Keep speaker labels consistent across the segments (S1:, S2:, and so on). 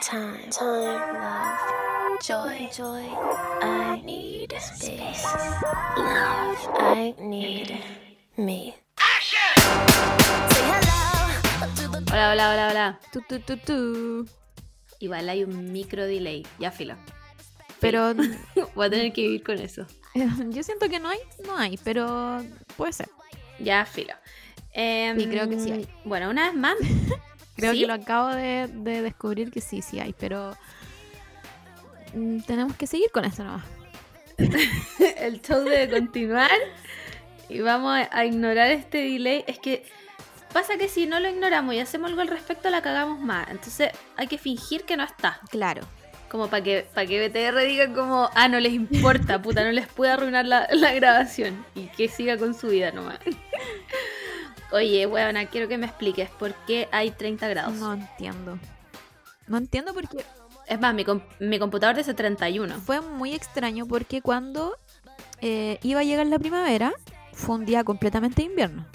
S1: time, time, love, joy, I need I need me. Hola, hola, hola, hola. Tu, tu, tu, tu. Igual hay un micro delay, ya filo. Pero voy a tener que vivir con eso.
S2: Yo siento que no hay, no hay, pero puede ser.
S1: Ya filo. y em,
S2: creo que sí hay.
S1: Bueno, una vez más,
S2: Creo que lo acabo de, descubrir que sí, sí hay, pero mm, tenemos que seguir con eso nomás.
S1: el show debe continuar y vamos a, ignorar este delay. Es que pasa que si no lo ignoramos y hacemos algo al respecto, la cagamos más. Entonces hay que fingir que no está.
S2: Claro.
S1: Como para que, para que BTR diga como, ah, no les importa, puta, no les puede arruinar la, la grabación. Y que siga con su vida nomás. Oye, weona, quiero que me expliques por qué hay 30 grados.
S2: No entiendo. No entiendo por qué.
S1: Es más, mi, mi computador dice 31.
S2: Fue muy extraño porque cuando eh, iba a llegar la primavera, fue un día completamente de invierno.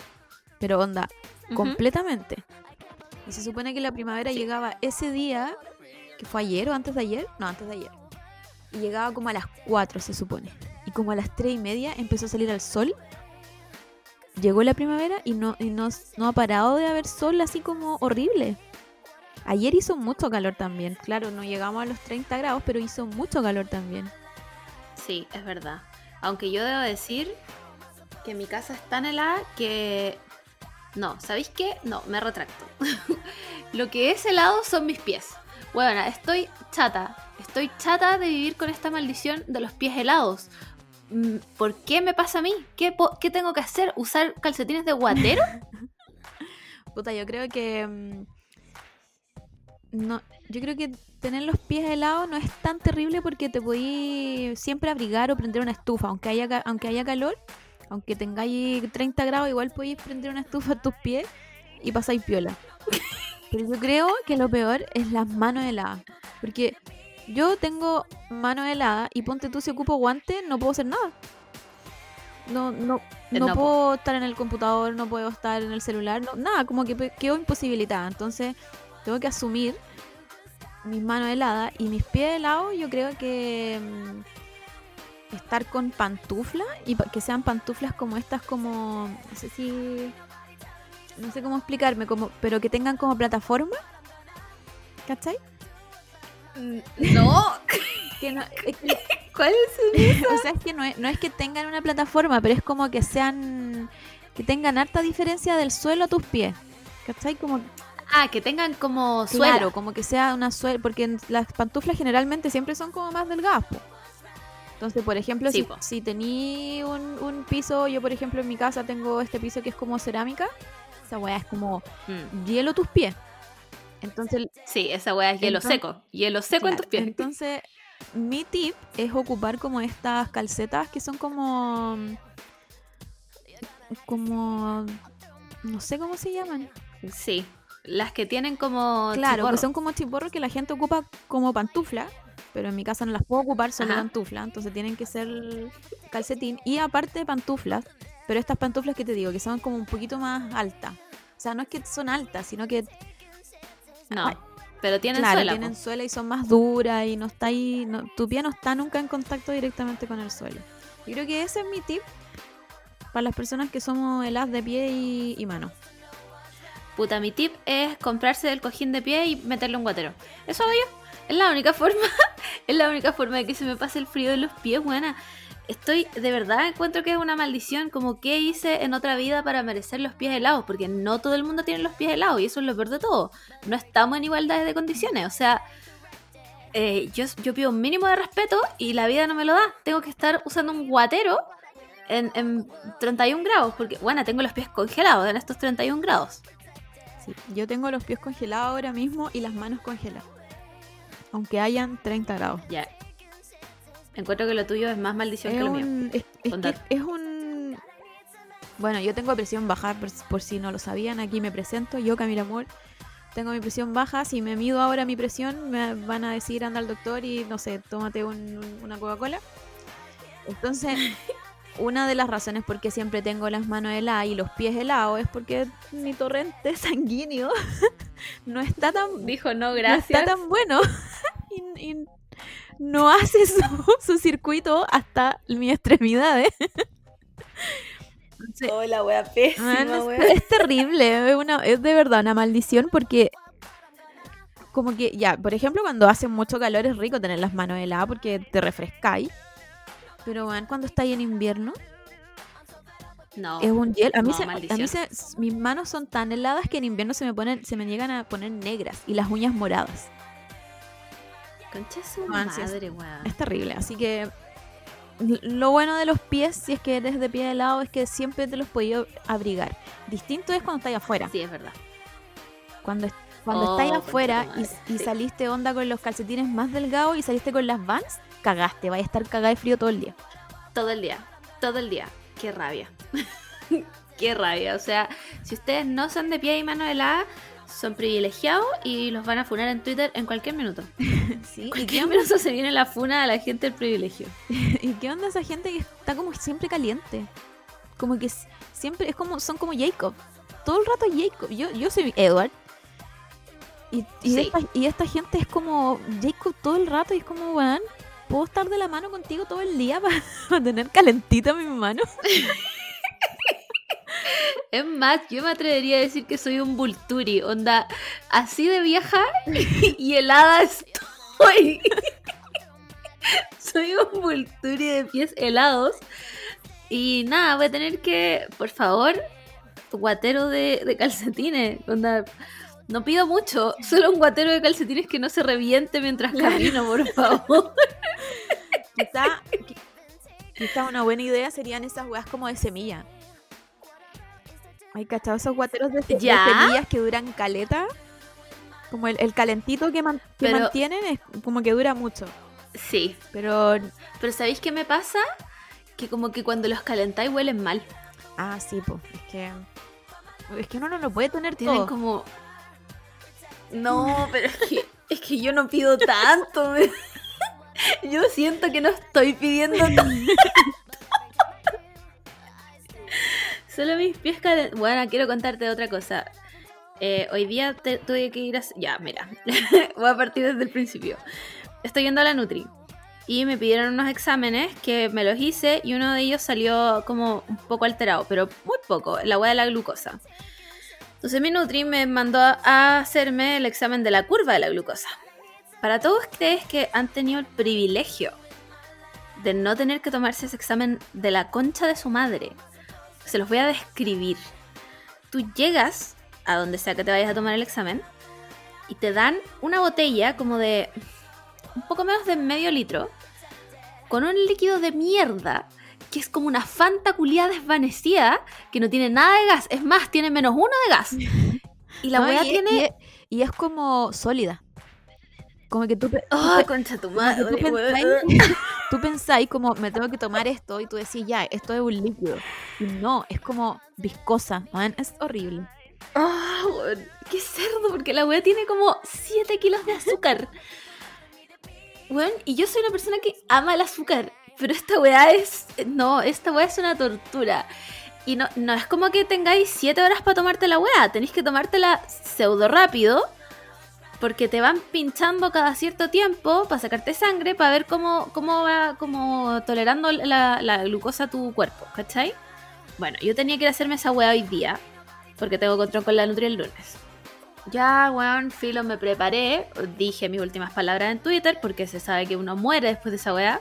S2: Pero onda, completamente. Y se supone que la primavera llegaba ese día, que fue ayer o antes de ayer. No, antes de ayer. Y llegaba como a las 4, se supone. Y como a las 3 y media empezó a salir el sol llegó la primavera y no, ha parado de haber sol así como horrible. Ayer hizo mucho calor también. Claro, no llegamos a los 30 grados, pero hizo mucho calor también.
S1: Sí, es verdad. Aunque yo debo decir que mi casa está tan helada que... No, ¿sabéis qué? No, me retracto. Lo que es helado son mis pies. Bueno, estoy chata. Estoy chata de vivir con esta maldición de los pies helados. Mm, ¿por qué me pasa a mí? ¿Qué, tengo que hacer? ¿Usar calcetines de guatero?
S2: Puta, yo creo que. Mm, no, yo creo que tener los pies helados no es tan terrible porque te podéis siempre abrigar o prender una estufa. Aunque haya, aunque haya calor, aunque tengáis 30 grados, igual podéis prender una estufa a tus pies y pasáis piola. Pero yo creo que lo peor es las manos heladas. Porque yo tengo mano helada y ponte tú si ocupo guante, no puedo hacer nada. No, no, eh, no, puedo estar en el computador, no puedo estar en el celular, no, nada, como que quedo imposibilitada. Entonces, tengo que asumir mis manos heladas y mis pies helados, yo creo que mm, estar con pantuflas y que sean pantuflas como estas, como, no sé si, no sé cómo explicarme, como, pero que tengan como plataforma, ¿cachai?
S1: Mm, no. no es que,
S2: O sea, es que no es, que tengan una plataforma, pero es como que sean. que tengan harta diferencia del suelo a tus pies. ¿Cachai? Como
S1: Ah, que tengan como suelo.
S2: como que sea una suela, porque las pantuflas generalmente siempre son como más delgadas. Entonces, por ejemplo, si, tení un, piso, yo por ejemplo en mi casa tengo este piso que es como cerámica, esa weá es como mm. Hielo hielo tus pies.
S1: Entonces, sí, esa weá es hielo seco, hielo seco en tus pies.
S2: Entonces, mi tip es ocupar como estas calcetas que son como como no sé cómo se llaman.
S1: Sí, las que tienen como
S2: Claro, que son como chiporro que la gente ocupa como pantufla, pero en mi casa no las puedo ocupar son pantufla, entonces tienen que ser calcetín y aparte pantuflas, pero estas pantuflas que te digo que son como un poquito más altas. O sea, no es que son altas, sino que
S1: No. pero tienen
S2: claro,
S1: suela.
S2: tienen suela y son más duras y no está ahí, tu pie no está nunca en contacto directamente con el suelo. Yo creo que ese es mi tip para las personas que somos el de pie y, mano.
S1: Puta, mi tip es comprarse el cojín de pie y meterle un guatero. Eso hago yo. Es la única forma, es la única forma de que se me pase el frío de los pies, buena estoy, de verdad encuentro que es una maldición, como que hice en otra vida para merecer los pies helados, porque no todo el mundo tiene los pies helados y eso es lo peor de todo. No estamos en igualdad de condiciones, o sea, eh, yo, pido un mínimo de respeto y la vida no me lo da. Tengo que estar usando un guatero en, 31 grados, porque bueno, tengo los pies congelados en estos 31 grados.
S2: yo tengo los pies congelados ahora mismo y las manos congeladas aunque hayan 30 grados.
S1: Ya, Encuentro que lo tuyo es más maldición que lo mío. Es,
S2: un. Bueno, yo tengo presión baja, por, si no lo sabían, aquí me presento. Yo, Camila Amor, tengo mi presión baja. Si me mido ahora mi presión, me van a decir anda al doctor y no sé, tómate una Coca-Cola. Entonces, una de las razones por qué siempre tengo las manos heladas y los pies helados es porque mi torrente sanguíneo no está tan.
S1: Dijo, no, gracias. No
S2: está tan bueno no hace su, circuito hasta mi extremidades. Oh, la
S1: Es,
S2: terrible, es, de verdad una maldición porque como que ya, por ejemplo, cuando hace mucho calor es rico tener las manos heladas porque te refrescáis. Pero bueno, cuando estáis en invierno,
S1: no.
S2: Es un hielo. A mí, se, a mí se, mis manos son tan heladas que en invierno se me ponen, se me llegan a poner negras y las uñas moradas
S1: madre,
S2: Es terrible. Así que lo bueno de los pies, si es que eres de pie helado, es que siempre te los podías abrigar. Distinto es cuando estás afuera.
S1: Sí, es verdad.
S2: Cuando, cuando estás oh, afuera y, saliste onda con los calcetines más delgados y saliste con las vans, cagaste. va a estar cagada de frío todo el día.
S1: Todo el día. Todo el día. Qué rabia. Qué rabia. O sea, si ustedes no son de pie y mano helada son privilegiados y los van a funar en Twitter en cualquier minuto. ¿Sí? cualquier minuto se viene la funa a la gente del privilegio.
S2: ¿Y qué onda esa gente que está como siempre caliente? Como que siempre es como son como Jacob. Todo el rato Jacob. Yo, yo soy Edward. Y, esta, gente es como Jacob todo el rato y es como, weón, ¿puedo estar de la mano contigo todo el día para, para tener calentita mis manos?
S1: Es más, yo me atrevería a decir que soy un Vulturi, onda así de vieja y helada estoy. soy un Vulturi de pies helados. Y nada, voy a tener que, por favor, guatero de, calcetines. Onda, no pido mucho, solo un guatero de calcetines que no se reviente mientras camino, por favor.
S2: quizá, quizá una buena idea serían esas weas como de semilla. Hay cachados esos guateros de, que duran caleta. Como el, calentito que, mantienen es como que dura mucho.
S1: Sí.
S2: Pero.
S1: Pero ¿sabéis qué me pasa? Que como que cuando los calentáis huelen mal.
S2: Ah, sí, pues. Es que. Es que uno no lo puede tener
S1: Tienen como. No, pero es que, es que yo no pido tanto. Yo siento que no estoy pidiendo tanto. Solo mis pies Bueno, quiero contarte otra cosa. Eh, hoy día tuve que ir a... Ya, mira. Voy a partir desde el principio. Estoy yendo a la Nutri. Y me pidieron unos exámenes que me los hice y uno de ellos salió como un poco alterado, pero muy poco, la agua de la glucosa. Entonces mi Nutri me mandó a hacerme el examen de la curva de la glucosa. Para todos ustedes que han tenido el privilegio de no tener que tomarse ese examen de la concha de su madre, se los voy a describir. Tú llegas a donde sea que te vayas a tomar el examen y te dan una botella como de un poco menos de medio litro con un líquido de mierda que es como una fanta desvanecida que no tiene nada de gas. Es más, tiene menos uno de gas.
S2: Y la no, tiene... y, es, como sólida.
S1: Como que tú... ay ah, concha tu madre!
S2: tú pensáis como, me tengo que tomar esto y tú decís, ya, esto es un líquido. Y no, es como viscosa, man, es horrible.
S1: Ah, ¡Qué cerdo! Porque la weá tiene como 7 kilos de azúcar. Bueno y yo soy una persona que ama el azúcar, pero esta weá es. No, esta weá es una tortura. Y no, no es como que tengáis 7 horas para tomarte la weá, tenéis que tomártela pseudo rápido porque te van pinchando cada cierto tiempo para sacarte sangre, para ver cómo, cómo va como tolerando la, glucosa tu cuerpo, ¿cachai? Bueno, yo tenía que ir a hacerme esa weá hoy día, porque tengo control con la Nutri el lunes. Ya, weón, filo, me preparé, dije mis últimas palabras en Twitter, porque se sabe que uno muere después de esa weá.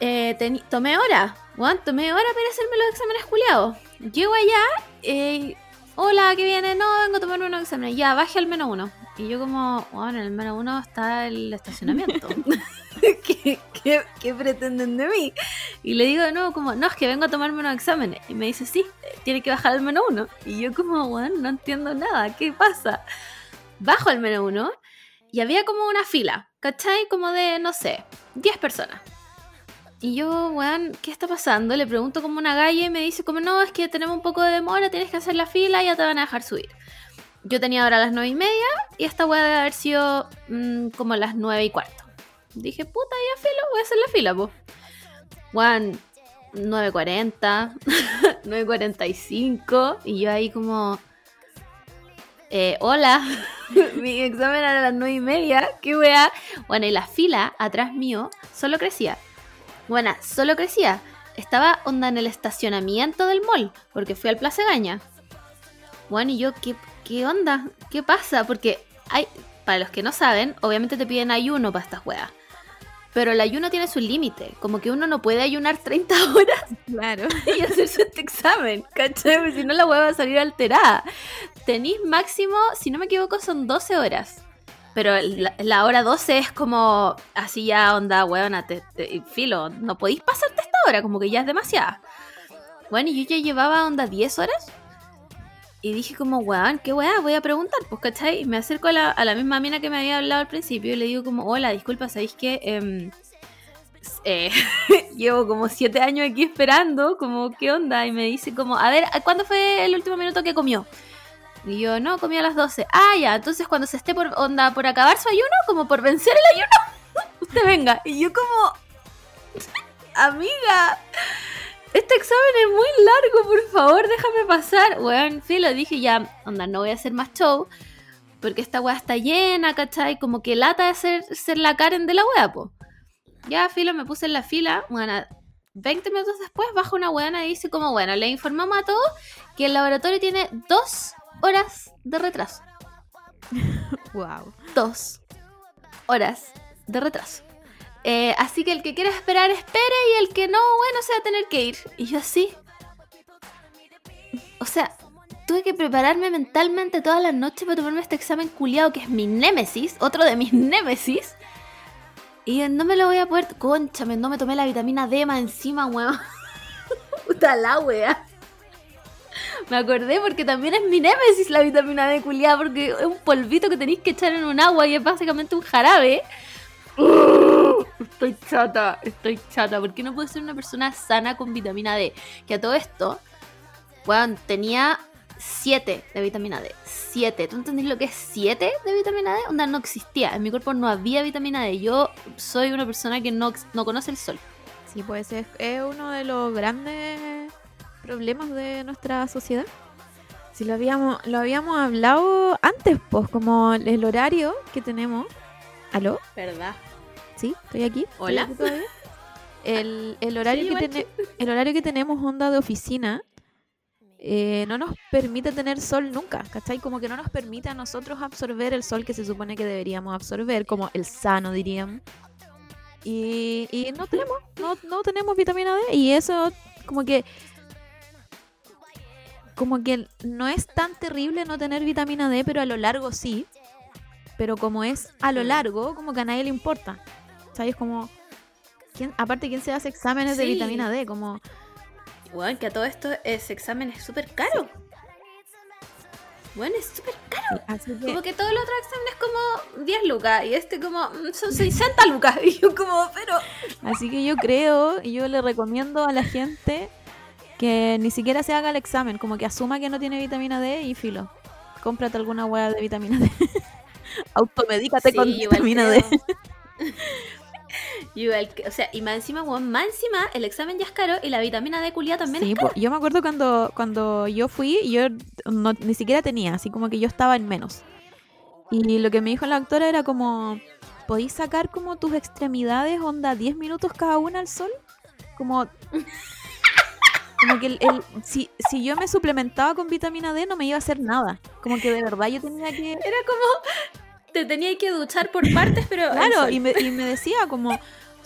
S1: Eh, tomé hora, weón, tomé hora para hacerme los exámenes culiados. Llego allá, eh, hola, ¿qué viene, no, vengo a tomarme unos exámenes, ya, baje al menos uno. Y yo como, bueno, en el menos uno está el estacionamiento. ¿Qué, pretenden de mí? Y le digo no como, no, es que vengo a tomarme unos exámenes. Y me dice, sí, tiene que bajar al menos uno. Y yo como, bueno, no entiendo nada, ¿qué pasa? Bajo al menos uno y había como una fila, ¿cachai? Como de, no sé, 10 personas. Y yo, bueno, ¿qué está pasando? Le pregunto como una galla y me dice como, no, es que tenemos un poco de demora, tienes que hacer la fila y ya te van a dejar subir. Yo tenía ahora las nueve y media y esta weá debe haber sido mm, como las nueve y cuarto. Dije, puta, ya filo, voy a hacer la fila, po. Juan, 9.40, 9.45 y yo ahí como... Eh, hola, mi examen era a las 9 y media, qué weá. Bueno, y la fila atrás mío solo crecía. Bueno, solo crecía. Estaba onda en el estacionamiento del mall, porque fui al Plaza Gaña. Bueno, y yo, ¿qué, ¿qué onda? ¿Qué pasa? Porque hay, para los que no saben, obviamente te piden ayuno para esta weas. Pero el ayuno tiene su límite, como que uno no puede ayunar 30 horas claro. y hacerse este examen, ¿cachai? Si no la wea va a salir alterada. Tenís máximo, si no me equivoco, son 12 horas. Pero la, hora 12 es como así ya onda, weona, te, filo, no podéis pasarte esta hora, como que ya es demasiada. Bueno, y yo ya llevaba onda 10 horas y dije como, weón, qué weá, voy a preguntar, pues, ¿cachai? Y me acerco a la, a la, misma mina que me había hablado al principio y le digo como, hola, disculpa, ¿sabéis qué? Em, eh, llevo como siete años aquí esperando, como, ¿qué onda? Y me dice como, a ver, ¿cuándo fue el último minuto que comió? Y yo, no, comí a las 12. Ah, ya, entonces cuando se esté por onda por acabar su ayuno, como por vencer el ayuno, usted venga. Y yo como, amiga, este examen es muy largo, por favor, déjame pasar. Weón, filo, dije ya, onda, no voy a hacer más show. Porque esta weá está llena, ¿cachai? Como que lata de ser, la Karen de la weá, po. Ya, filo, me puse en la fila. Bueno, 20 minutos después baja una weá y dice como, bueno, le informamos a todos que el laboratorio tiene dos horas de retraso.
S2: wow.
S1: Dos horas de retraso. Eh, así que el que quiera esperar, espere y el que no, bueno, se va a tener que ir. Y yo así. O sea, tuve que prepararme mentalmente toda la noche para tomarme este examen culiado que es mi némesis, otro de mis némesis. Y no me lo voy a poder. Conchame, no me tomé la vitamina D más encima, weón. Puta la wea. Me acordé porque también es mi némesis la vitamina D culiada, porque es un polvito que tenéis que echar en un agua y es básicamente un jarabe estoy chata, estoy chata. ¿Por qué no puedo ser una persona sana con vitamina D? Que a todo esto, bueno, tenía 7 de vitamina D. 7. ¿Tú entendés lo que es 7 de vitamina D? Onda, no existía. En mi cuerpo no había vitamina D. Yo soy una persona que no, no conoce el sol.
S2: Sí, pues es, uno de los grandes problemas de nuestra sociedad. Si lo habíamos, lo habíamos hablado antes, pues, como el horario que tenemos. ¿Aló?
S1: ¿Verdad?
S2: ¿Sí? ¿Estoy aquí? Hola. el, horario que el horario que tenemos onda de oficina eh, no nos permite tener sol nunca, ¿cachai? Como que no nos permite a nosotros absorber el sol que se supone que deberíamos absorber, como el sano dirían Y, y no tenemos, no, no tenemos vitamina D y eso como que como que no es tan terrible no tener vitamina D, pero a lo largo sí. Pero como es a lo mm. largo, como que a nadie le importa. ¿Sabes? Como, aparte, ¿quién se hace exámenes de vitamina D? Como...
S1: Bueno, que a todo esto ese examen es súper caro. Bueno, es súper caro. que... Como que otro examen es como 10 lucas y este como mm, son 60 lucas. yo como, pero...
S2: Así que yo creo y yo le recomiendo a la gente que ni siquiera se haga el examen, como que asuma que no tiene vitamina D y filo. Cómprate alguna hueá de vitamina D. Automedícate con vitamina D.
S1: o sea, y más encima, más encima, el examen ya es caro y la vitamina D culia también sí,
S2: yo me acuerdo cuando, cuando yo fui, yo ni siquiera tenía, así como que yo estaba en menos. Y lo que me dijo la doctora era como, ¿podéis sacar como tus extremidades, onda, 10 minutos cada una al sol? Como... que si, si yo me suplementaba con vitamina D no me iba a hacer nada. Como que de verdad yo tenía que...
S1: Era como, te tenía que duchar por partes, pero...
S2: Claro, y me, y me decía como,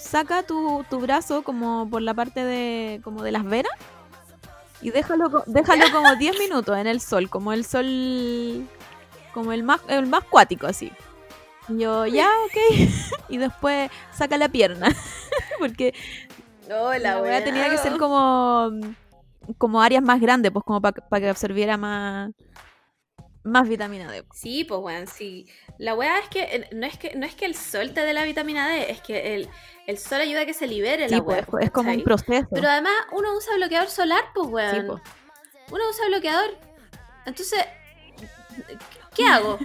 S2: saca tu, brazo como por la parte de, como de las venas y déjalo, déjalo como 10 minutos en el sol, como el sol, como el más, el más cuático así. Y yo, ya, ok. y después saca la pierna, porque
S1: no, la weá
S2: tenía que ser como, como áreas más grandes, pues como para que absorbiera más, más vitamina
S1: D. Sí, pues weón, sí. La weá es que no es que no es que el sol te dé la vitamina D, es que el, sol ayuda a que se libere la pues, es
S2: como un proceso.
S1: Pero además uno usa bloqueador solar, pues weón. Uno usa bloqueador. Entonces, ¿qué hago?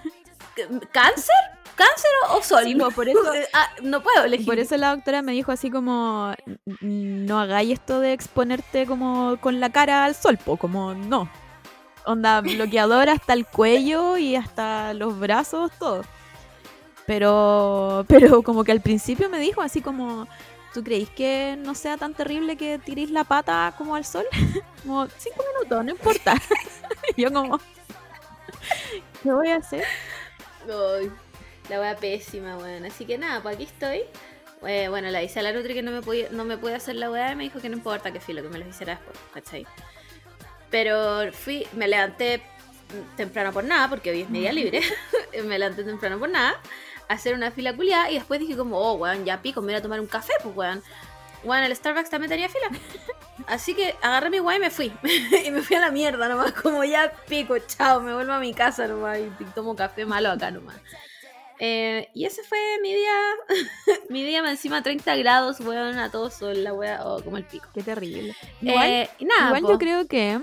S1: ¿Cáncer? ¿Cáncer o, sol?
S2: por eso,
S1: ah, no puedo elegir.
S2: Por eso la doctora me dijo así como, no hagáis esto de exponerte como con la cara al sol, pues como no. Onda, bloqueador hasta el cuello y hasta los brazos, todo. Pero, pero como que al principio me dijo así como, ¿tú creéis que no sea tan terrible que tiréis la pata como al sol? como cinco minutos, no importa. yo como, ¿qué voy a hacer?
S1: la weá pésima, weón. Así que nada, pues aquí estoy. Eh, bueno, la dice a la Nutri que no me, no me puede hacer la weá y me dijo que no importa que filo, que me lo hiciera después, ¿cachai? Pero fui, me levanté temprano por nada, porque hoy es media libre. me levanté temprano por nada, a hacer una fila culiada. Y después dije, como, oh, weón, ya pico, me voy a tomar un café, pues, weón. Weón, el Starbucks también tenía fila. Así que agarré mi guay y me fui. y me fui a la mierda nomás, como ya pico, chao, me vuelvo a mi casa nomás y tomo café malo acá nomás. Eh, y ese fue mi día, mi día me encima 30 grados, weón, a todo sol, la weón, oh, como el pico.
S2: Qué terrible. Eh, nada, igual yo creo que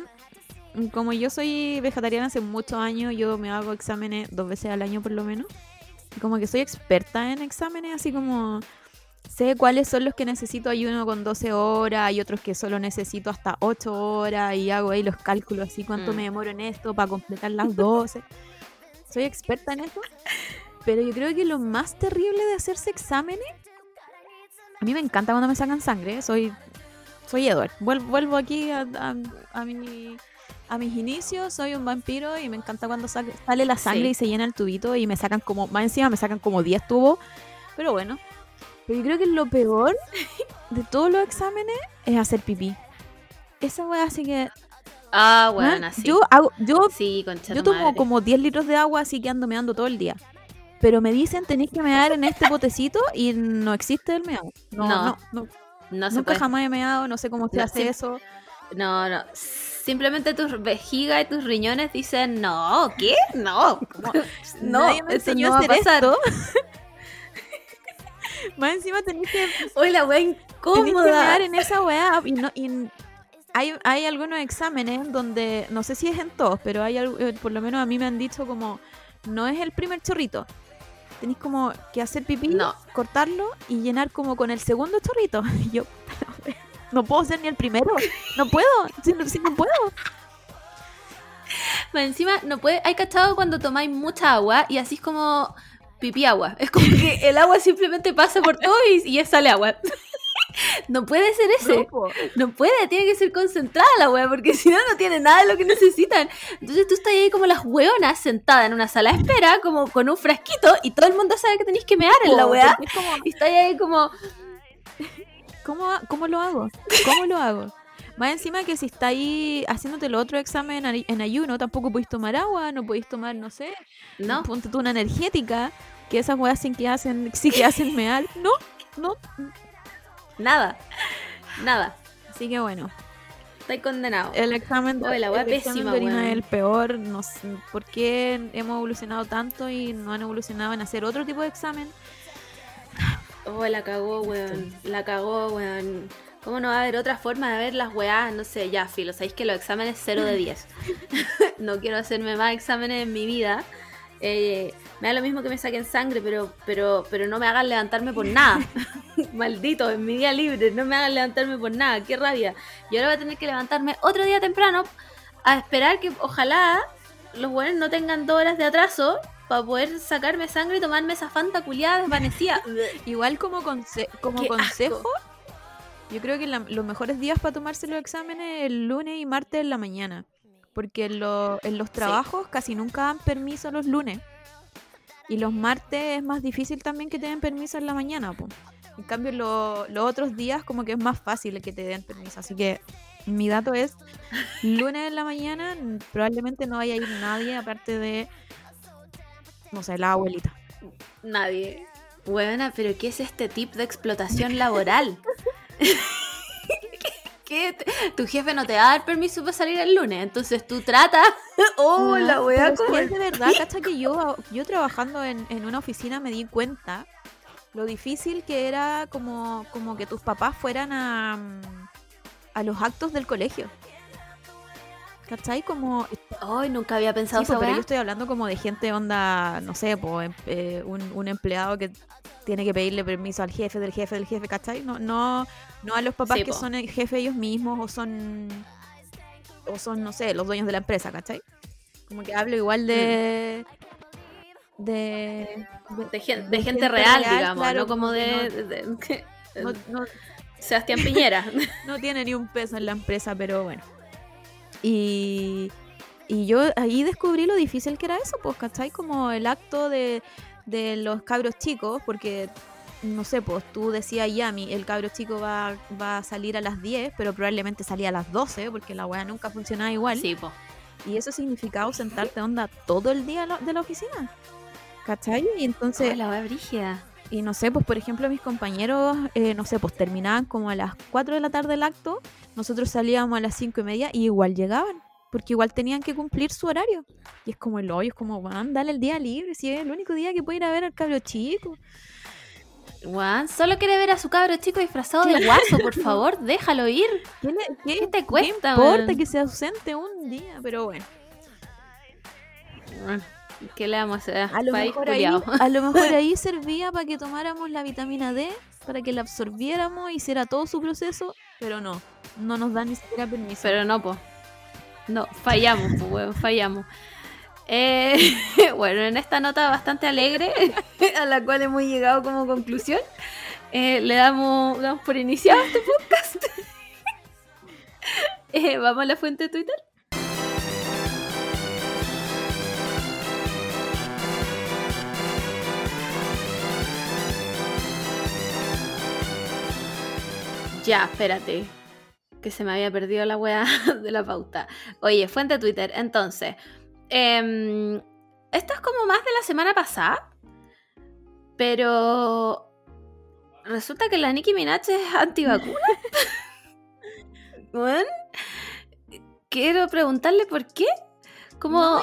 S2: como yo soy vegetariana hace muchos años, yo me hago exámenes dos veces al año por lo menos. como que soy experta en exámenes, así como sé cuáles son los que necesito Hay uno con 12 horas, y otros que solo necesito hasta 8 horas y hago ahí los cálculos así cuánto mm. me demoro en esto para completar las 12. soy experta en esto. Pero yo creo que lo más terrible de hacerse exámenes, a mí me encanta cuando me sacan sangre, soy soy Edward. Vuelvo, aquí a mi a mis inicios soy un vampiro y me encanta cuando sale la sangre y se llena el tubito y me sacan como, va encima me sacan como 10 tubos, pero bueno. Pero yo creo que lo peor de todos los exámenes es hacer pipí. Esa weá así que...
S1: Ah, ¿ah? bueno, así
S2: Yo, hago, tomo como 10 litros de agua así que ando meando todo el día. Pero me dicen tenés que mear en este botecito y no existe el meado. No, no, no. no, nunca jamás he meado, no sé cómo se hace eso.
S1: No, no. Simplemente tus vejiga y tus riñones dicen, no, ¿qué? No.
S2: No, Nadie me a esto. Más encima tenés que...
S1: hoy la wea incómoda.
S2: en esa wea y no... Y hay, hay algunos exámenes donde, no sé si es en todos, pero hay eh, por lo menos a mí me han dicho como, no es el primer chorrito, tenéis como que hacer pipí, cortarlo y llenar como con el segundo chorrito. Y yo, no puedo ser ni el primero. No puedo, si, no, puedo.
S1: encima, no puede, hay cachado cuando tomáis mucha agua y así es como pipí agua. Es como que el agua simplemente pasa por todo y, sale agua. No puede ser eso. No, puede, tiene que ser concentrada la wea, porque si no, no tiene nada de lo que necesitan. Entonces tú estás ahí como las weonas sentada en una sala de espera, como con un frasquito, y todo el mundo sabe que tenéis que mear en la wea. Y estás ahí como.
S2: ¿Cómo, ¿Cómo lo hago? ¿Cómo lo hago? Más encima que si está ahí haciéndote el otro examen en ayuno, tampoco podéis tomar agua, no podéis tomar, no sé, no. ponte tú una energética, que esas weas sí que hacen, sí que hacen meal. No, no.
S1: Nada. Nada.
S2: Así que bueno.
S1: Estoy condenado.
S2: El examen de, la el es el peor. No sé por qué hemos evolucionado tanto y no han evolucionado en hacer otro tipo de examen
S1: Oh, la cagó, weón. La cagó, weón. ¿Cómo no va a haber otra forma de ver las weás? No sé, ya, filo. Sabéis que los exámenes 0 de 10. no quiero hacerme más exámenes en mi vida. Eh, me da lo mismo que me saquen sangre, pero, pero, pero no me hagan levantarme por nada. Maldito, en mi día libre, no me hagan levantarme por nada. Qué rabia. Yo ahora voy a tener que levantarme otro día temprano a esperar que ojalá los weones no tengan dos horas de atraso para poder sacarme sangre y tomarme esa fanta culiada desvanecida.
S2: Igual como, como consejo, yo creo que los mejores días para tomarse los exámenes el lunes y martes en la mañana. Porque en, los trabajos casi nunca dan permiso los lunes. Y los martes es más difícil también que te den permiso en la mañana. En cambio, los otros días como que es más fácil que te den permiso. Así que mi dato es, lunes en la mañana probablemente no vaya a ir nadie aparte de no sé, la abuelita.
S1: Nadie. Buena, pero ¿qué es este tipo de explotación laboral? ¿Qué? Tu jefe no te va a dar permiso para salir el lunes, entonces tú tratas. Oh, la
S2: Es de verdad, cacha que yo, yo trabajando en, una oficina me di cuenta lo difícil que era como, como que tus papás fueran a, a los actos del colegio. ¿Cachai? Como.
S1: Ay, nunca había pensado
S2: sobre pues, pero yo estoy hablando como de gente onda, no sé, em, eh, un, empleado que tiene que pedirle permiso al jefe del jefe del jefe, ¿cachai? No, no, no a los papás que son el jefe ellos mismos o son. O son, no sé, los dueños de la empresa, ¿cachai? Como que hablo igual de.
S1: Mm.
S2: De,
S1: de, gente, real, digamos, no como de, Sebastián Piñera.
S2: no tiene ni un peso en la empresa, pero bueno. Y, yo ahí descubrí lo difícil que era eso, pues, ¿cachai? Como el acto de, de los cabros chicos, porque no sé, pues tú decías Yami, el cabro chico va, va, a salir a las 10, pero probablemente salía a las 12, porque la weá nunca funcionaba igual.
S1: Sí, pues.
S2: Y eso significaba sentarte onda todo el día de la oficina. ¿Cachai? Y entonces. Oh,
S1: la weá brígida.
S2: Y no sé, pues por ejemplo mis compañeros, eh, no sé, pues terminaban como a las 4 de la tarde el acto, nosotros salíamos a las 5 y media y igual llegaban, porque igual tenían que cumplir su horario. Y es como el hoyo, es como, van, dale el día libre, si es el único día que puede ir a ver al cabro chico.
S1: Juan, solo quiere ver a su cabro chico disfrazado de guaso, por favor, déjalo ir. ¿Qué, qué, te cuesta?
S2: importa que sea ausente un día, pero bueno.
S1: Bueno, ¿Qué le damos
S2: a lo, mejor ahí, servía para que tomáramos la vitamina D, para que la absorbiéramos, hiciera todo su proceso, pero no, no nos da ni siquiera permiso.
S1: Pero no, po No, fallamos, pues, huevón, fallamos. Eh, bueno, en esta nota bastante alegre, a la cual hemos llegado como conclusión, eh, le damos, por iniciado este podcast. Eh, vamos a la fuente de Twitter. Ya, espérate. Que se me había perdido la weá de la pauta. Oye, fuente Twitter. Entonces, em, esto es como más de la semana pasada. Pero resulta que la Nicki Minaj es antivacuna. bueno, quiero preguntarle por qué. Como.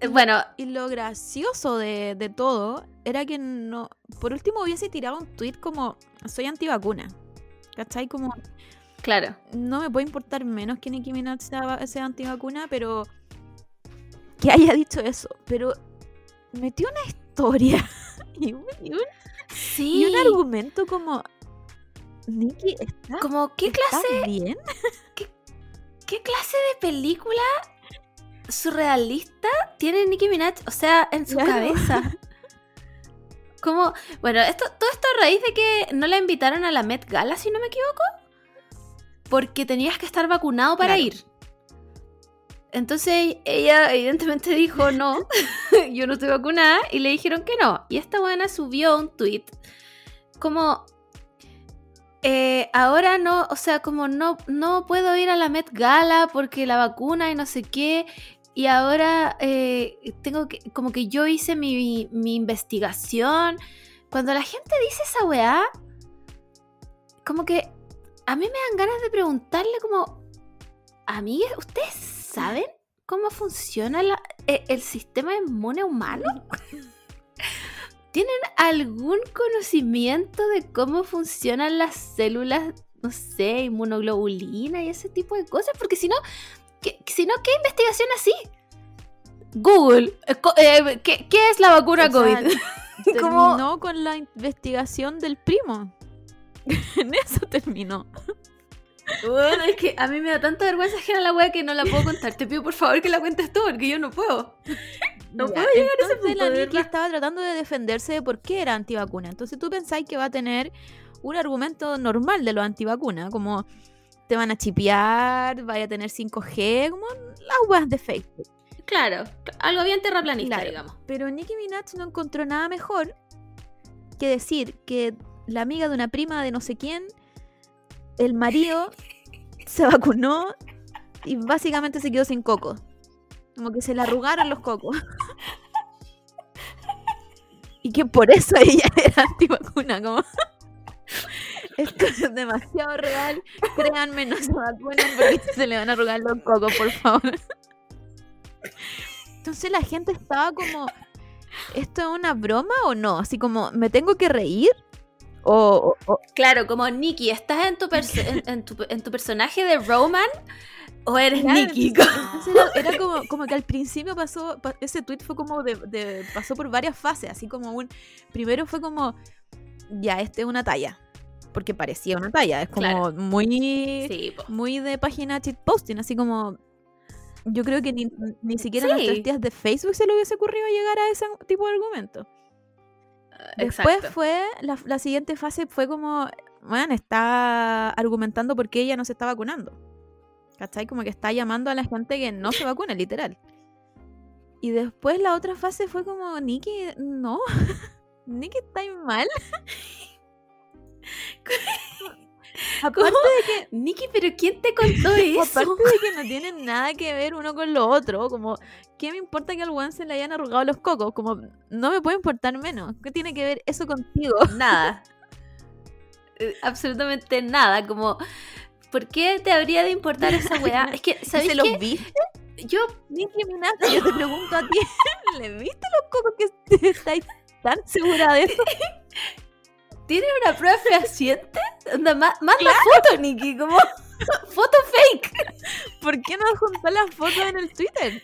S2: Eh, bueno. Y lo gracioso de, todo era que no. Por último, hubiese tirado un tweet como: soy antivacuna. ¿Cachai? Como.
S1: Claro.
S2: No me puede importar menos que Nicki Minaj sea, antivacuna, pero. Que haya dicho eso. Pero metió una historia y, un,
S1: y
S2: un argumento como. Nicki está. Como, ¿qué clase. bien?
S1: ¿Qué, clase de película surrealista tiene Nicki Minaj? O sea, en su cabeza. Como, bueno, esto, todo esto a raíz de que no la invitaron a la Met Gala, si no me equivoco, porque tenías que estar vacunado para ir. Entonces ella evidentemente dijo no, yo no estoy vacunada y le dijeron que no. Y esta buena subió un tweet como eh, ahora no, o sea, como no, no puedo ir a la Met Gala porque la vacuna y no sé qué y ahora eh, tengo que, como que yo hice mi, investigación. Cuando la gente dice esa weá, como que a mí me dan ganas de preguntarle como, mí ¿ustedes saben cómo funciona el, el sistema inmune humano? ¿Tienen algún conocimiento de cómo funcionan las células, no sé, inmunoglobulina y ese tipo de cosas? Porque si no, si sino, ¿qué investigación así? Google, eh, eh, ¿qué, es la vacuna COVID?
S2: terminó con la investigación del primo. en eso terminó.
S1: Bueno, es que a mí me da tanta vergüenza era la wea que no la puedo contar. Te pido por favor que la cuentes tú, porque yo no puedo. No puedo llegar a ese punto.
S2: La Nikki estaba tratando de defenderse de por qué era antivacuna. Entonces tú pensáis que va a tener un argumento normal de lo antivacuna, como te van a chipear, vaya a tener 5G, como las weas de Facebook.
S1: Claro, algo bien terraplanista, digamos.
S2: Pero Nicki Minaj no encontró nada mejor que decir que la amiga de una prima de no sé quién, el marido, se vacunó y básicamente se quedó sin coco. Como que se le arrugaron los cocos. y que por eso ella era antivacuna, como. Esto es demasiado real. Créanme, no se vacunen porque se le van a arrugar los cocos, por favor. Entonces la gente estaba como, ¿esto es una broma o no? Así como, ¿me tengo que reír? O,
S1: Claro, como Nikki, ¿estás en tu, en, tu, personaje de Roman? o eres Nikki.
S2: Era, como, que al principio pasó, ese tweet fue como de, pasó por varias fases, así como un, primero fue como, ya, este es una talla, porque parecía una talla. Es como muy, muy de página cheat posting, así como. Yo creo que ni, siquiera las nuestras tías de Facebook se le hubiese ocurrido llegar a ese tipo de argumento. Eh, después fue, la, siguiente fase fue como, bueno, está argumentando por qué ella no se está vacunando. ¿Cachai? Como que está llamando a la gente que no se vacune, literal. Y después la otra fase fue como, Nikki, no, Nikki está mal.
S1: Aparte de que. Niki, pero ¿quién te contó eso?
S2: Aparte de que no tienen nada que ver uno con lo otro. Como, ¿qué me importa que al one se le hayan arrugado los cocos? Como, no me puede importar menos. ¿Qué tiene que ver eso contigo?
S1: Nada. Eh, absolutamente nada. Como, ¿por qué te habría de importar esa weá? Es que, ¿sabes ¿Se los viste?
S2: Yo, Niki yo te pregunto a ti, ¿le viste los cocos que estáis tan segura de eso?
S1: tiene una prueba fehaciente. manda foto, Nikki, como foto fake.
S2: ¿Por qué no juntó las fotos en el Twitter?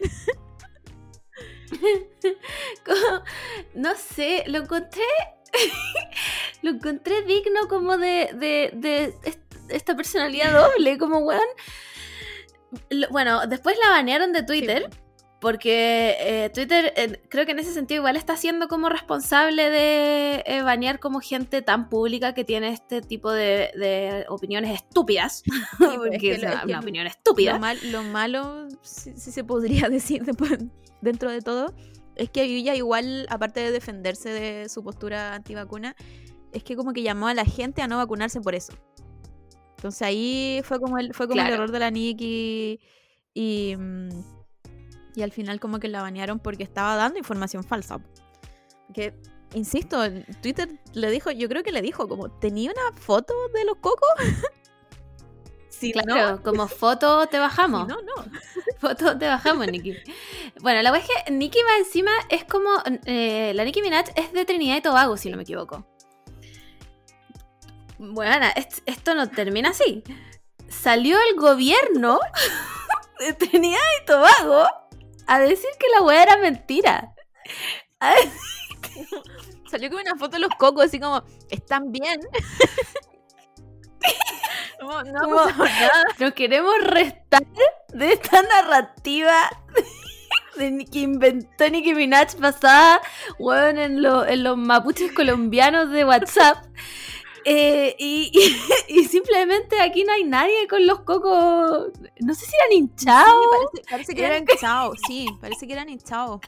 S1: no sé, lo encontré. lo encontré digno como de, de, de esta personalidad doble, como weón. Bueno, después la banearon de Twitter. Porque eh, Twitter creo que en ese sentido igual está siendo como responsable de eh, banear como gente tan pública que tiene este tipo de, opiniones estúpidas. una opinión estúpida.
S2: Lo, malo, si, se podría decir dentro de todo, es que Yuya igual, aparte de defenderse de su postura antivacuna, es que como que llamó a la gente a no vacunarse por eso. Entonces ahí fue como el, fue como el error de la Nikki y mm, y al final como que la banearon porque estaba dando información falsa. Que, insisto, Twitter le dijo, yo creo que le dijo, como, ¿tenía una foto de los cocos?
S1: sí claro, como foto te bajamos. no, no. Foto te bajamos, Nicki. Bueno, la verdad es que Nicki va encima es como. Eh, la Nicki Minaj es de Trinidad y Tobago, si no me equivoco. Bueno, esto no termina así. Salió el gobierno de Trinidad y Tobago a decir que la weá era mentira. Salió con una foto de los cocos, así como, ¿están bien? no, Nos queremos restar de esta narrativa de que inventó Nicki Minaj pasada weón, en, en los mapuches colombianos de WhatsApp. Eh, y, simplemente aquí no hay nadie con los cocos. No sé si eran hinchados.
S2: Sí, parece, que eran hinchados, sí, parece que eran hinchados.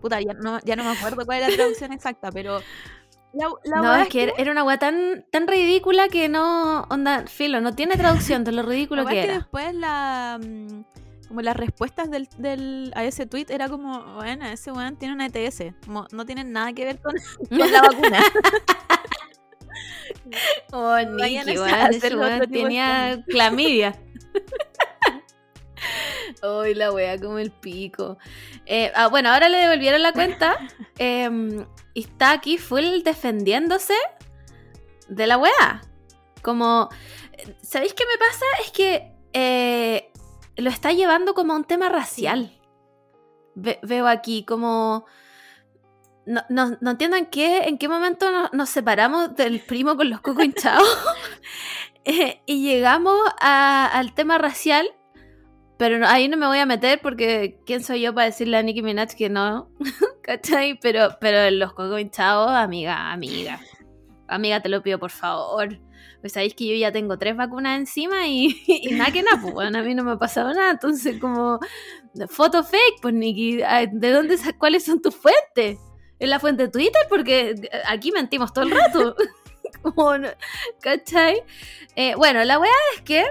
S2: Puta, ya no, me acuerdo cuál era la traducción exacta, pero.
S1: La, la no, es que, era una weá tan, tan ridícula que no. Onda, filo, no tiene traducción de lo ridículo que era.
S2: después la. Mm, como las respuestas del, a ese tweet era como, bueno, ese weón tiene una ETS, no tiene nada que ver con la vacuna.
S1: Oh, Nicky, bueno, tenía clamidia. Hoy la wea como el pico. Eh, ah, bueno, ahora le devolvieron la cuenta. Em, y está aquí full defendiéndose de la wea. Como, ¿sabéis qué me pasa? Es que eh, lo está llevando como a un tema racial. veo aquí como no, no, no, entiendo en qué, en qué momento nos, separamos del primo con los cocos hinchados eh, y llegamos al tema racial, pero ahí no me voy a meter porque quién soy yo para decirle a Nicki Minaj que no, ¿cachai? Pero, pero los cocos hinchados, amiga, amiga, amiga, te lo pido por favor. Pues sabéis que yo ya tengo tres vacunas encima y, nada que nada, pues, bueno, a mí no me ha pasado nada, entonces como foto fake, pues Nicky ¿de dónde, cuáles son tus fuentes? en la fuente de Twitter, porque eh, aquí mentimos todo el rato. Como, ¿Cachai? Eh, bueno, la weá es que.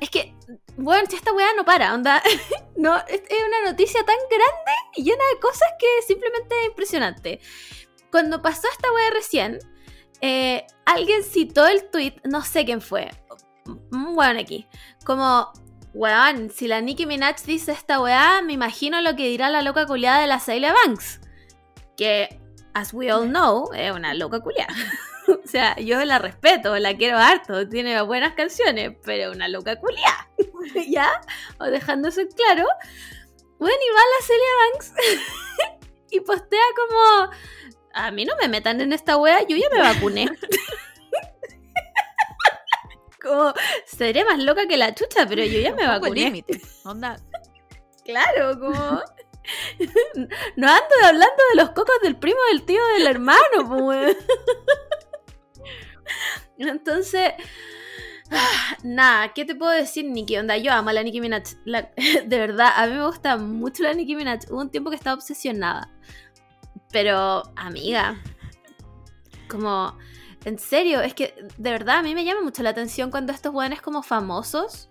S1: es que, bueno, esta weá no para, onda. no, es, una noticia tan grande y llena de cosas que simplemente es impresionante. Cuando pasó esta weá recién, eh, alguien citó el tweet, no sé quién fue. Un weón aquí. Como, weón, si la Nicki Minaj dice esta weá, me imagino lo que dirá la loca culiada de la Sailor Banks que, as we all know, es una loca culia. o sea, yo la respeto, la quiero harto, tiene buenas canciones, pero una loca culia. ¿Ya? O dejándose claro. Bueno, y va la Celia Banks y postea como, a mí no me metan en esta wea, yo ya me vacuné. como, seré más loca que la chucha, pero yo ya me vacuné. Onda. Claro, como no ando hablando de los cocos del primo, del tío, del hermano, pues. Entonces, nada, ¿qué te puedo decir, Nicki? Onda, yo amo a la Nicki Minaj. de verdad, a mí me gusta mucho la Nicki Minaj. Hubo un tiempo que estaba obsesionada. Pero, amiga, como, en serio, es que de verdad a mí me llama mucho la atención cuando estos buenos como famosos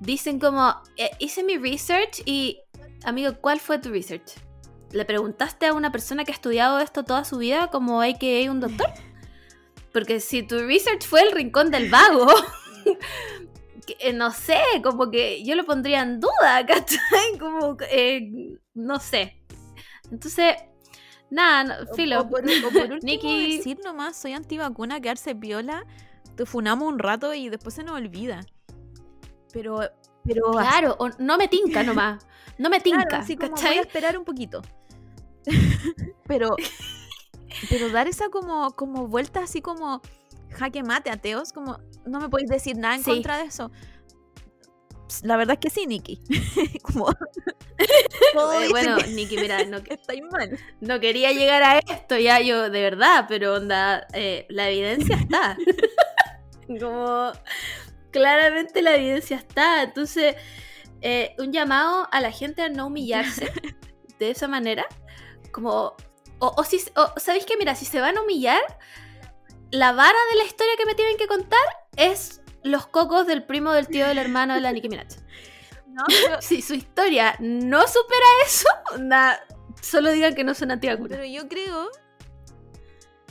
S1: dicen como, eh, hice mi research y Amigo, ¿cuál fue tu research? ¿Le preguntaste a una persona que ha estudiado esto toda su vida como hay que AKA un doctor? Porque si tu research fue el rincón del vago, eh, no sé, como que yo lo pondría en duda, ¿cachai? Como, eh, no sé. Entonces, nada, no, filo. O por,
S2: decir nomás, soy antivacuna, quedarse viola, te funamos un rato y después se nos olvida. Pero, pero...
S1: Claro, no me tinca nomás no me tinca, claro,
S2: a esperar un poquito. pero, pero dar esa como, como vuelta así como jaque mate, ateos, como no me podéis decir nada en contra de eso. La verdad es que sí, Nikki. como...
S1: Eh, bueno, Nikki, mira, no, quería llegar a esto ya yo, de verdad, pero onda, eh, la evidencia está. como claramente la evidencia está. Entonces, eh, un llamado a la gente a no humillarse de esa manera. Como, o, si, ¿sabéis que mira, si se van a humillar, la vara de la historia que me tienen que contar es los cocos del primo, del tío, del hermano de la Nicki Minaj. si su historia no supera eso, solo digan que no son antiguos
S2: Pero yo creo,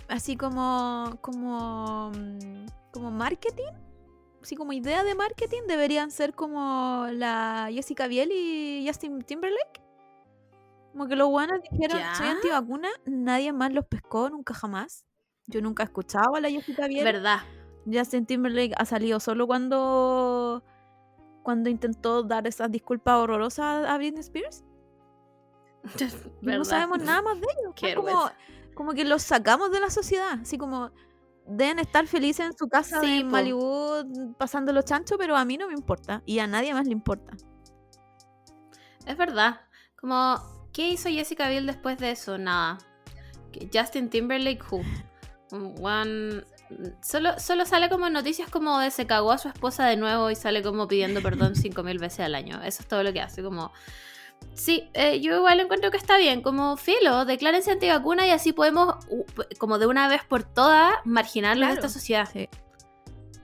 S2: así como, como, mm, como marketing, Sí, como idea de marketing, deberían ser como la Jessica Biel y Justin Timberlake. Como que los guanas dijeron, soy antivacuna, nadie más los pescó, nunca jamás. Yo nunca he escuchado a la Jessica Biel.
S1: Verdad.
S2: Justin Timberlake ha salido solo cuando cuando intentó dar esas disculpas horrorosas a Britney Spears. no sabemos nada más de ellos. Como, como que los sacamos de la sociedad. Así como, deben estar felices en su casa sí, de Malibu mm, pasando los chanchos, pero a mí no me importa y a nadie más le importa.
S1: Es verdad. Como, ¿qué hizo Jessica Biel después de eso? Nada. Justin Timberlake, who? One... Mm, solo, solo sale como noticias como de se cagó a su esposa de nuevo y sale como pidiendo perdón 5.000 veces al año. Eso es todo lo que hace, como Sí, eh, yo igual encuentro que está bien, como filo, declárense vacuna y así podemos, como de una vez por todas, marginarlos de esta sociedad.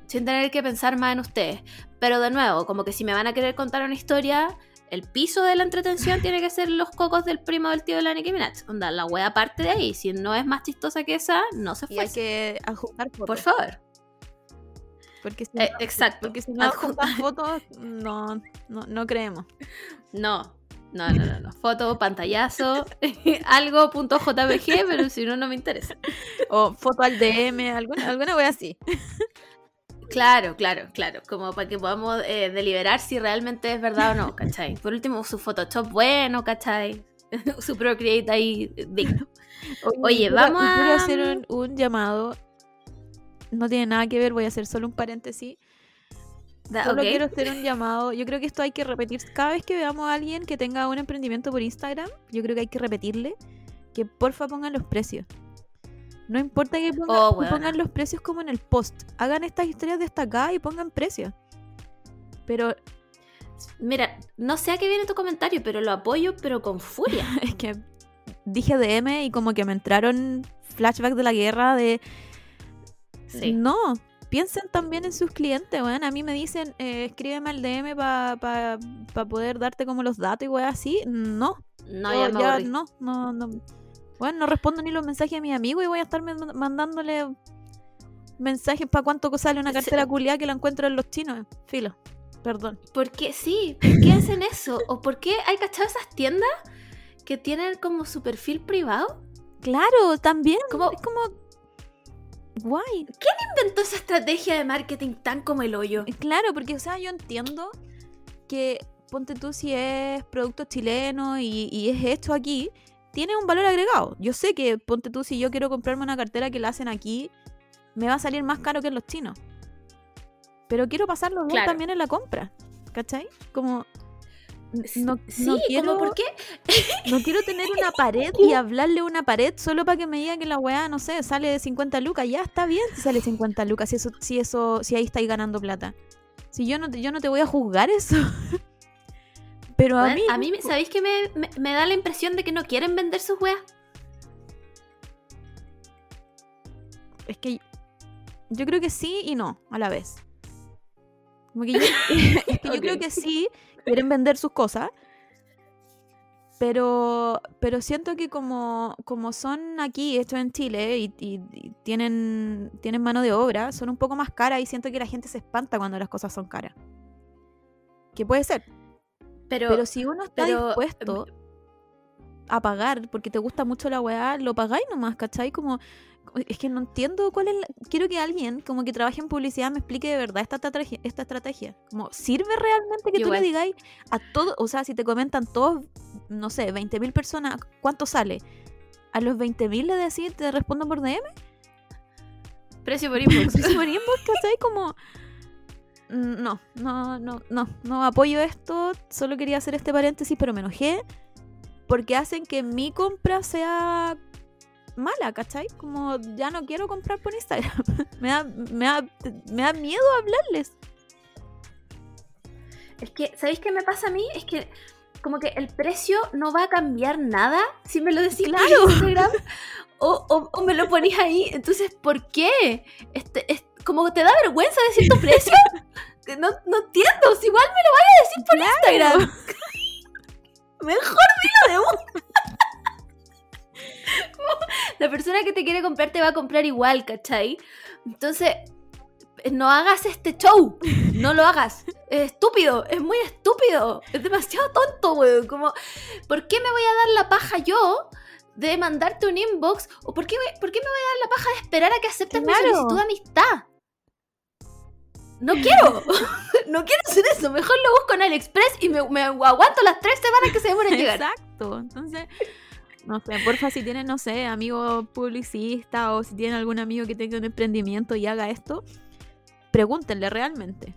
S1: Sin tener que pensar más en ustedes. Pero de nuevo, como que si me van a querer contar una historia, el piso de la entretención tiene que ser los cocos del primo del tío de la Nicki Minaj. Onda, la wea parte de ahí. Si no es más chistosa que esa, no se fue. Y
S2: hay que ajustar fotos.
S1: Por favor.
S2: Porque si eh, exacto. Porque si no adjuntan fotos, no, no, no creemos.
S1: No, no, no, no, no. Foto, pantallazo, algo.jpg, pero si no, no me interesa.
S2: O foto al DM, alguna, alguna wea así.
S1: Claro, claro, claro. Como para que podamos eh, deliberar si realmente es verdad o no, ¿cachai? Por último, su Photoshop bueno, ¿cachai? su Procreate ahí digno.
S2: Oye, vamos Voy a... hacer mm? un llamado. No tiene nada que ver, voy a hacer solo un paréntesis Solo quiero hacer un llamado. Yo creo que esto hay que repetir. Cada vez que veamos a alguien que tenga un emprendimiento por Instagram, yo creo que hay que repetirle que porfa pongan los precios. No importa que oh, pongan, los precios como en el post. Hagan estas historias destacadas y pongan precios. Pero.
S1: Mira, no sé a qué viene tu comentario, pero lo apoyo, pero con furia.
S2: es que dije DM y como que me entraron flashbacks de la guerra de. Sí. No, piensen también en sus clientes, bueno, A mí me dicen, eh, escríbeme al DM para pa, poder darte como los datos y
S1: weón
S2: así. No.
S1: No, ya,
S2: no, no, no. Bueno, no respondo ni los mensajes a mi amigo y voy a estar mandándole mensajes para cuánto sale una cartera culiada que la encuentro en los chinos. Filo, perdón.
S1: ¿Por qué? Sí, ¿por qué hacen eso? ¿O por qué hay cachado esas tiendas que tienen como su perfil privado?
S2: Claro, también. es como
S1: Guay. ¿Quién inventó esa estrategia de marketing tan como el hoyo?
S2: Eh, claro, porque, o sea, yo entiendo que, ponte tú, si es producto chileno y, es esto aquí, tiene un valor agregado. Yo sé que, ponte tú, si yo quiero comprarme una cartera que la hacen aquí, me va a salir más caro que en los chinos. Pero quiero pasarlo bien también en la compra. ¿Cachai? Como
S1: no, no quiero, ¿por qué?
S2: No quiero tener una pared y hablarle una pared solo para que me diga que la weá, no sé, sale de 50 lucas. Ya está bien si sale 50 lucas, si eso, si eso, ahí estáis ganando plata. Si yo no te, yo no te voy a juzgar eso.
S1: Pero a mí. A mí, ¿sabéis que me, da la impresión de que no quieren vender sus weas?
S2: Es que yo creo que sí y no a la vez. es que yo creo que sí, quieren vender sus cosas. Pero, pero siento que como, como son aquí, esto en Chile, y, tienen, tienen mano de obra, son un poco más caras y siento que la gente se espanta cuando las cosas son caras. Que puede ser. Pero, pero si uno está em, dispuesto a pagar porque te gusta mucho la weá, lo pagáis nomás, ¿cachai? Como es que no entiendo cuál es Quiero que alguien como que trabaje en publicidad me explique de verdad esta estrategia. Esta estrategia. Como, ¿sirve realmente que tú le digáis a todos, o sea, si te comentan todos, no sé, 20.000 personas, ¿cuánto sale? ¿A los 20.000 le decís, te respondo por DM? Precio por inbox. Precio por inbox, ¿cachai? Como... No, no, no, no, no apoyo esto, solo quería hacer este paréntesis, pero me enojé porque hacen que mi compra sea mala, ¿cachai? Como ya no quiero comprar por Instagram. me, da, me, da, miedo hablarles.
S1: Es que, ¿sabéis qué me pasa a mí? Es que como que el precio no va a cambiar nada si me lo decís por Instagram o, me lo ponís ahí. Entonces, ¿por qué? Este, es como te da vergüenza decir tu precio. No, no entiendo, si igual me lo vaya a decir por Instagram. Mejor dilo de una la persona que te quiere comprar te va a comprar igual, ¿cachai? Entonces, eh, no hagas este show, no lo hagas. Es estúpido, es muy estúpido, es demasiado tonto, weón. Como, ¿por qué me voy a dar la paja yo? De mandarte un inbox, o por qué, me voy a dar la paja de esperar a que aceptes mi solicitud de amistad no quiero, no quiero hacer eso, mejor lo busco en AliExpress y me, aguanto las tres semanas que se demoran en llegar.
S2: Exacto, entonces no sé, porfa, si tienen, no sé, amigo publicista o si tienen algún amigo que tenga un emprendimiento y haga esto, pregúntenle realmente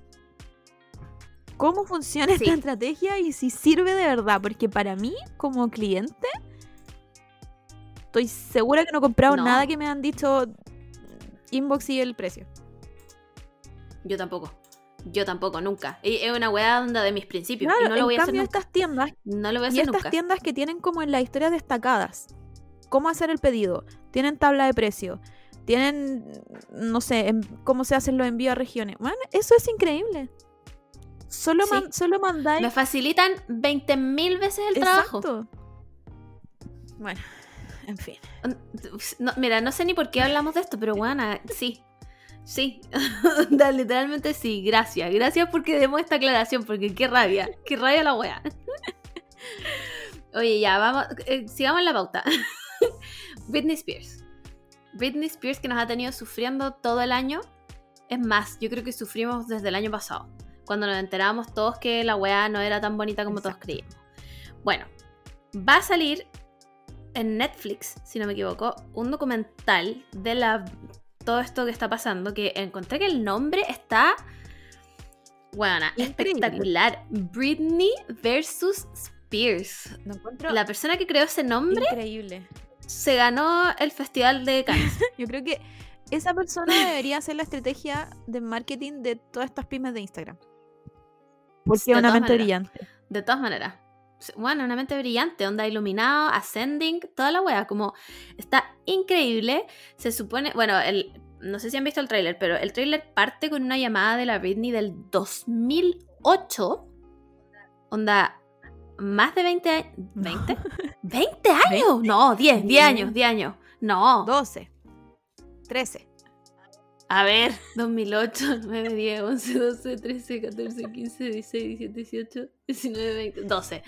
S2: cómo funciona esta estrategia y si sirve de verdad, porque para mí, como cliente, estoy segura que no he comprado nada que me han dicho inbox y el precio.
S1: Yo tampoco. Yo tampoco, nunca. Es una weá onda de mis principios. y no lo voy a hacer nunca.
S2: estas tiendas. No lo voy a hacer estas tiendas que tienen como en la historia destacadas. Cómo hacer el pedido. Tienen tabla de precio. Tienen, no sé, cómo se hacen los envíos a regiones. Bueno, eso es increíble. Solo, solo mandáis.
S1: Me facilitan 20.000 veces el trabajo.
S2: Bueno, en fin.
S1: Mm, mira, no sé ni por qué hablamos de esto, pero bueno, sí. Sí, literalmente sí, gracias. Gracias porque demos esta aclaración, porque qué rabia, qué rabia la wea. Oye, ya, vamos, eh, en sigamos la pauta. Britney Spears. Britney Spears que nos ha tenido sufriendo todo el año. Es más, yo creo que sufrimos desde el año pasado, cuando nos enterábamos todos que la weá no era tan bonita como todos creíamos. Bueno, va a salir en Netflix, si no me equivoco, un documental de la todo esto que está pasando, que encontré que el nombre está, bueno, espectacular. Britney versus Spears. La persona que creó ese nombre... Increíble. Se ganó el Festival de Cannes.
S2: Yo creo que esa persona debería ser la estrategia de marketing de todas estas pymes de Instagram. Porque una mente
S1: De todas maneras bueno, una mente brillante, onda iluminado, ascending, toda la wea, como está increíble. Se supone, bueno, no sé si han visto el tráiler, pero el tráiler parte con una llamada de la Britney del 2008, onda más de 20 años, ¿20? ¿20 años? No, 10, 10 años, 10 años,
S2: no. 12, 13.
S1: A ver, 2008, 9, 10, 11, 12, 13, 14, 15, 16, 17, 18, 19, 20, 12.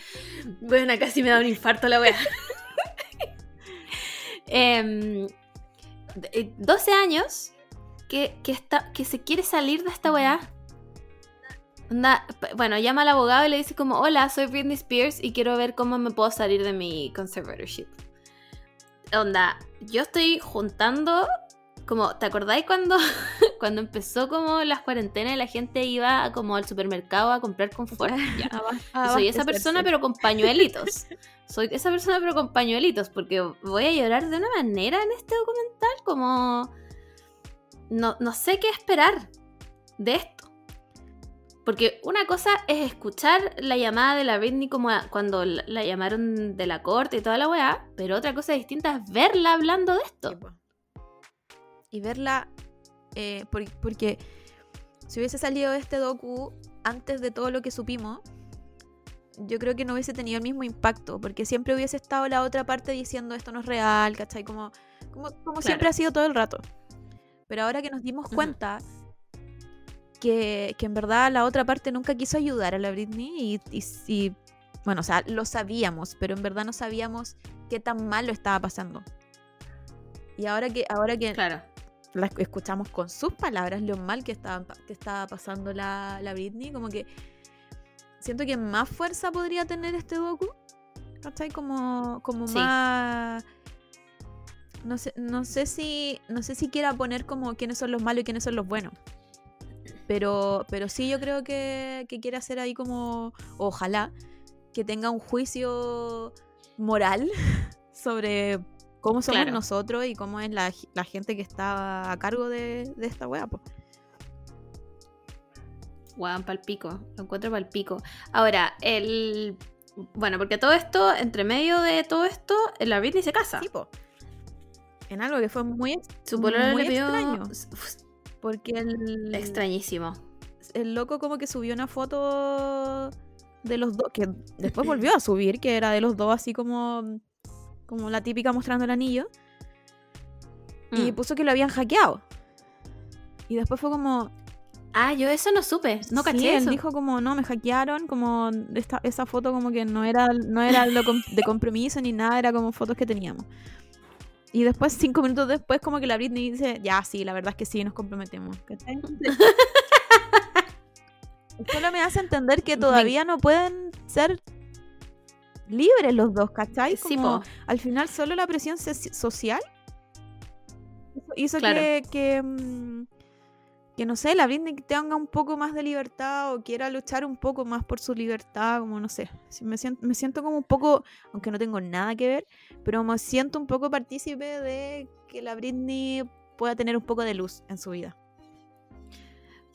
S1: Bueno, casi me da un infarto la wea. 12 em, eh, años que, está, que se quiere salir de esta weá. Onda, bueno, llama al abogado y le dice como, hola, soy Britney Spears y quiero ver cómo me puedo salir de mi conservatorship. Onda, yo estoy juntando como, ¿te acordáis cuando, cuando empezó como las cuarentenas y la gente iba como al supermercado a comprar con fuerza soy esa persona pero con pañuelitos. Soy esa persona pero con pañuelitos porque voy a llorar de una manera en este documental como... No, no sé qué esperar de esto. Porque una cosa es escuchar la llamada de la Britney como cuando la, la llamaron de la corte y toda la weá, pero otra cosa distinta es verla hablando de esto
S2: y verla eh, porque si hubiese salido este docu antes de todo lo que supimos, yo creo que no hubiese tenido el mismo impacto, porque siempre hubiese estado la otra parte diciendo esto no es real, ¿cachai? Como, como, como siempre ha sido todo el rato. Pero ahora que nos dimos cuenta que, que, en verdad la otra parte nunca quiso ayudar a la Britney y, y, bueno, o sea, lo sabíamos, pero en verdad no sabíamos qué tan mal lo estaba pasando. Y ahora que, ahora que, claro escuchamos con sus palabras lo mal que estaba, que estaba pasando la, la Britney, como que siento que más fuerza podría tener este Goku ¿cachai? Como, como más... No sé, no sé si no sé si quiera poner como quiénes son los malos y quiénes son los buenos. Pero, pero sí yo creo que, que quiere hacer ahí como, ojalá, que tenga un juicio moral sobre cómo somos nosotros y cómo es la, gente que está a cargo de, esta wea, pues. Guau,
S1: palpico, lo encuentro palpico. Ahora, el. Bueno, porque todo esto, entre medio de todo esto, la Britney se casa. Tipo.
S2: En algo que fue muy, Su muy extraño. Porque el.
S1: Extrañísimo.
S2: El loco, como que subió una foto de los dos, que después volvió a subir, que era de los dos así como como la típica mostrando el anillo, y mm. puso que lo habían hackeado. Y después fue como...
S1: Ah, yo eso no supe, no caché. eso.
S2: dijo como, no, me hackearon, como esta, esa foto como que no era, no era de compromiso ni nada, era como fotos que teníamos. Y después, cinco minutos después, como que la Britney dice, ya, sí, la verdad es que sí, nos comprometemos. Solo me hace entender que todavía no pueden ser libres los dos, ¿cachai? Eh, como, al final solo la presión social hizo que, mm, que, no sé, la Britney tenga un poco más de libertad o quiera luchar un poco más por su libertad, como no sé. Me siento, como un poco, aunque no tengo nada que ver, pero me siento un poco partícipe de que la Britney pueda tener un poco de luz en su vida.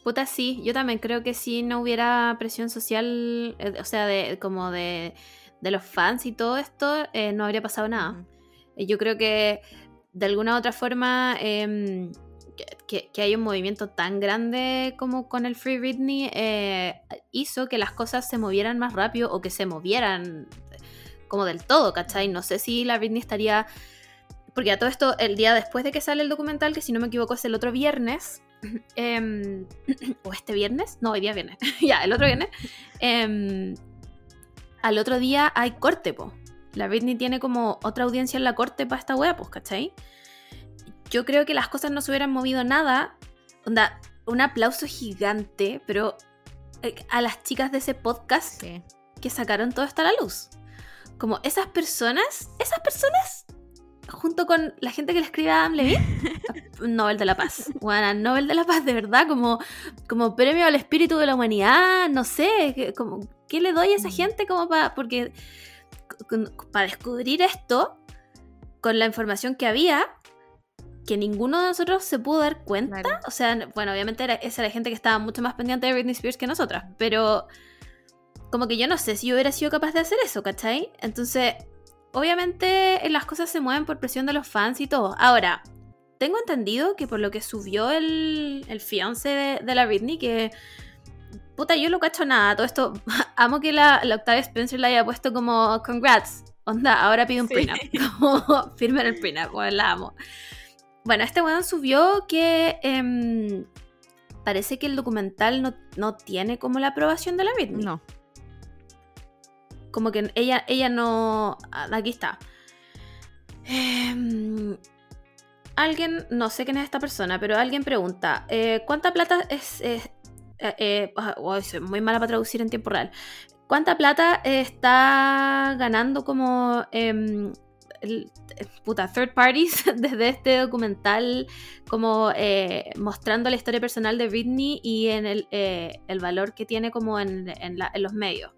S1: Puta, sí, yo también creo que si no hubiera presión social, eh, o sea, de, como de de los fans y todo esto, eh, no habría pasado nada. Eh, yo creo que de alguna u otra forma em, que, hay un movimiento tan grande como con el Free Britney eh, hizo que las cosas se movieran más rápido o que se movieran como del todo, ¿cachai? No sé si la Britney estaría... Porque a todo esto, el día después de que sale el documental, que si no me equivoco es el otro viernes, em, o este viernes, no, hoy día viernes, ya, el otro viernes, em, al otro día hay corte, po. La Britney tiene como otra audiencia en la corte para esta wea, pues, ¿cachai? Yo creo que las cosas no se hubieran movido nada. Onda, un aplauso gigante, pero eh, a las chicas de ese podcast que sacaron todo hasta la luz. Como esas personas, esas personas junto con la gente que le escribe a Adam Nobel de la Paz. Bueno, Nobel de la Paz, de verdad, como, como premio al espíritu de la humanidad, no sé, como, ¿qué le doy a esa mm. gente como para, porque para descubrir esto, con la información que había, que ninguno de nosotros se pudo dar cuenta, o sea, bueno, obviamente esa era la gente que estaba mucho más pendiente de Britney Spears que nosotras, pero como que yo no sé si yo hubiera sido capaz de hacer eso, ¿cachai? Entonces Obviamente eh, las cosas se mueven por presión de los fans y todo. Ahora, tengo entendido que por lo que subió el, el fiance de, la Britney, que puta, yo no cacho nada. Todo esto, amo que la, la Octavia Spencer la haya puesto como congrats. Onda, ahora pide un sí. Como firmen el prenup, la amo. Bueno, este weón subió que em, parece que el documental no, no tiene como la aprobación de la Britney. No. Como que ella, ella no... Ah, aquí está. Em, alguien, no sé quién es esta persona, pero alguien pregunta, eh, ¿cuánta plata es... es eh, eh, ah, soy muy mala para traducir en tiempo real. ¿Cuánta plata está ganando como em, eh, puta, third parties desde este documental como eh, mostrando la historia personal de Britney y en el, eh, valor que tiene como en, los medios.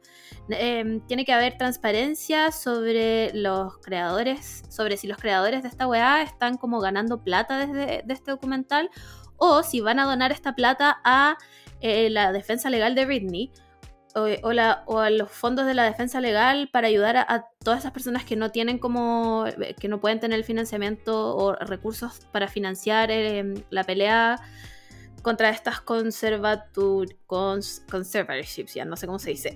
S1: Em, tiene que haber transparencia sobre los creadores, sobre si los creadores de esta weá están como ganando plata desde este documental o si van a donar esta plata a la defensa legal de Britney eh, o, a los fondos de la defensa legal para ayudar a, todas esas personas que no tienen como eh, que no pueden tener el financiamiento o recursos para financiar eh, la pelea contra estas conservatur conservatorships ya no sé cómo se dice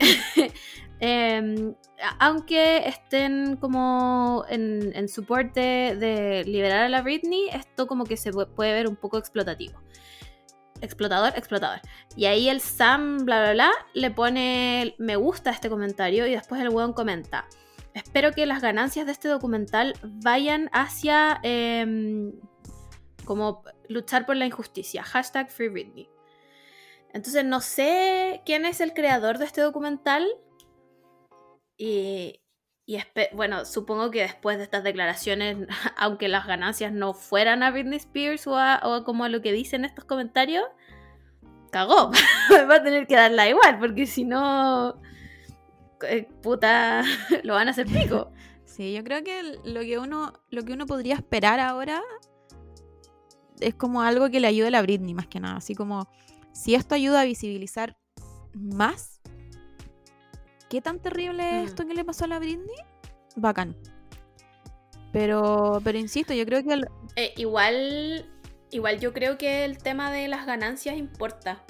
S1: em, aunque estén como en, en soporte de liberar a la Britney esto como que se puede ver un poco explotativo explotador, explotador. Y ahí el Sam, bla, bla, bla, le pone me gusta a este comentario y después el weón comenta. Espero que las ganancias de este documental vayan hacia em, como luchar por la injusticia. Hashtag Free Entonces no sé quién es el creador de este documental. Y, y bueno, supongo que después de estas declaraciones, aunque las ganancias no fueran a Britney Spears o, a, como a lo que dicen estos comentarios, cagó. Va a tener que darla igual, porque si no, eh, puta, lo van a hacer pico.
S2: Sí, yo creo que lo que uno, lo que uno podría esperar ahora es como algo que le ayude a la Britney, más que nada. Así como, si esto ayuda a visibilizar más qué tan terrible es mm. esto que le pasó a la Britney, bacán. Pero, pero insisto, yo creo que...
S1: Eh, igual, igual yo creo que el tema de las ganancias importa.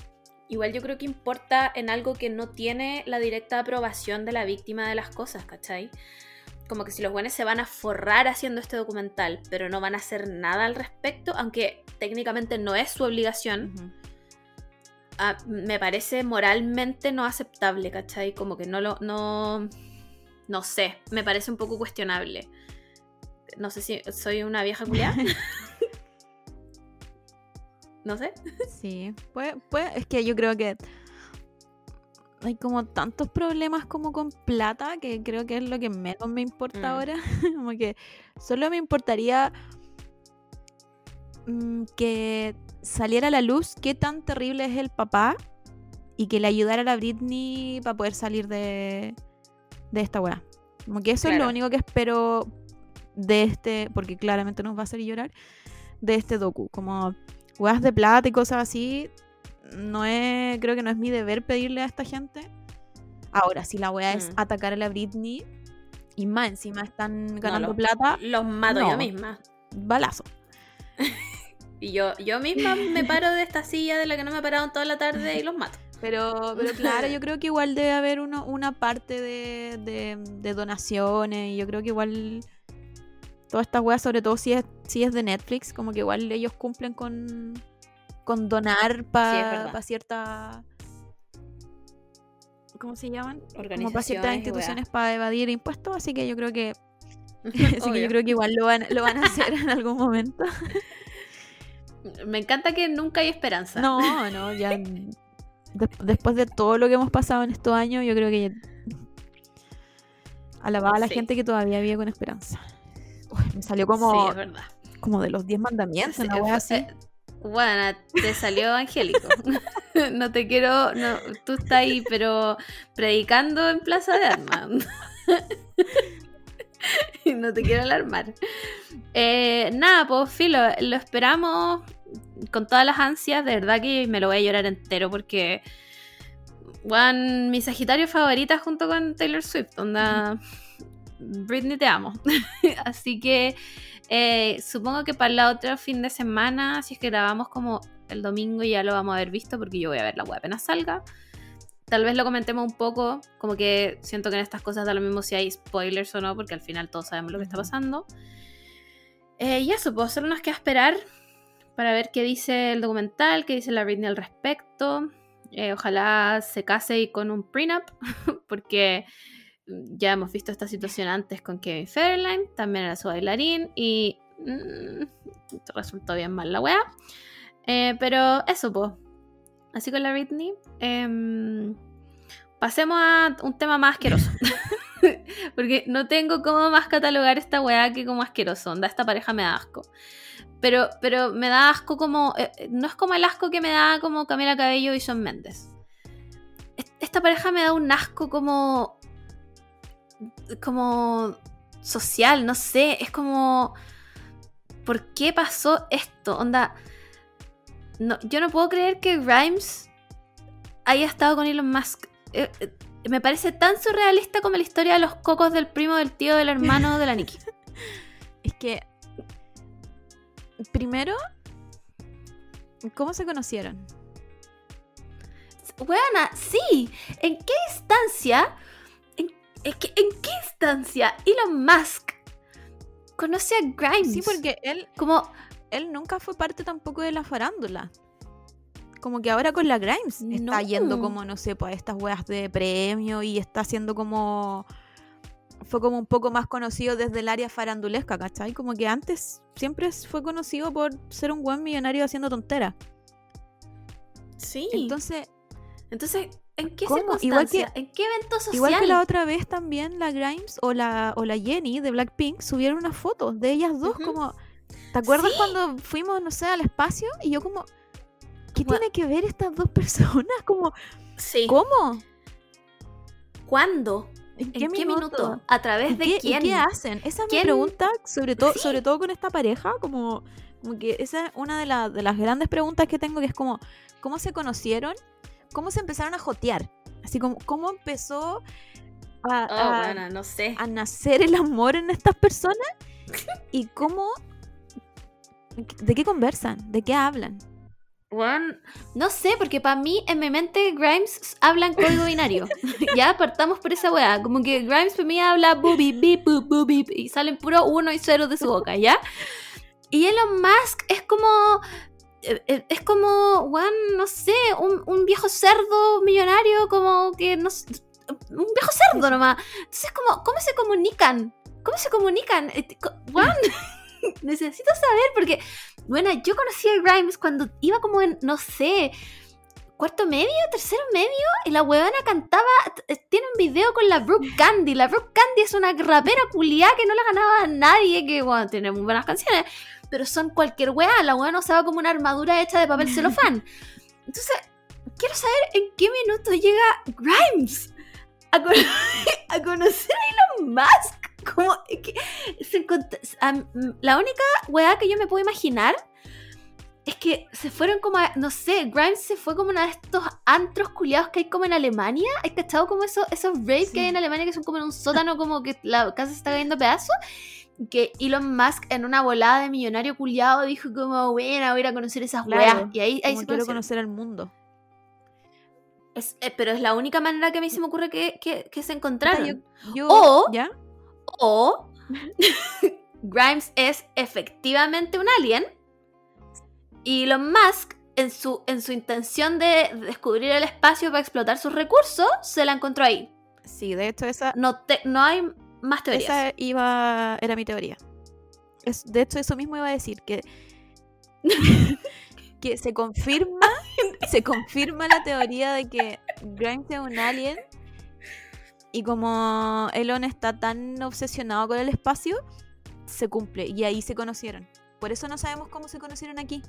S1: Igual yo creo que importa en algo que no tiene la directa aprobación de la víctima de las cosas, ¿cachai? Como que si los buenos se van a forrar haciendo este documental, pero no van a hacer nada al respecto, aunque técnicamente no es su obligación. Ah, me parece moralmente no aceptable, ¿cachai? Como que no lo. No, no sé, me parece un poco cuestionable. No sé si soy una vieja culiada. no sé.
S2: Sí, pues, pues es que yo creo que hay como tantos problemas como con plata que creo que es lo que menos me importa mm. ahora. como que solo me importaría mm, que saliera a la luz qué tan terrible es el papá y que le ayudara a la Britney para poder salir de, de esta weá. Como que eso es lo único que espero de este, porque claramente nos va a hacer llorar, de este docu. Como weas de plata y cosas así, no es, creo que no es mi deber pedirle a esta gente. Ahora, si la wea es mm. atacar a la Britney y más encima están ganando plata,
S1: los mato yo misma.
S2: Balazo.
S1: Y yo, yo misma me paro de esta silla de la que no me he parado en toda la tarde y los mato.
S2: Pero, pero claro, yo creo que igual debe haber uno, una parte de, de, donaciones. Y yo creo que igual Todas estas weas, sobre todo si es, si es de Netflix, como que igual ellos cumplen con, con donar para ciertas ¿Cómo se
S1: llaman? Como
S2: para
S1: ciertas
S2: instituciones para evadir impuestos. Así que yo creo que. así que yo creo que igual lo van, lo van a hacer en algún momento.
S1: me encanta que nunca hay esperanza.
S2: No, no, ya. después de todo lo que hemos pasado en estos años, yo creo que. Alababa a la gente que todavía vive con esperanza. me salió como. Sí, es como de los diez mandamientos,
S1: bueno, eh, te salió angélico. no te quiero. No, tú estás ahí, pero predicando en Plaza de Armas. no te quiero alarmar. Eh, nada, pues filo, lo esperamos con todas las ansias, de verdad que me lo voy a llorar entero porque. Juan, mi Sagitario favorita junto con Taylor Swift, onda. Britney, te amo. Así que eh, supongo que para el otro fin de semana, si es que grabamos como el domingo, ya lo vamos a haber visto porque yo voy a ver la web apenas salga. Tal vez lo comentemos un poco, como que siento que en estas cosas da lo mismo si hay spoilers o no, porque al final todos sabemos lo que está pasando. Eh, y eso, pues solo nos queda esperar para ver qué dice el documental, qué dice la Britney al respecto. Eh, ojalá se case y con un prenup, porque mm, ya hemos visto esta situación antes con Kevin Fairline, también era su bailarín y mm, resultó bien mal la weá. Eh, pero eso, pues. Así con la Britney. Em, pasemos a un tema más asqueroso. porque no tengo cómo más catalogar esta weá que como asqueroso. esta pareja me da asco. Pero, pero me da asco como. Eh, eh, no es como el asco que me da como Camila Cabello y Son Méndez. Esta pareja me da un asco como. como. social, no sé. Es como. ¿Por qué pasó esto? Onda. No, yo no puedo creer que Grimes haya estado con Elon Musk. Eh, me parece tan surrealista como la historia de los cocos del primo, del tío, del hermano de la Nikki.
S2: es que primero, ¿cómo se conocieron?
S1: Buena, sí. ¿En qué instancia? En, qué, ¿En, qué, instancia Elon Musk conoce a Grimes?
S2: Sí, porque él. Como. Él nunca fue parte tampoco de la farándula. Como que ahora con la Grimes está yendo como, no sé, pues a estas weas de premio y está haciendo como fue como un poco más conocido desde el área farandulesca, ¿cachai? Como que antes siempre fue conocido por ser un buen millonario haciendo tonteras.
S1: Sí. Entonces. Entonces, ¿en qué circunstancia? ¿En qué evento social? Igual que
S2: la otra vez también la Grimes o la, o la Jenny de Blackpink subieron una foto de ellas dos como. ¿Te acuerdas cuando fuimos, no sé, al espacio? Y yo como. ¿Qué tiene que ver estas dos personas? Como. Sí. ¿Cómo?
S1: ¿Cuándo? ¿En qué, minuto? ¿A través
S2: de
S1: quién?
S2: ¿Qué hacen? Esa es mi pregunta, sobre, todo, sobre todo con esta pareja, como, como que esa es una de, las grandes preguntas que tengo, que es como, ¿cómo se conocieron? ¿Cómo se empezaron a jotear? Así como, ¿cómo empezó
S1: a, oh,
S2: a nacer el amor en estas personas? ¿Y cómo, de qué conversan? ¿De qué hablan?
S1: no sé, porque para mí, en mi mente, Grimes hablan en código binario. ya partamos por esa weá. Como que Grimes para mí habla booby, beep, boop, y salen puro uno y cero de su boca, ¿ya? Y Elon Musk es como. E, e, es como, Juan, no sé, un, viejo cerdo millonario, como que no Un viejo cerdo nomás. Entonces, como, ¿cómo se comunican? ¿Cómo se comunican? Juan, eh, necesito saber porque, bueno, yo conocí a Grimes cuando iba como en, no sé, cuarto medio, tercero medio, y la huevona cantaba, eh, tiene un video con la Brooke Candy. La Brooke Candy es una rapera culiá que no la ganaba a nadie, que bueno, tiene muy buenas canciones, pero son cualquier weá. La huevona usaba como una armadura hecha de papel celofán. Entonces, quiero saber en qué minuto llega Grimes a, a conocer a Elon Musk. como que la única weá que yo me puedo imaginar es que se fueron como a, no sé, Grimes se fue como uno de estos antros culiados que hay como en Alemania. ¿Hay cachado como esos, esos raves que hay en Alemania que son como en un sótano, como que la casa se está cayendo a pedazos? Que Elon Musk en una volada de millonario culiado dijo como, bueno, voy a ir a conocer esas claro, Y ahí, ahí
S2: se quiero conocer al mundo.
S1: Eh, pero es la única manera que a mí se me ocurre que, se encontraron. Yo, o, ¿ya? O Grimes es efectivamente un alien y Elon Musk, en su, en su intención de descubrir el espacio para explotar sus recursos, se la encontró ahí.
S2: Sí, de hecho esa...
S1: No, no hay más teorías. Esa
S2: iba, era mi teoría. Es, de hecho eso mismo iba a decir, que, que se confirma, se confirma la teoría de que Grimes es un alien y como Elon está tan obsesionado con el espacio, se cumple. Y ahí se conocieron. Por eso no sabemos cómo se conocieron aquí.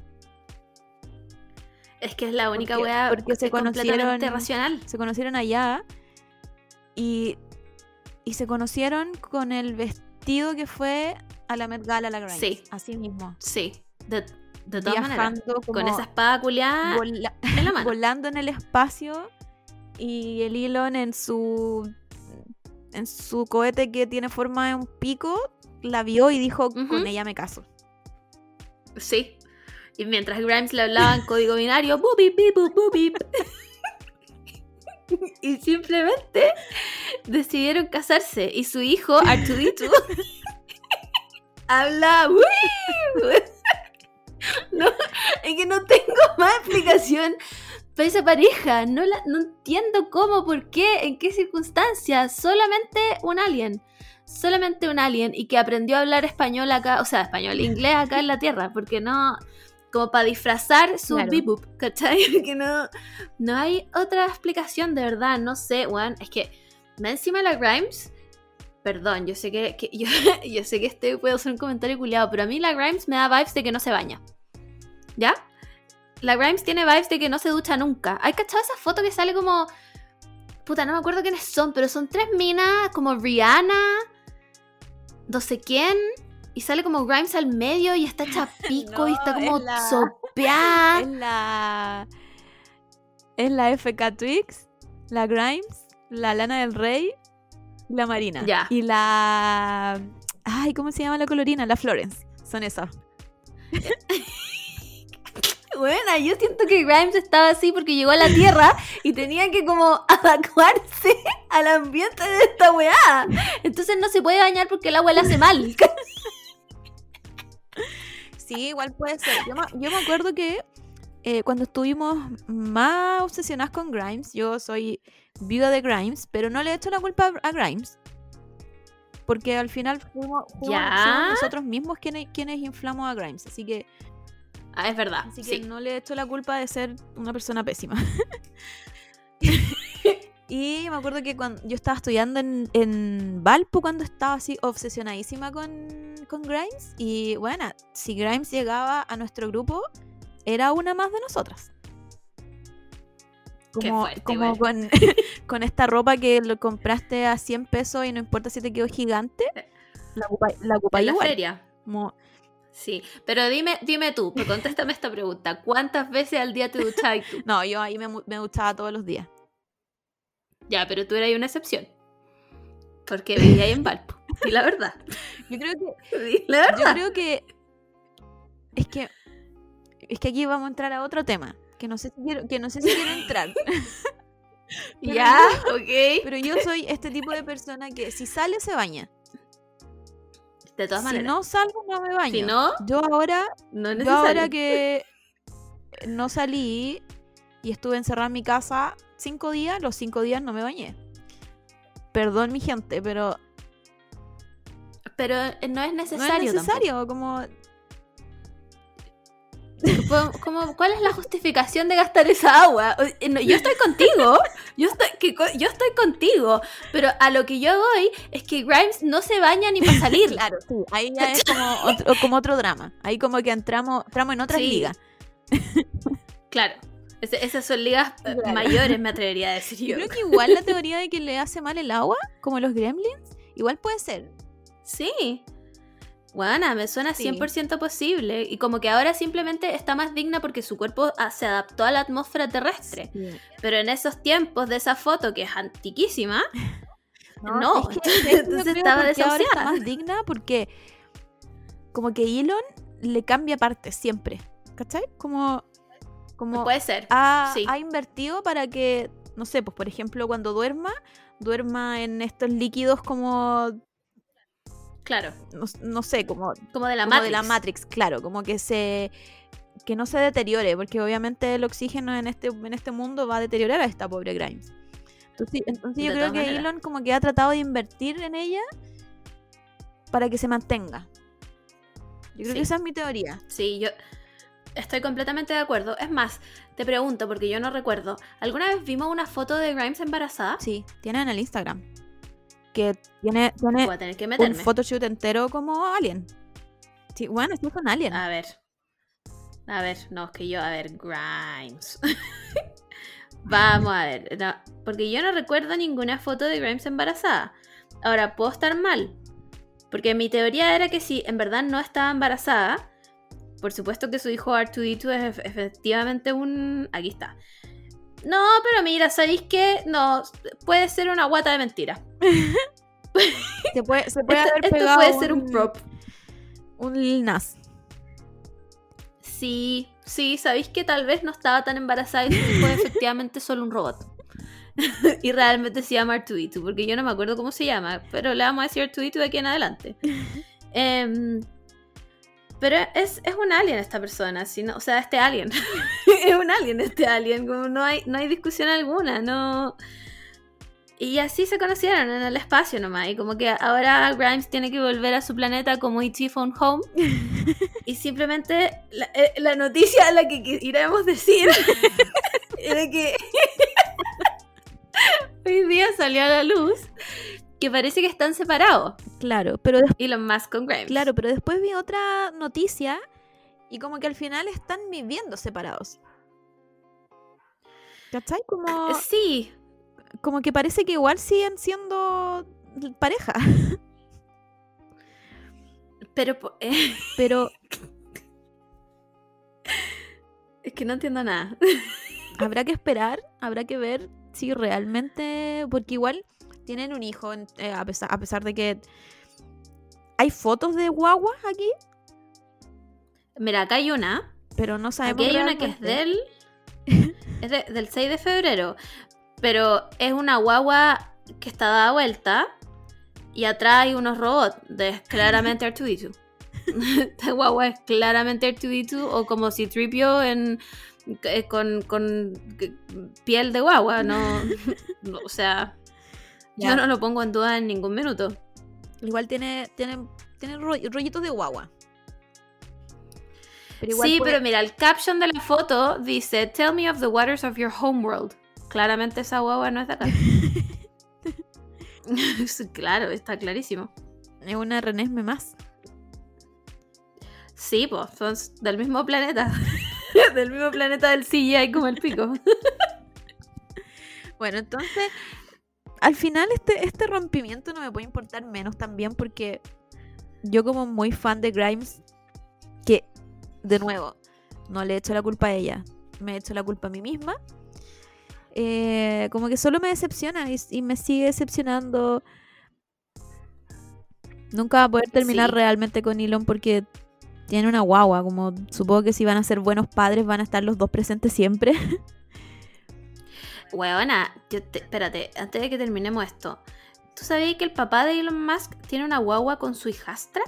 S1: Es que es la única porque, wea porque se conocieron racional.
S2: Se conocieron allá y, se conocieron con el vestido que fue a la Met Gala la Grimes.
S1: Sí.
S2: Así
S1: mismo. Sí. De, todas maneras. Con esa espada culiada
S2: Volando en el espacio y el Elon en su en su cohete que tiene forma de un pico, la vio y dijo, con ella me caso.
S1: Sí. Y mientras Grimes le hablaba en código binario, y simplemente decidieron casarse. Y su hijo, Arturito, habla. no, es que no tengo más explicación fue esa pareja. No, la, no entiendo cómo, por qué, en qué circunstancias. Solamente un alien. Solamente un alien. Y que aprendió a hablar español acá, o sea, español, inglés acá en la Tierra. Porque no. Como para disfrazar su claro. ¿cachai? Que no. No hay otra explicación, de verdad. No sé, Juan. Es que. Me encima la Grimes perdón, yo sé que, yo, yo, sé que este puede ser un comentario culiado, pero a mí la Grimes me da vibes de que no se baña. ¿Ya? La Grimes tiene vibes de que no se ducha nunca. ¿Hay cachado esa foto que sale como. Puta, no me acuerdo quiénes son, pero son tres minas, como Rihanna, no sé quién, y sale como Grimes al medio y está chapico y está como sopeada.
S2: Es la. Es la FK Twix, la Grimes, la Lana del Rey, la Marina. Ya. Y la. Ay, ¿cómo se llama la colorina? La Florence. Son esas.
S1: Buena, yo siento que Grimes estaba así porque llegó a la Tierra y tenía que como evacuarse al ambiente de esta weá. Entonces no se puede bañar porque el agua le hace mal.
S2: Sí, igual puede ser. Yo, me acuerdo que eh, cuando estuvimos más obsesionadas con Grimes, yo soy viuda de Grimes, pero no le he hecho la culpa a Grimes. Porque al final
S1: fuimos,
S2: somos nosotros mismos quienes, quienes inflamos a Grimes. Así que
S1: Ah, es verdad. Así que
S2: no le he hecho la culpa de ser una persona pésima. y me acuerdo que cuando yo estaba estudiando en, en Valpo cuando estaba así obsesionadísima con, con Grimes. Y bueno, si Grimes llegaba a nuestro grupo, era una más de nosotras como, como con, esta ropa que lo compraste a 100 pesos y no importa si te quedó gigante, eh, la ocupáis la La feria.
S1: Sí, pero dime, dime tú, contéstame esta pregunta. ¿Cuántas veces al día te duchabas
S2: tú? No, yo ahí me, me duchaba todos los días.
S1: Ya, pero tú eras una excepción. Porque vivía en Valpo. Y la verdad.
S2: Yo creo que. La verdad. Yo creo que. Es que. Es que aquí vamos a entrar a otro tema. Que no sé si quiero, que no sé si quiero entrar.
S1: ya, ok.
S2: Pero yo soy este tipo de persona que si sale se baña.
S1: De todas maneras. Si no
S2: salgo, no me baño. Si no, yo ahora, no es yo ahora que no salí y estuve encerrada en mi casa cinco días, los cinco días no me bañé. Perdón, mi gente, pero.
S1: Pero eh, no es necesario. No es necesario,
S2: como
S1: ¿Cuál es la justificación de gastar esa agua? Eh, yo estoy contigo, yo estoy, yo estoy contigo, pero a lo que yo voy es que Grimes no se baña ni para salir.
S2: Claro, ahí ya es como otro, drama, ahí como que entramos, en otras liga ligas.
S1: Claro, esas son ligas eh, mayores, me atrevería a decir yo.
S2: Creo que igual la teoría de que le hace mal el agua, como los gremlins, igual puede ser.
S1: Sí, Buena, me suena 100% posible. Y como que ahora simplemente está más digna porque su cuerpo ah, se adaptó a la atmósfera terrestre. Pero en esos tiempos de esa foto, que es antiquísima, no.
S2: Entonces estaba desahuciada. Está más digna porque, como que Elon le cambia partes siempre. ¿Cachai? Como. como
S1: Puede ser.
S2: ha invertido para que, no sé, pues por ejemplo, cuando duerma, duerma en estos líquidos como
S1: Claro.
S2: No, sé, como,
S1: como, de la,
S2: Matrix.
S1: de
S2: la Matrix, claro, como que se que no se deteriore, porque obviamente el oxígeno en este, en este mundo va a deteriorar a esta pobre Grimes. Entonces, yo creo que Elon como que ha tratado de invertir en ella para que se mantenga. Yo creo que esa es mi teoría.
S1: Sí, yo estoy completamente de acuerdo. Es más, te pregunto, porque yo no recuerdo, ¿alguna vez vimos una foto de Grimes embarazada?
S2: Sí, tiene en el Instagram que tiene, a tener que un photoshoot entero como Alien. Sí, bueno, estoy con Alien.
S1: A ver. A ver, no, es que yo, a ver, Grimes. Vamos a ver. porque yo no recuerdo ninguna foto de Grimes embarazada. Ahora, puedo estar mal. Porque mi teoría era que si en verdad no estaba embarazada, por supuesto que su hijo R2D2 es efectivamente un. Aquí está. No, pero mira, ¿sabéis que No, puede ser una guata de mentiras
S2: se puede, esto,
S1: ser un, prop.
S2: Un Nas.
S1: Sí, sí, sabéis que tal vez no estaba tan embarazada y fue efectivamente solo un robot. y realmente se llama Artuitu, porque yo no me acuerdo cómo se llama, pero le vamos a decir Artuitu de aquí en adelante. Em, pero es, un alien esta persona, o sea, este alien. es un alien este alien, no hay, no hay discusión alguna, no, y así se conocieron en el espacio nomás. Y como que ahora Grimes tiene que volver a su planeta como E.T. Phone Home. y simplemente eh, la, noticia a la que iremos decir era que hoy día salió a la luz que parece que están separados.
S2: Claro, pero
S1: y lo más con Grimes.
S2: Claro, pero después vi otra noticia y como que al final están viviendo separados. ¿Cachai? Como. Ah,
S1: sí
S2: como que parece que igual siguen siendo pareja.
S1: Pero... Eh, Pero... Es que no entiendo nada.
S2: Habrá que esperar, habrá que ver si realmente... Porque igual tienen un hijo, eh, a, pesar, de que... ¿Hay fotos de guagua aquí?
S1: Mira, acá hay una.
S2: Pero no sabemos. Aquí hay
S1: una que es del. es del 6 de febrero. Pero es una guagua que está dada vuelta y atrás hay unos robots. De, claramente r 2 Esta guagua es claramente r 2 o como si Tripio eh, con, piel de guagua. No, o sea, yo no lo pongo en duda en ningún minuto.
S2: Igual tiene, tiene, tiene rollitos de guagua.
S1: sí, pero mira, el caption de la foto dice: Tell me of the waters of your homeworld. Claramente esa guagua no es de acá. claro, está clarísimo.
S2: Es una Renesme más.
S1: Sí, pues, son del mismo planeta.
S2: del mismo planeta del CGI como el pico. bueno, entonces, al final este, este rompimiento no me puede importar menos también porque yo como muy fan de Grimes, que, de nuevo, no le he hecho la culpa a ella, me he hecho la culpa a mí misma eh, como que solo me decepciona y, me sigue decepcionando. Nunca va a poder terminar realmente con Elon porque tiene una guagua, como supongo que si van a ser buenos padres van a estar los dos presentes siempre.
S1: Huevona, yo espérate, antes de que terminemos esto, ¿tú sabías que el papá de Elon Musk tiene una guagua con su hijastra?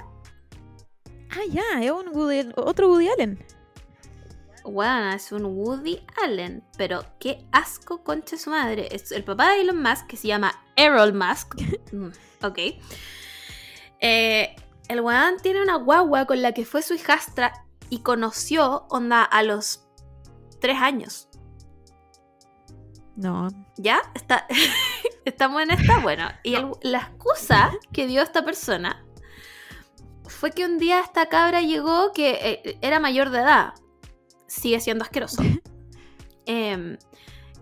S2: Ah, ya, es un otro Woody Allen
S1: es un Woody Allen, pero qué asco concha su madre. Es el papá de Elon Musk, que se llama Errol Musk. Mm, ok. Eh, el weón tiene una guagua con la que fue su hijastra y conoció, onda, a los tres años.
S2: No.
S1: ¿Ya? Está... Estamos en esta. Bueno, y la excusa que dio esta persona fue que un día esta cabra llegó que eh, era mayor de edad sigue siendo asqueroso. Em,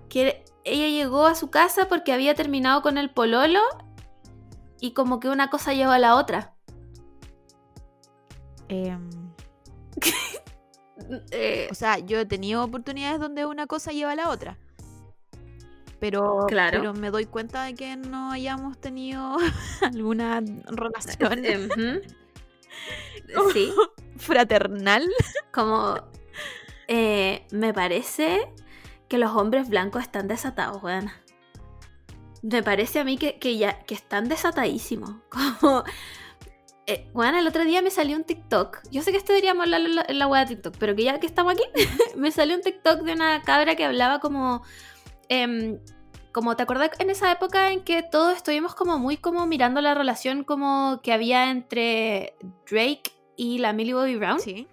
S1: que ella llegó a su casa porque había terminado con el pololo y como que una cosa lleva a la otra.
S2: Em. Eh, o sea, yo he tenido oportunidades donde una cosa lleva a la otra. Pero, pero me doy cuenta de que no hayamos tenido alguna relación. fraternal.
S1: Como eh, me parece que los hombres blancos están desatados, weón. Me parece a mí que, ya que están desatadísimos. Como. Eh, el otro día me salió un TikTok. Yo sé que esto deberíamos hablar en la, de TikTok, pero que ya que estamos aquí, me salió un TikTok de una cabra que hablaba como. Em, como te acuerdas en esa época en que todos estuvimos como muy como mirando la relación como que había entre Drake y la Millie Bobby Brown. Sí.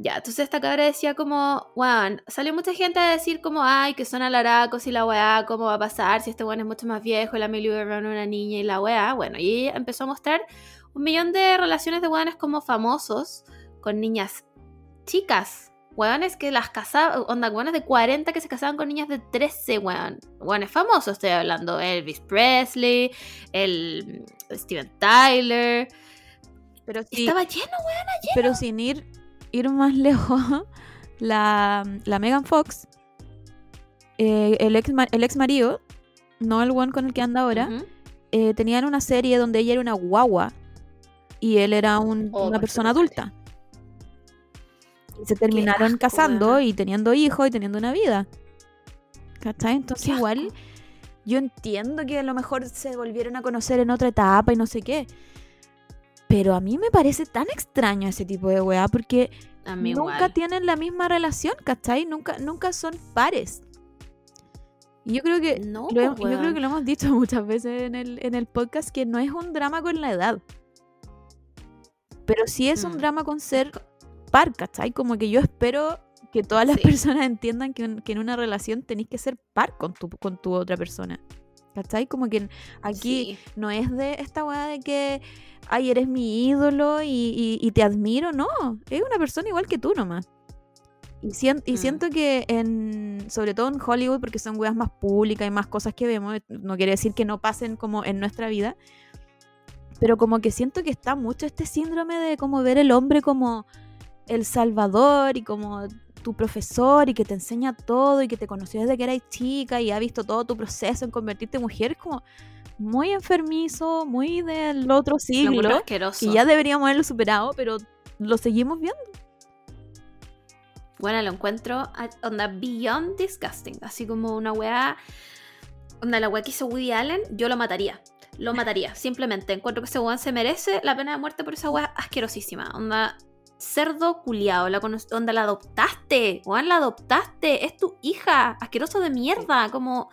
S1: Ya, entonces esta cabra decía como, weón, salió mucha gente a decir como, ay, que son alaracos y la weá, cómo va a pasar, si este weón es mucho más viejo, la Millie una niña y la weá. Bueno, y empezó a mostrar un millón de relaciones de weones como famosos con niñas chicas, weones que las casaban, onda, weones de 40 que se casaban con niñas de 13, weón. Weones famosos, estoy hablando, Elvis Presley, el mm, Steven Tyler. Pero Estaba lleno, weón,
S2: lleno. Pero sin ir ir más lejos, la, Megan Fox, eh, el, ex, el ex marido, no el one con el que anda ahora, eh, tenían una serie donde ella era una guagua y él era oh, una persona adulta. Y se terminaron casando y teniendo hijos y teniendo una vida. ¿Cachai? Entonces igual yo entiendo que a lo mejor se volvieron a conocer en otra etapa y no sé qué. Pero a mí me parece tan extraño ese tipo de weá porque nunca tienen la misma relación, ¿cachai? Nunca, nunca son pares. Y yo creo que lo, pues, yo creo que lo hemos dicho muchas veces en el, podcast que no es un drama con la edad. Pero sí es un mm. drama con ser par, ¿cachai? Como que yo espero que todas las personas entiendan que, en una relación tenéis que ser par con tu, con tu otra persona. ¿Cachai? Como que aquí no es de esta weá de que, ay, eres mi ídolo y, te admiro, no, es una persona igual que tú nomás. Y, y mm. siento que, en, sobre todo en Hollywood, porque son weas más públicas y más cosas que vemos, eh, no quiere decir que no pasen como en nuestra vida, pero como que siento que está mucho este síndrome de como ver el hombre como el salvador y como tu profesor y que te enseña todo y que te conoció desde que eras chica y ha visto todo tu proceso en convertirte en mujer, es como muy enfermizo, muy del otro siglo. Y ya deberíamos haberlo superado, pero lo seguimos viendo.
S1: Bueno, lo encuentro onda beyond disgusting, así como una weá, onda la weá que hizo Woody Allen, yo lo mataría, lo mataría, simplemente encuentro que ese weón se merece la pena de muerte por esa weá asquerosísima, onda cerdo culiado la onda la adoptaste, Juan, la adoptaste, es tu hija, asqueroso de mierda, como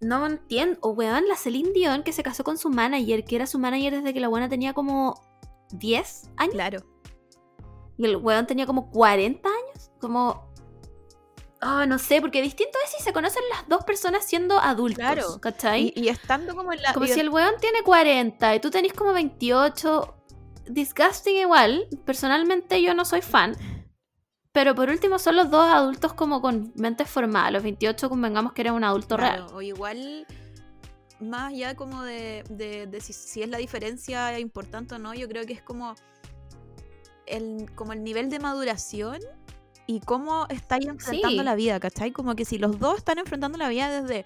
S1: no entiendo, o weón, la Celine Dion que se casó con su manager, que era su manager desde que la buena tenía como 10 años.
S2: Claro.
S1: Y el weón tenía como 40 años, como Oh, no sé, porque distinto es si se conocen las dos personas siendo adultos. Claro.
S2: ¿Cachai? Y, estando como en
S1: la. Como si el weón tiene 40 y tú tenés como 28 disgusting igual. Personalmente yo no soy fan. Pero por último son los dos adultos como con mente formadas. Los 28 convengamos que era un adulto real.
S2: O igual más ya como de, si, es la diferencia importante o no, yo creo que es como el, como el nivel de maduración y cómo estáis enfrentando la vida, ¿cachai? Como que si los dos están enfrentando la vida desde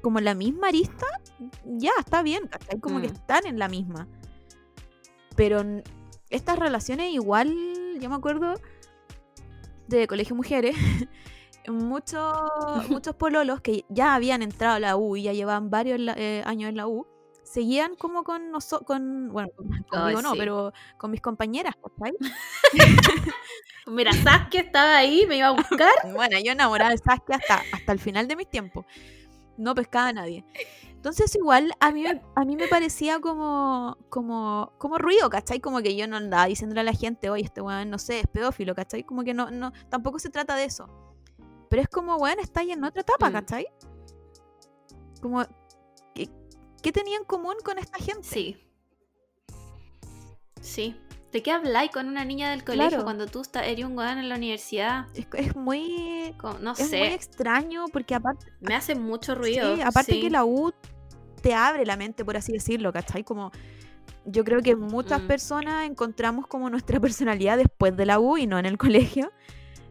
S2: como la misma arista, ya está bien, ¿cachai? Como que mm. están en la misma. Pero estas relaciones igual, yo me acuerdo de colegio mujeres, muchos, muchos pololos que ya habían entrado a la U y ya llevaban varios eh, años en la U, seguían como con nosotros, con, bueno, conmigo no, pero con mis compañeras,
S1: ¿cachai? Mira, Saskia estaba ahí, me iba a buscar.
S2: bueno, yo enamorada de Saskia hasta, hasta el final de mis tiempos. No pescaba a nadie. Entonces igual a mí, a mí me parecía como, como, como ruido, ¿cachai? Como que yo no andaba diciéndole a la gente, oye, este weón, no sé, es pedófilo, ¿cachai? Como que no, no, tampoco se trata de eso. Pero es como, weón, está ahí en otra etapa, mm. ¿cachai? Como, ¿qué, ¿qué tenía en común con esta gente?
S1: Sí. Sí. ¿De qué habláis con una niña del colegio cuando tú estás eres un en la universidad?
S2: Es, muy. no extraño porque aparte.
S1: Me hace mucho ruido. Sí,
S2: aparte que la U te abre la mente, por así decirlo, ¿cachai? Como. Yo creo que muchas mm. personas encontramos como nuestra personalidad después de la U y no en el colegio.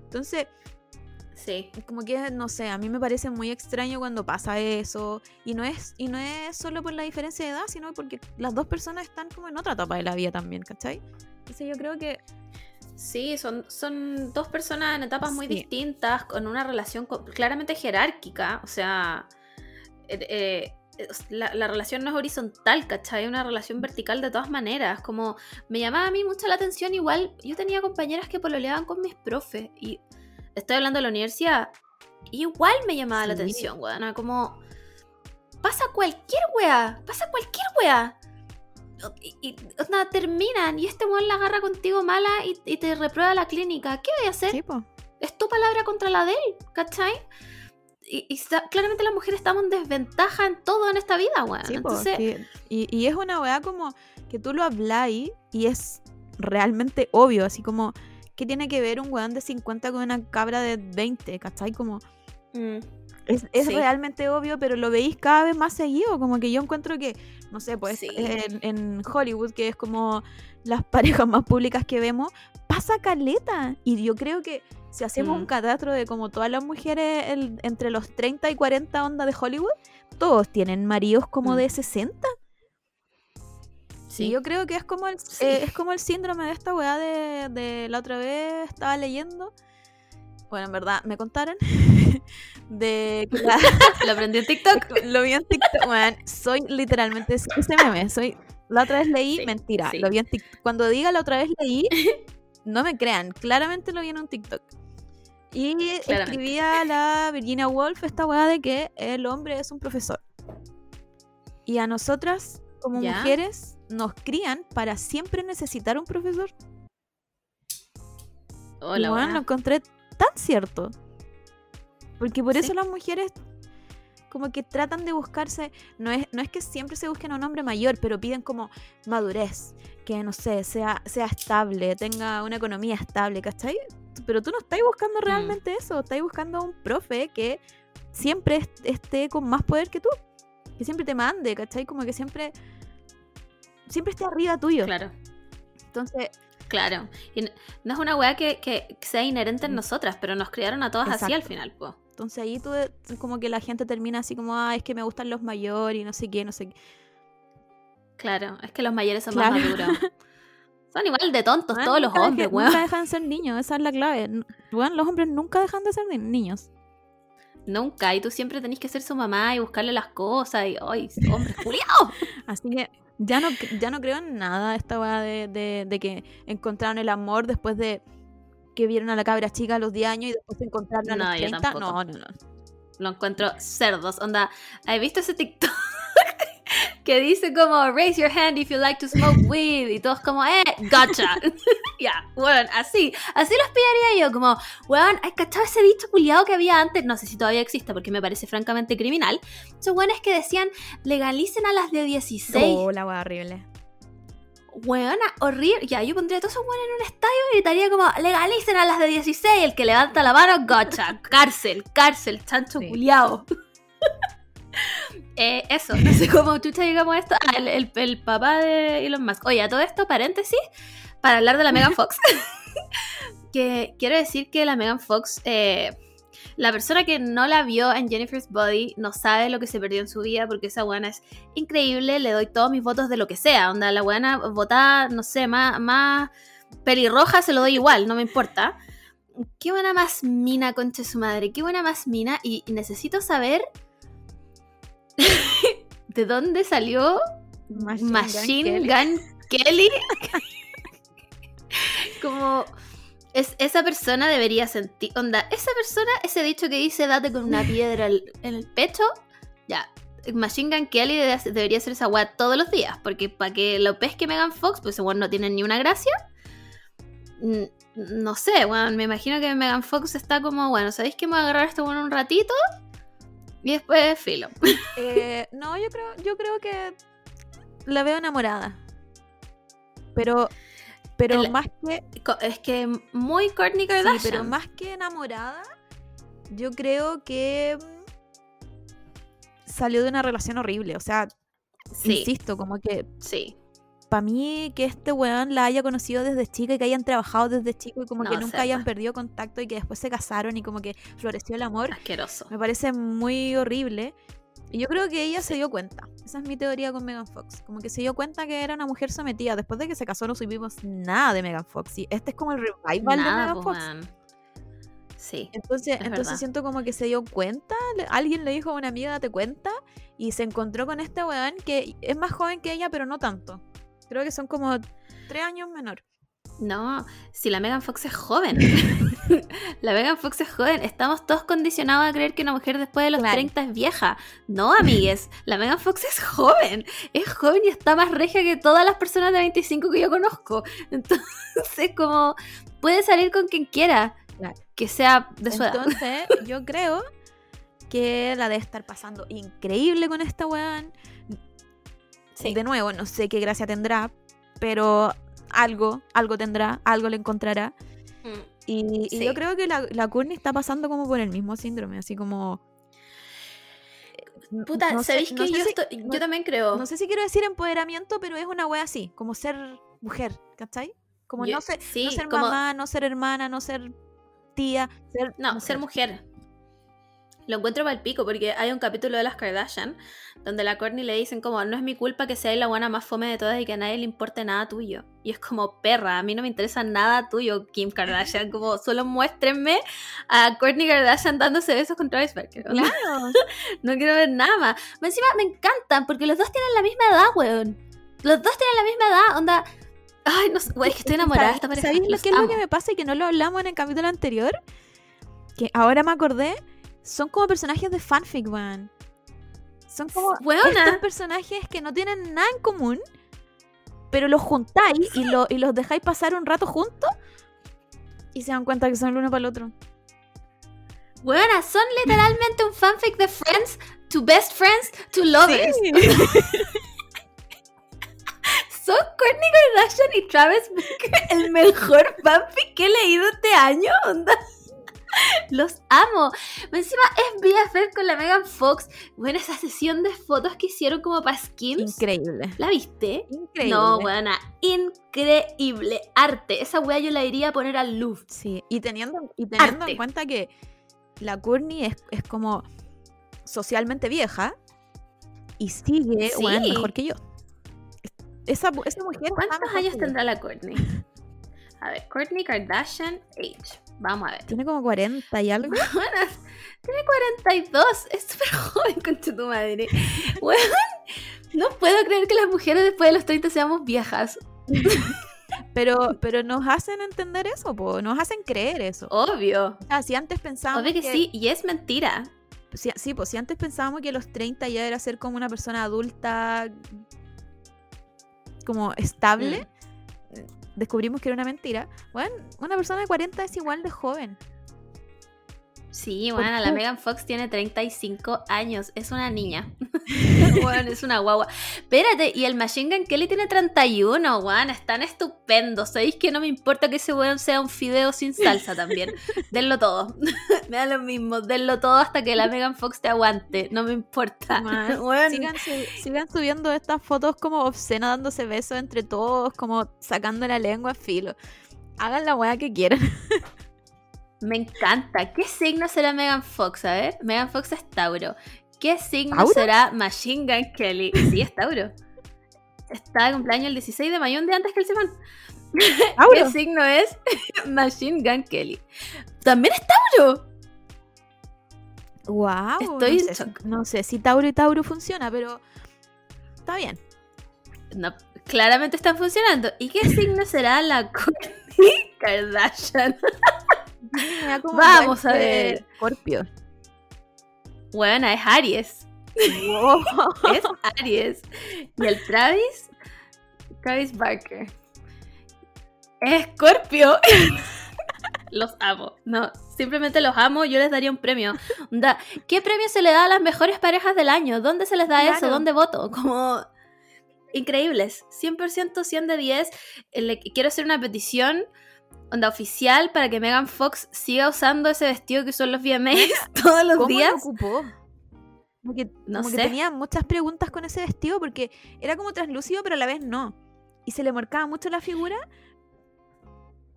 S2: Entonces, Sí. Como que, no sé, a mí me parece muy extraño cuando pasa eso. Y no es, y no es solo por la diferencia de edad, sino porque las dos personas están como en otra etapa de la vida también, ¿cachai? sí yo creo que...
S1: Sí, son, son dos personas en etapas muy distintas, con una relación claramente jerárquica, o sea... Eh, eh, la, relación no es horizontal, ¿cachai? Es una relación vertical de todas maneras. Como me llamaba a mí mucho la atención, igual yo tenía compañeras que pololeaban con mis profes y estoy hablando de la universidad, igual me llamaba la atención, weón. Como, pasa cualquier weá, pasa cualquier weá. Y, nada, terminan y este weón la agarra contigo mala y, te reprueba la clínica. ¿Qué voy a hacer? es tu palabra contra la de él, ¿cachai? Y, claramente las mujeres estamos en desventaja en todo en esta vida, weón.
S2: y, es una weá como que tú lo habláis y es realmente obvio, así como ¿Qué tiene que ver un weón de 50 con una cabra de 20? ¿Cachai? Como... Mm, es, realmente obvio, pero lo veis cada vez más seguido. Como que yo encuentro que, no sé, pues en, Hollywood, que es como las parejas más públicas que vemos, pasa caleta. Y yo creo que si hacemos mm. un catastro de como todas las mujeres entre los 30 y 40 ondas de Hollywood, todos tienen maridos como mm. de 60. Sí. yo creo que es como el, eh, es como el síndrome de esta weá de, la otra vez estaba leyendo. Bueno, en verdad, me contaron de
S1: lo aprendí en TikTok.
S2: Lo vi en TikTok, Soy literalmente ese meme. Soy la otra vez leí, mentira. Lo vi en Cuando diga la otra vez leí, no me crean. Claramente lo vi en un TikTok. Y escribía la Virginia Woolf esta weá de que el hombre es un profesor. Y a nosotras como mujeres nos crían para siempre necesitar un profesor. Hola, oh, bueno, lo encontré tan cierto. Porque por eso las mujeres como que tratan de buscarse, no es, no es que siempre se busquen a un hombre mayor, pero piden como madurez, que no sé, sea, sea estable, tenga una economía estable, ¿cachai? Pero tú no estás buscando mm. realmente eso, estás buscando a un profe que siempre esté con más poder que tú que siempre te mande, ¿cachai? Como que siempre, siempre esté arriba tuyo.
S1: Claro.
S2: Entonces...
S1: Claro, no es una weá que, sea inherente en mm. nosotras, pero nos criaron a todas así al final, pues.
S2: Entonces ahí tú, como que la gente termina así como, ah, es que me gustan los mayores y no sé qué, no sé qué.
S1: Claro, es que los mayores son más maduros. Son igual de tontos todos los hombres, weón.
S2: Nunca dejan
S1: de
S2: ser niños, esa es la clave. los hombres nunca dejan de ser niños
S1: nunca. Y tú siempre tenés que ser su mamá y buscarle las cosas. Y, ¡ay, hombre, culiao!
S2: Así que ya no, ya no creo en nada esta weá de, de, que encontraron el amor después de que vieron a la cabra chica a los 10 años y después encontraron a No, no, no
S1: lo encuentro cerdos. Onda, He visto ese TikTok? que dice como raise your hand if you like to smoke weed y todos como eh gotcha ya yeah, bueno así así los pillaría yo como weón hay cachado ese dicho culiado que había antes no sé si todavía exista porque me parece francamente criminal esos weones que decían legalicen a las de 16 oh
S2: la horrible
S1: weona, horrible. Ya, yo pondría a todos esos en un estadio y gritaría como, legalicen a las de 16, el que levanta la mano, Gotcha cárcel, cárcel, chancho culiao. Eh, eso, no sé cómo chucha llegamos esto. Ah, el, el, papá de Elon Musk. Oye, a todo esto, paréntesis, para hablar de la Megan Fox. que quiero decir que la Megan Fox... Eh, la persona que no la vio en Jennifer's Body no sabe lo que se perdió en su vida porque esa buena es increíble. Le doy todos mis votos de lo que sea. Onda, la buena votada, no sé, más, pelirroja se lo doy igual, no me importa. Qué buena más mina, concha su madre. Qué buena más mina. Y, necesito saber de dónde salió Machine, Gun Kelly. Como esa persona debería sentir. Onda, esa persona, ese dicho que dice date con una piedra en el pecho, ya. Machine Gun Kelly debería hacer esa weá todos los días, porque para que lo pesque Megan Fox, pues igual no tiene ni una gracia. No sé, bueno, me imagino que Megan Fox está como, bueno, ¿sabéis que me voy a agarrar esto bueno un ratito? Y después filo.
S2: Eh, no, yo creo, yo creo que la veo enamorada. Pero pero más que...
S1: Es que muy Courtney
S2: pero más que enamorada, yo creo que mm, salió de una relación horrible. O sea, insisto, como que...
S1: Sí.
S2: Para mí, que este weón la haya conocido desde chica y que hayan trabajado desde chico y como que nunca hayan perdido contacto y que después se casaron y como que floreció el amor.
S1: Asqueroso.
S2: Me parece muy horrible. Y yo creo que ella se dio cuenta. Esa es mi teoría con Megan Fox. Como que se dio cuenta que era una mujer sometida. Después de que se casó no supimos nada de Megan Fox. Y este es como el revival de Megan pues, Fox.
S1: Sí.
S2: Entonces, entonces siento como que se dio cuenta. Alguien le dijo a una amiga, date cuenta. Y se encontró con este weón que es más joven que ella, pero no tanto. Creo que son como tres años menor.
S1: No, si la Megan Fox es joven. la Megan Fox es joven. Estamos todos condicionados a creer que una mujer después de los 30 es vieja. No, amigues. La Megan Fox es joven. Es joven y está más regia que todas las personas de 25 que yo conozco. Entonces, como puede salir con quien quiera. Claro. Que sea de su edad.
S2: Entonces, yo creo que la de estar pasando increíble con esta weón. De nuevo, no sé qué gracia tendrá, pero algo, algo tendrá, algo le encontrará. Mm. Y, yo creo que la, la está pasando como por el mismo síndrome, así como...
S1: Eh, Puta, ¿sabéis que yo, también creo?
S2: No sé si quiero decir empoderamiento, pero es una wea así, como ser mujer, ¿cachai? Como no, ser, no ser mamá, no ser hermana, no ser tía.
S1: no, ser mujer lo encuentro mal pico porque hay un capítulo de las Kardashian donde la Courtney le dicen como no es mi culpa que sea la buena más fome de todas y que a nadie le importe nada tuyo. Y es como perra, a mí no me interesa nada tuyo, Kim Kardashian. Como solo muéstrenme a Courtney Kardashian dándose besos con Travis
S2: Barker. ¿no?
S1: no quiero ver nada más. encima me encantan porque los dos tienen la misma edad, weón. Los dos tienen la misma edad, onda. Ay, no sé, Es que estoy enamorada
S2: esta lo que es lo que me pasa y que no lo hablamos en el capítulo anterior? Que ahora me acordé son como personajes de fanfic, weón. Son como estos personajes que no tienen nada en común, pero los juntáis y, y los dejáis pasar un rato juntos y se dan cuenta que son el uno para el otro.
S1: Bueno, son literalmente un fanfic de Friends, to Best Friends, to Lovers. son Courtney Kardashian y Travis Baker
S2: el mejor fanfic que he leído este año, onda.
S1: Los amo. Encima es BFF con la Megan Fox. Bueno, esa sesión de fotos que hicieron como para skins.
S2: Increíble.
S1: ¿La viste? Increíble. No, buena. Increíble. Arte. Esa wea yo la iría a poner al luz
S2: Sí, y teniendo, y en cuenta que la Courtney es, como socialmente vieja y sigue, mejor que yo. mujer.
S1: ¿Cuántos años tendrá la Courtney? A ver, Courtney Kardashian Age. Vamos a ver.
S2: Tiene como 40 y algo.
S1: tiene 42. Es súper joven, con tu madre. no puedo creer que las mujeres después de los 30 seamos viejas.
S2: Pero, pero nos hacen entender eso, po. nos hacen creer eso.
S1: Obvio.
S2: O si antes pensábamos.
S1: Obvio que, sí, y es mentira.
S2: Sí, pues si antes pensábamos que los 30 ya era ser como una persona adulta, como estable, mm descubrimos que era una mentira, bueno, una persona de 40 es igual de joven.
S1: Sí, bueno, la Megan Fox tiene 35 años, es una niña. bueno, es una guagua. Espérate, y el Machine Gun Kelly tiene 31, weón, están estupendos. Sabéis que no me importa que ese weón sea un fideo sin salsa también. denlo todo. me da lo mismo, denlo todo hasta que la Megan Fox te aguante, no me importa.
S2: sigan, subiendo estas fotos como obscenas, dándose besos entre todos, como sacando la lengua, filo. Hagan la weá que quieran.
S1: Me encanta. ¿Qué signo será Megan Fox? A ver, Megan Fox es Tauro. ¿Qué signo será Machine Gun Kelly? Sí, es Tauro. Está de cumpleaños el 16 de mayo, un día antes que el Simón. ¿Qué signo es Machine Gun Kelly? También es Tauro.
S2: Wow. Estoy no sé, si Tauro y Tauro funciona, pero está bien.
S1: claramente están funcionando. ¿Y qué signo será la Kardashian? Vamos a ver.
S2: Scorpio.
S1: Buena, es Aries. es Aries. Y el Travis, Travis Barker. Es Scorpio. los amo. No, simplemente los amo. Yo les daría un premio. ¿Qué premio se le da a las mejores parejas del año? ¿Dónde se les da eso? ¿Dónde voto? Como increíbles. 100%, 100 de 10. Eh, quiero hacer una petición onda oficial para que Megan Fox siga usando ese vestido que usó los VMAs todos los ¿Cómo días. Lo ocupó?
S2: Como que, no sé. tenía muchas preguntas con ese vestido porque era como translúcido, pero a la vez no. Y se le marcaba mucho la figura,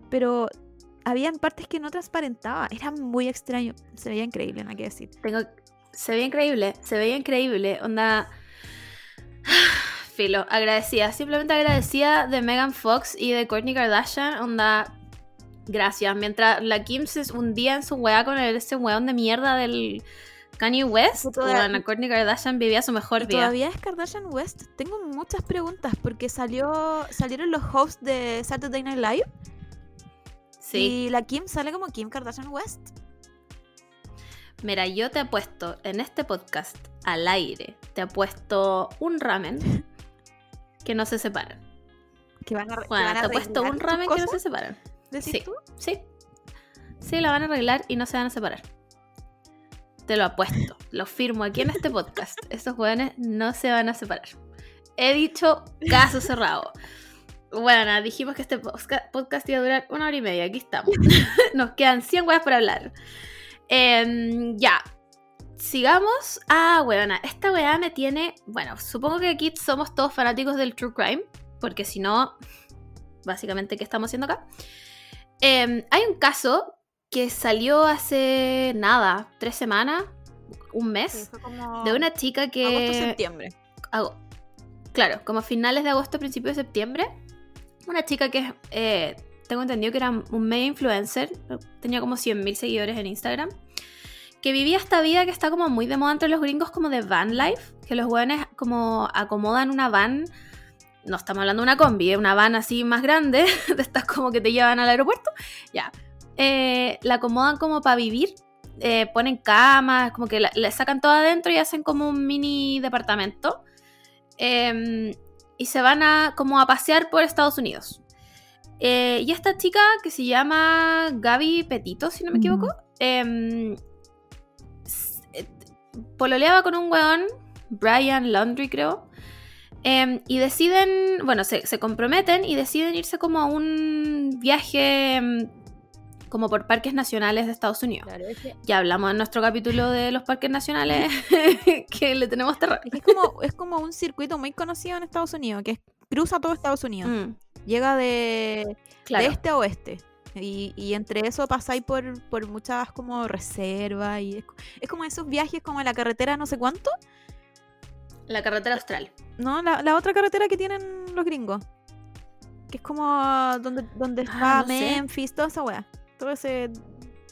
S2: pero habían partes que no transparentaba. Era muy extraño. Se veía increíble, no hay que decir.
S1: Tengo... Se veía increíble, se veía increíble. Onda. Filo, agradecida. Simplemente agradecida de Megan Fox y de Courtney Kardashian. Onda, Gracias. Mientras la Kim se hundía en su weá con ese weón de mierda del Kanye West, cuando Kourtney Kardashian vivía su mejor vida.
S2: Todavía es Kardashian West. Tengo muchas preguntas porque salió, salieron los hosts de Saturday Night Live. Sí. Y la Kim sale como Kim Kardashian West.
S1: Mira, yo te apuesto en este podcast al aire, te apuesto un ramen que no se separan. Que van a, bueno, que te apuesto un ramen que no se separan sí, Sí. Sí, la van a arreglar y no se van a separar. Te lo apuesto. Lo firmo aquí en este podcast. Estos jóvenes no se van a separar. He dicho caso cerrado. Bueno, dijimos que este podcast iba a durar una hora y media. Aquí estamos. Nos quedan 100 weas para hablar. Em, ya. Sigamos. Ah, weona. Esta weá me tiene. Bueno, supongo que aquí somos todos fanáticos del true crime. Porque si no, básicamente, ¿qué estamos haciendo acá? Em, hay un caso que salió hace nada, tres semanas, un mes, de una chica que...
S2: Agosto-septiembre.
S1: claro, como finales de agosto, principios de septiembre. Una chica que eh, tengo entendido que era un medio influencer, tenía como 100.000 seguidores en Instagram, que vivía esta vida que está como muy de moda entre los gringos como de van life, que los jóvenes como acomodan una van no estamos hablando de una combi, una van así más grande, de estas como que te llevan al aeropuerto, ya. Eh, la acomodan como para vivir, eh, ponen camas, como que le sacan todo adentro y hacen como un mini departamento. Em, y se van a como a pasear por Estados Unidos. Eh, y esta chica que se llama Gaby Petito, si no me equivoco, em, pololeaba con un weón, Brian Laundry creo, Em, y deciden, bueno, se, comprometen y deciden irse como a un viaje em, como por parques nacionales de Estados Unidos. Ya hablamos en nuestro capítulo de los parques nacionales que le tenemos terror.
S2: Es, como, es como un circuito muy conocido en Estados Unidos, que cruza todo Estados Unidos. Mm. Llega de, este a oeste. Y, entre eso pasáis por, por muchas como reservas y es, como esos viajes como en la carretera no sé cuánto,
S1: la carretera austral.
S2: No, la, otra carretera que tienen los gringos. Que es como donde, donde está ah, Memphis, toda esa weá. Todo ese.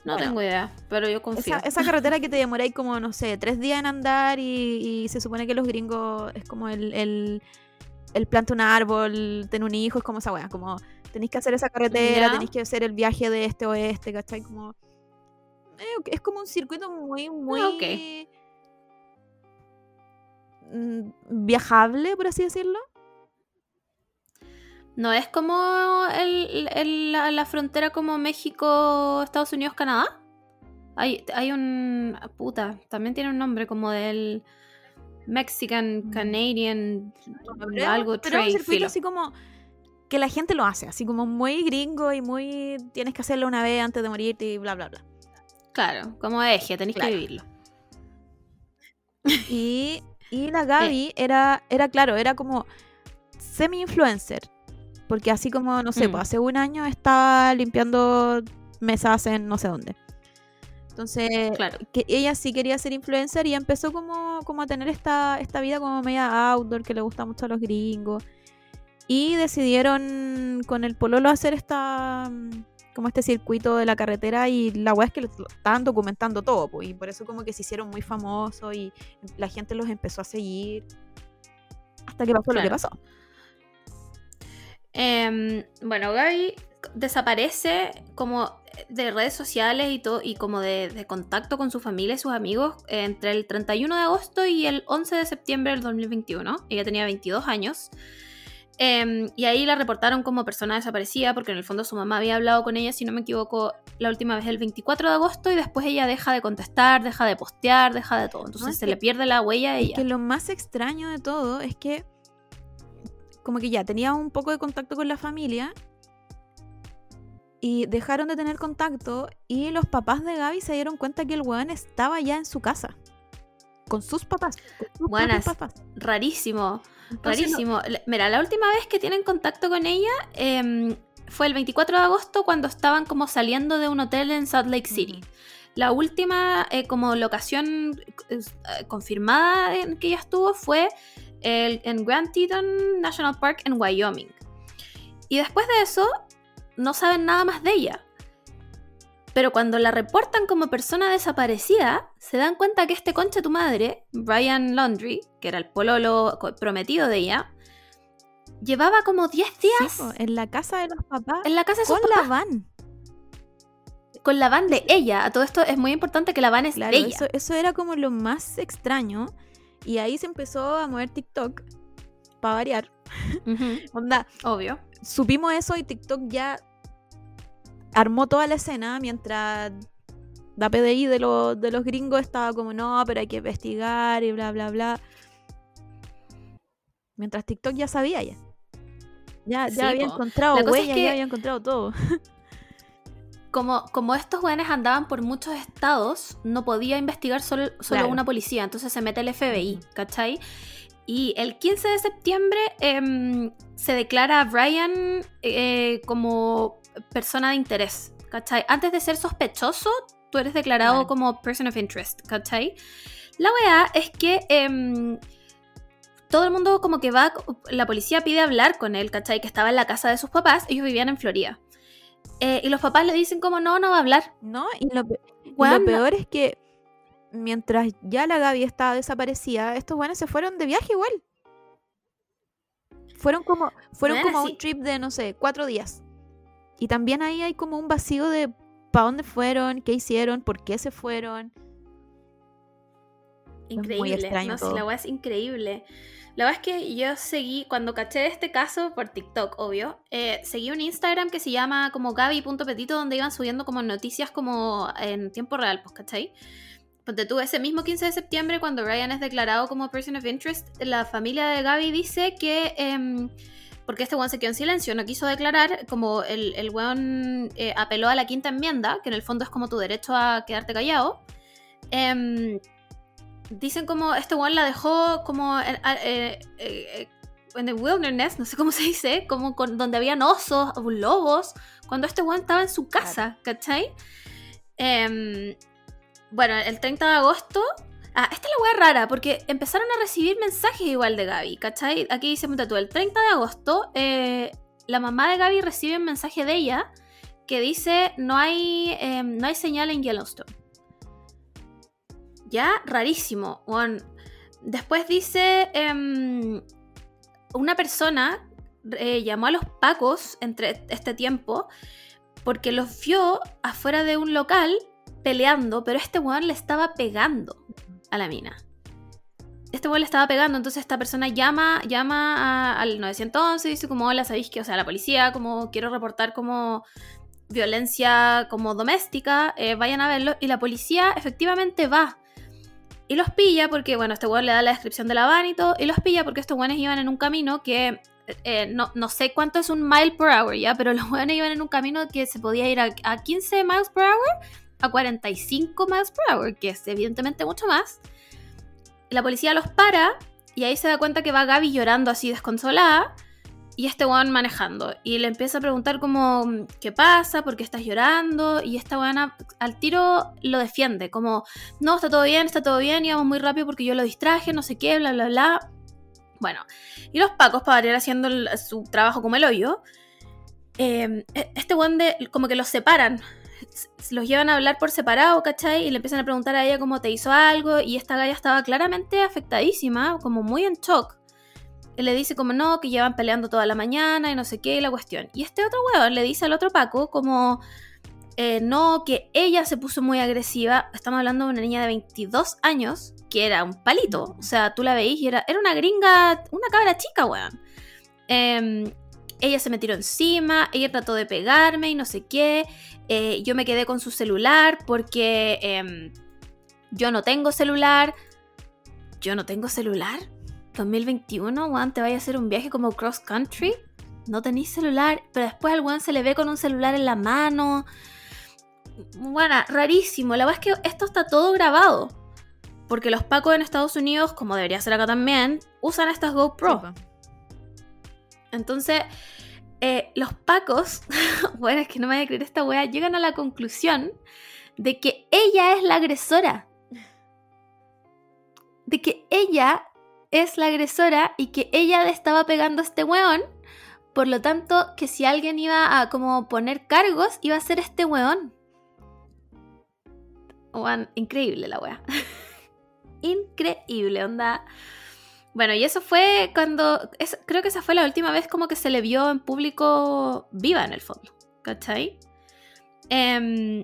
S2: No
S1: tengo idea, pero yo confío.
S2: Esa, carretera que te demoráis como, no sé, tres días en andar y, se supone que los gringos es como el, el, planta un árbol, tiene un hijo, es como esa weá. Como tenéis que hacer esa carretera, tenéis que hacer el viaje de este oeste, ¿cachai? Como. Eh, es como un circuito muy, muy. Ah, Mm, viajable, por así decirlo.
S1: ¿No es como el, la, frontera como México, Estados Unidos, Canadá? Hay, hay un... Puta, también tiene un nombre como del... Mexican, mm. Canadian, algo
S2: pero trade, un
S1: circuito
S2: así como que la gente lo hace, así como muy gringo y muy tienes que hacerlo una vez antes de morir y bla bla bla.
S1: Claro, como eje, tenéis que vivirlo.
S2: Y y la eh, Gaby era, era, claro, era como semi-influencer. Porque así como, no sé, mm. pues, hace un año estaba limpiando mesas en no sé dónde. Entonces, claro. que ella sí quería ser influencer y empezó como, como a tener esta, esta vida como media outdoor que le gusta mucho a los gringos. Y decidieron con el pololo hacer esta, como este circuito de la carretera y la weá es que lo estaban documentando todo, y por eso como que se hicieron muy famosos y la gente los empezó a seguir hasta que pasó lo que pasó.
S1: Em, bueno, Gaby desaparece como de redes sociales y todo y como de, contacto con su familia y sus amigos entre el 31 de agosto y el 11 de septiembre del 2021. Ella tenía 22 años. Em, y ahí la reportaron como persona desaparecida porque en el fondo su mamá había hablado con ella, si no me equivoco, la última vez el 24 de agosto y después ella deja de contestar, deja de postear, deja de todo. Entonces se le pierde la huella a ella.
S2: que lo más extraño de todo es que como que ya tenía un poco de contacto con la familia y dejaron de tener contacto y los papás de Gaby se dieron cuenta que el weón estaba ya en su casa. Con sus papás.
S1: Buenas, Rarísimo. Clarísimo. Mira, la última vez que tienen contacto con ella em, fue el 24 de agosto cuando estaban como saliendo de un hotel en Salt Lake City. La última eh, como locación eh, confirmada en que ella estuvo fue el, en Grand Teton National Park en Wyoming. Y después de eso, no saben nada más de ella. Pero cuando la reportan como persona desaparecida, se dan cuenta que este concha tu madre, Brian Laundry, que era el pololo prometido de ella, llevaba como 10 días.
S2: en la casa de los papás.
S1: En la casa de
S2: sus
S1: con
S2: papás. la van.
S1: Con la van de ella. A todo esto es muy importante que la van es de ella.
S2: Eso, era como lo más extraño. Y ahí se empezó a mover TikTok. Para variar. Onda.
S1: Obvio.
S2: Supimos eso y TikTok ya armó toda la escena mientras la PDI de, de los gringos estaba como, no, pero hay que investigar y bla, bla, bla. Mientras TikTok ya sabía ya. Ya, había encontrado huellas, ya había encontrado todo.
S1: Como, como, estos jóvenes andaban por muchos estados, no podía investigar solo, solo una policía, entonces se mete el FBI, ¿cachai? Y el 15 de septiembre em, se declara a Brian eh, como persona de interés, ¿cachai? Antes de ser sospechoso, tú eres declarado como person of interest, ¿cachai? La weá es que em, todo el mundo como que va, la policía pide hablar con él, ¿cachai? Que estaba en la casa de sus papás, ellos vivían en Florida. Eh, y los papás le dicen como, no, no va a hablar.
S2: No, y lo, peor es que mientras ya la Gaby estaba desaparecida, estos buenos se fueron de viaje igual. Fueron como, fueron como un trip de, no sé, cuatro días. Y también ahí hay como un vacío de para dónde fueron, qué hicieron, por qué se fueron.
S1: Increíble, no, la weá es increíble. La verdad es que yo seguí, cuando caché este caso por TikTok, obvio, eh, seguí un Instagram que se llama como Gaby.petito, donde iban subiendo como noticias como en tiempo real, pues, ¿cachai? Ponte tuve ese mismo 15 de septiembre, cuando Ryan es declarado como Person of Interest, la familia de Gaby dice que em, porque este weón se quedó en silencio, no quiso declarar, como el, el weón eh, apeló a la quinta enmienda, que en el fondo es como tu derecho a quedarte callado, em, dicen como este weón la dejó como eh, ah, eh, en, el wilderness, no sé cómo se dice, como con, donde habían osos, lobos, cuando este weón estaba en su casa, ¿cachai? Em, bueno, el 30 de agosto Ah, esta es la weá rara, porque empezaron a recibir mensajes igual de Gaby, ¿cachai? Aquí dice tú el 30 de agosto, eh, la mamá de Gaby recibe un mensaje de ella que dice, no hay, em, no hay señal en Yellowstone. Ya, rarísimo. Después dice, em, una persona eh, llamó a los Pacos entre este tiempo porque los vio afuera de un local peleando, pero este weón le estaba pegando a la mina. Este vuelo estaba pegando, entonces esta persona llama, llama al 911 y dice como, ¿la ¿sabéis que? O sea, la policía, como quiero reportar como violencia como doméstica, eh, vayan a verlo. Y la policía efectivamente va. Y los pilla porque, bueno, este weón le da la descripción del la y los pilla porque estos weones iban en un camino que eh, eh, no, sé cuánto es un mile per hour ya, pero los weones iban en un camino que se podía ir a, a 15 miles per hour a 45 miles per hour, que es evidentemente mucho más. La policía los para y ahí se da cuenta que va Gaby llorando así desconsolada y este weón manejando. Y le empieza a preguntar como, ¿qué pasa? ¿Por qué estás llorando? Y esta weona al tiro lo defiende, como, no, está todo bien, está todo bien, íbamos muy rápido porque yo lo distraje, no sé qué, bla, bla, bla. Bueno, y los pacos, para ir haciendo su trabajo como el hoyo, em, e, este weón de, como que los separan los llevan a hablar por separado, ¿cachai? Y le empiezan a preguntar a ella cómo te hizo algo y esta galla estaba claramente afectadísima, como muy en shock. le dice como no, que llevan peleando toda la mañana y no sé qué, la cuestión. Y este otro huevón le dice al otro Paco como eh, no, que ella se puso muy agresiva. Estamos hablando de una niña de 22 años que era un palito. O sea, tú la veís y era, era una gringa, una cabra chica, weón. Em, ella se me tiró encima, ella trató de pegarme y no sé qué. Eh, yo me quedé con su celular porque em, yo no tengo celular. ¿Yo no tengo celular? 2021, Juan te vaya a hacer un viaje como cross country. No tenéis celular, pero después al Juan se le ve con un celular en la mano. Bueno, rarísimo. La verdad es que esto está todo grabado. Porque los pacos en Estados Unidos, como debería ser acá también, usan estas GoPro. Entonces, eh, los pacos, bueno, es que no me voy a creer esta wea, llegan a la conclusión de que ella es la agresora. De que ella es la agresora y que ella le estaba pegando a este weón. Por lo tanto, que si alguien iba a como poner cargos, iba a ser este weón. increíble la wea. increíble, onda. Bueno, y eso fue cuando, creo que esa fue la última vez como que se le vio en público viva en el fondo, ¿cachai? Em,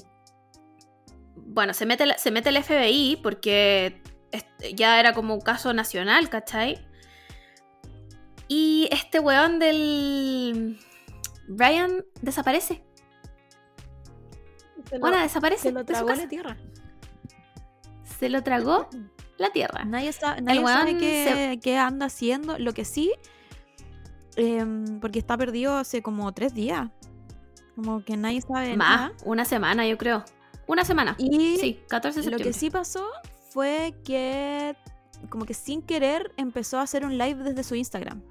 S1: bueno, se mete, se mete el FBI porque ya era como un caso nacional, ¿cachai? Y este weón del. Brian desaparece. Bueno, desaparece.
S2: Se lo tragó la tierra.
S1: Se lo tragó la tierra.
S2: Nadie sabe, qué, anda haciendo. Lo que sí, em, porque está perdido hace como tres días. Como que nadie sabe. Más,
S1: una semana, yo creo. Una semana. Y sí, 14 de
S2: Lo que sí pasó fue que, como que sin querer, empezó a hacer un live desde su Instagram.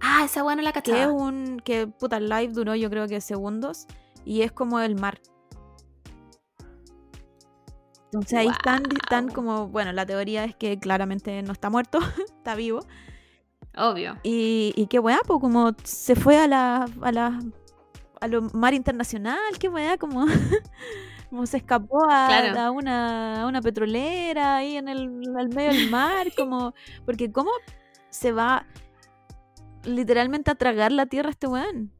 S1: Ah, esa buena la
S2: cachaba. Que es un. Que puta, el live duró yo creo que segundos. Y es como el mar. Entonces ahí están, están como, bueno, la teoría es que claramente no está muerto, está vivo.
S1: Obvio.
S2: Y, y qué weá, pues como se fue a la, a la a lo mar internacional, qué weá, como, como se escapó a, una, una petrolera ahí en el, medio del mar, como, porque cómo se va literalmente a tragar la tierra este weón.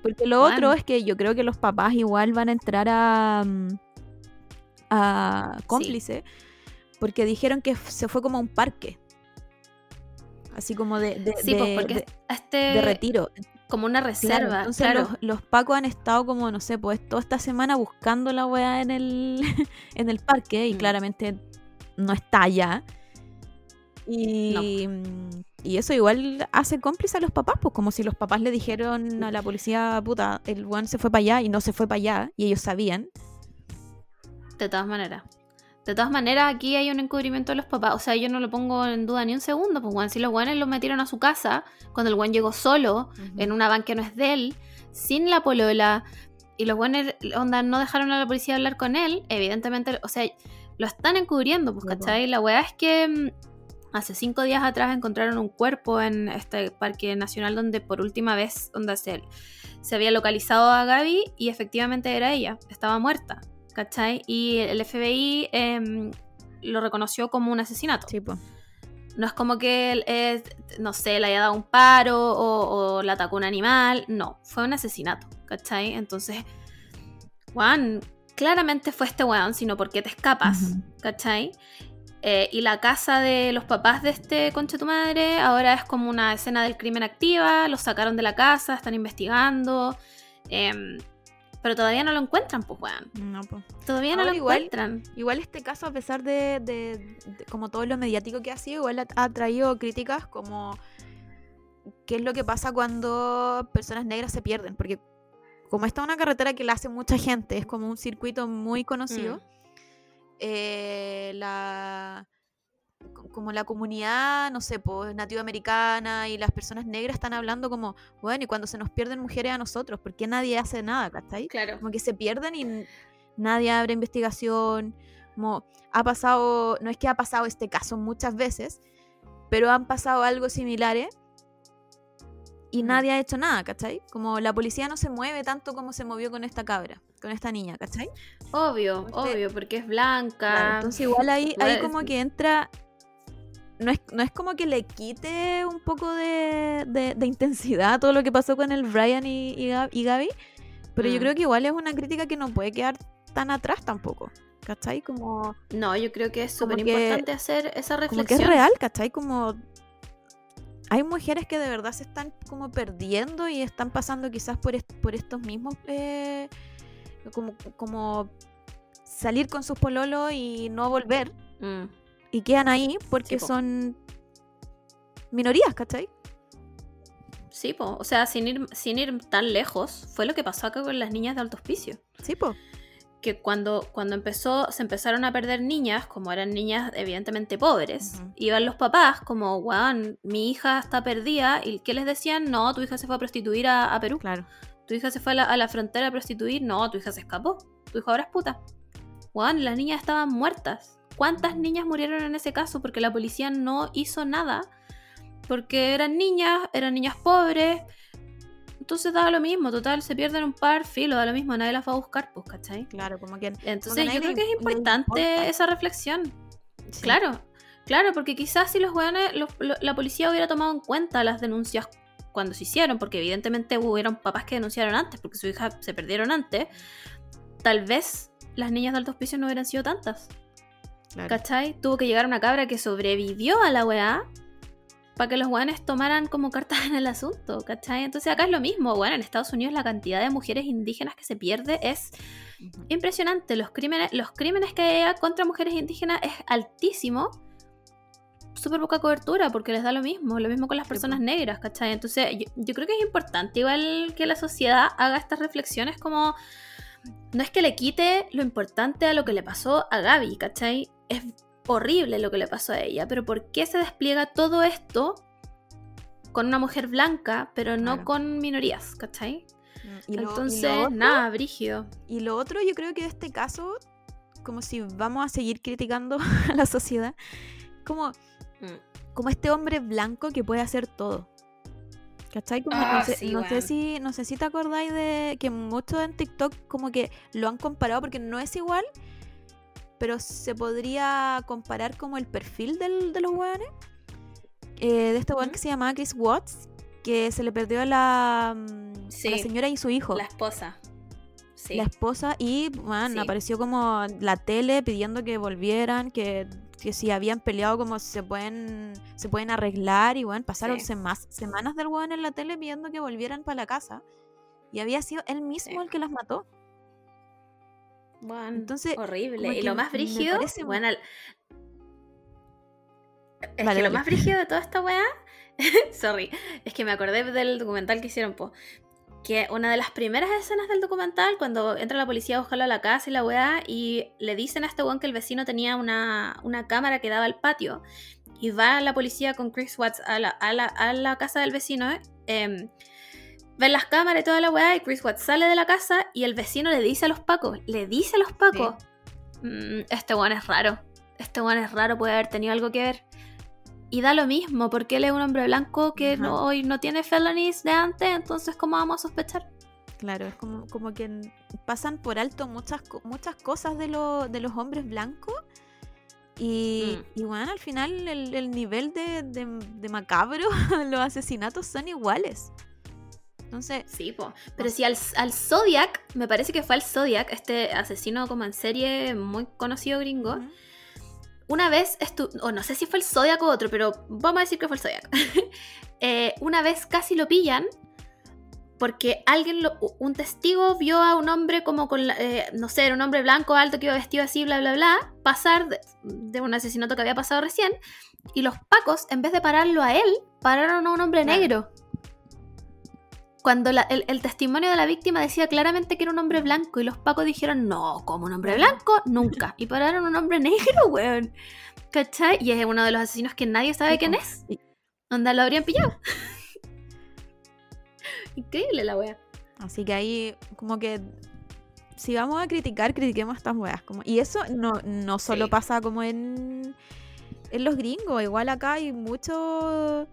S2: Porque lo otro es que yo creo que los papás igual van a entrar a... Mm, a cómplice, porque dijeron que se fue como a un parque. Así como de, pues, este retiro
S1: como una reserva. entonces
S2: Los, pacos han estado como, no sé, pues toda esta semana buscando la weá en el, en el parque y mm. claramente no está allá. Y, y eso igual hace cómplice a los papás, pues como si los papás le dijeron a la policía, puta, el weón se fue para allá y no se fue para allá y ellos sabían
S1: de todas maneras. De todas maneras, aquí hay un encubrimiento de los papás. O sea, yo no lo pongo en duda ni un segundo, pues, bueno, Si los guanes lo metieron a su casa, cuando el buen llegó solo, en una van que no es de él, sin la polola, y los buenos onda, no dejaron a la policía hablar con él, evidentemente, o sea, lo están encubriendo, pues, pues. ¿cachai? La weá es que mm, hace cinco días atrás encontraron un cuerpo en este parque nacional donde por última vez, onda, se, se había localizado a Gaby y efectivamente era ella, estaba muerta. ¿cachai? Y el FBI em, lo reconoció como un asesinato. Sí, No es como que, él, eh, no sé, le haya dado un paro o, le atacó un animal. No, fue un asesinato, ¿cachai? Entonces, Juan, claramente fue este weón, sino porque te escapas, ¿cachai? Eh, y la casa de los papás de este concha tu madre ahora es como una escena del crimen activa, los sacaron de la casa, están investigando. Em, pero todavía no lo encuentran, pues, weón. No, pues. Todavía no lo encuentran.
S2: Igual este caso, a pesar de, como todo lo mediático que ha sido, igual ha, traído críticas como qué es lo que pasa cuando personas negras se pierden. Porque como esta es una carretera que la hace mucha gente, es como un circuito muy conocido, mm. eh, la como la comunidad, no sé, pues nativoamericana y las personas negras están hablando como, bueno, y cuando se nos pierden mujeres a nosotros, ¿por qué nadie hace nada, ¿cachai? Claro. Como que se pierden y nadie abre investigación, como ha pasado, no es que ha pasado este caso muchas veces, pero han pasado algo similares y mm. nadie ha hecho nada, ¿cachai? Como la policía no se mueve tanto como se movió con esta cabra, con esta niña, ¿cachai?
S1: Obvio, obvio, porque es blanca.
S2: entonces igual ahí, ahí como que entra no es, como que le quite un poco de, intensidad todo lo que pasó con el Brian y, y, Gaby, pero yo mm. creo que igual es una crítica que no puede quedar tan atrás tampoco. ¿Cachai? Como.
S1: No, yo creo que es súper importante hacer esa reflexión. Como
S2: es real, ¿cachai? Como. Hay mujeres que de verdad se están como perdiendo y están pasando quizás por, por estos mismos. Eh, como, como salir con sus pololos y no volver. Mm y quedan ahí porque son minorías, ¿cachai?
S1: Sí, po. o sea, sin ir, sin ir tan lejos, fue lo que pasó acá con las niñas de alto hospicio. Sí, po. Que cuando, cuando empezó, se empezaron a perder niñas, como eran niñas evidentemente pobres, iban los papás como, guau, mi hija está perdida, y ¿qué les decían? No, tu hija se fue a prostituir a, Perú.
S2: Claro.
S1: Tu hija se fue a la, frontera a prostituir, no, tu hija se escapó, tu hija ahora es puta. Guau, las niñas estaban muertas cuántas niñas murieron en ese caso porque la policía no hizo nada, porque eran niñas, eran niñas pobres. Entonces da lo mismo, total, se pierden un par, filos, da lo mismo, nadie las va a buscar, pues, ¿cachai?
S2: Claro, como
S1: Entonces yo creo que es importante esa reflexión. Claro, claro, porque quizás si los weones, la policía hubiera tomado en cuenta las denuncias cuando se hicieron, porque evidentemente hubieron papás que denunciaron antes, porque sus hijas se perdieron antes, tal vez las niñas de alto hospicio no hubieran sido tantas. ¿Cachai? Tuvo que llegar una cabra que sobrevivió a la weá para que los guanes tomaran como cartas en el asunto, ¿cachai? Entonces acá es lo mismo, bueno, en Estados Unidos la cantidad de mujeres indígenas que se pierde es impresionante, los crímenes, los crímenes que hay contra mujeres indígenas es altísimo, súper poca cobertura porque les da lo mismo, lo mismo con las personas negras, ¿cachai? Entonces yo creo que es importante igual que la sociedad haga estas reflexiones como no es que le quite lo importante a lo que le pasó a Gaby, ¿cachai? Es horrible lo que le pasó a ella, pero ¿por qué se despliega todo esto con una mujer blanca, pero no con minorías, ¿cachai? ¿Y Entonces, nada, brígido.
S2: Y lo otro, yo creo que en este caso, como si vamos a seguir criticando a la sociedad, como, mm. como este hombre blanco que puede hacer todo. ¿Cachai? Ah, no, sé, si, no sé si te acordáis de que muchos en TikTok como que lo han comparado porque no es igual, pero se podría comparar como el perfil de los weones. Eh, de este weón que se llamaba Chris Watts, que se le perdió la, mm, la señora y su hijo.
S1: La esposa.
S2: La esposa y, apareció como la tele pidiendo que volvieran, que que si habían peleado como se pueden se pueden arreglar y bueno, pasaron semanas del weón en la tele pidiendo que volvieran para la casa y había sido él mismo el que las mató.
S1: Bueno, Entonces, horrible. Y lo más brígido, lo más brígido de toda esta weá, sorry, es que me acordé del documental que hicieron, po, que una de las primeras escenas del documental, cuando entra la policía a buscarlo a la casa y la weá, y le dicen a este weón que el vecino tenía una, cámara que daba al patio, y va la policía con Chris Watts a la, casa del vecino, eh, ven las cámaras y toda la weá, y Chris Watts sale de la casa y el vecino le dice a los pacos, le dice a los pacos, mm, este weón es raro, este weón es raro, puede haber tenido algo que ver. Y da lo mismo, porque él es un hombre blanco que no, hoy no tiene felonies de antes, entonces ¿cómo vamos a sospechar?
S2: Claro, es como, que pasan por alto muchas, muchas cosas de, los hombres blancos. Y, mm. bueno, al final el, nivel de, de, macabro, los asesinatos son iguales.
S1: Entonces. Sí, Pero si al, Zodiac, me parece que fue al Zodiac, este asesino como en serie muy conocido gringo. Una vez, o no sé si fue el zodiaco o otro, pero vamos a decir que fue el zodiaco, eh, una vez casi lo pillan porque alguien, un testigo vio a un hombre como con, eh, no sé, un hombre blanco, alto, que iba vestido así, bla, bla, bla, pasar de, un asesinato que había pasado recién, y los pacos, en vez de pararlo a él, pararon a un hombre negro cuando el, testimonio de la víctima decía claramente que era un hombre blanco y los pacos dijeron, no, como un hombre blanco, nunca. Y pararon un hombre negro, weón. ¿Cachai? Y es uno de los asesinos que nadie sabe quién es. Onda lo habrían pillado. Increíble la weá.
S2: Así que ahí, como que si vamos a criticar, critiquemos estas weas. Como, y eso no, no solo pasa como en, en los gringos, igual acá hay muchos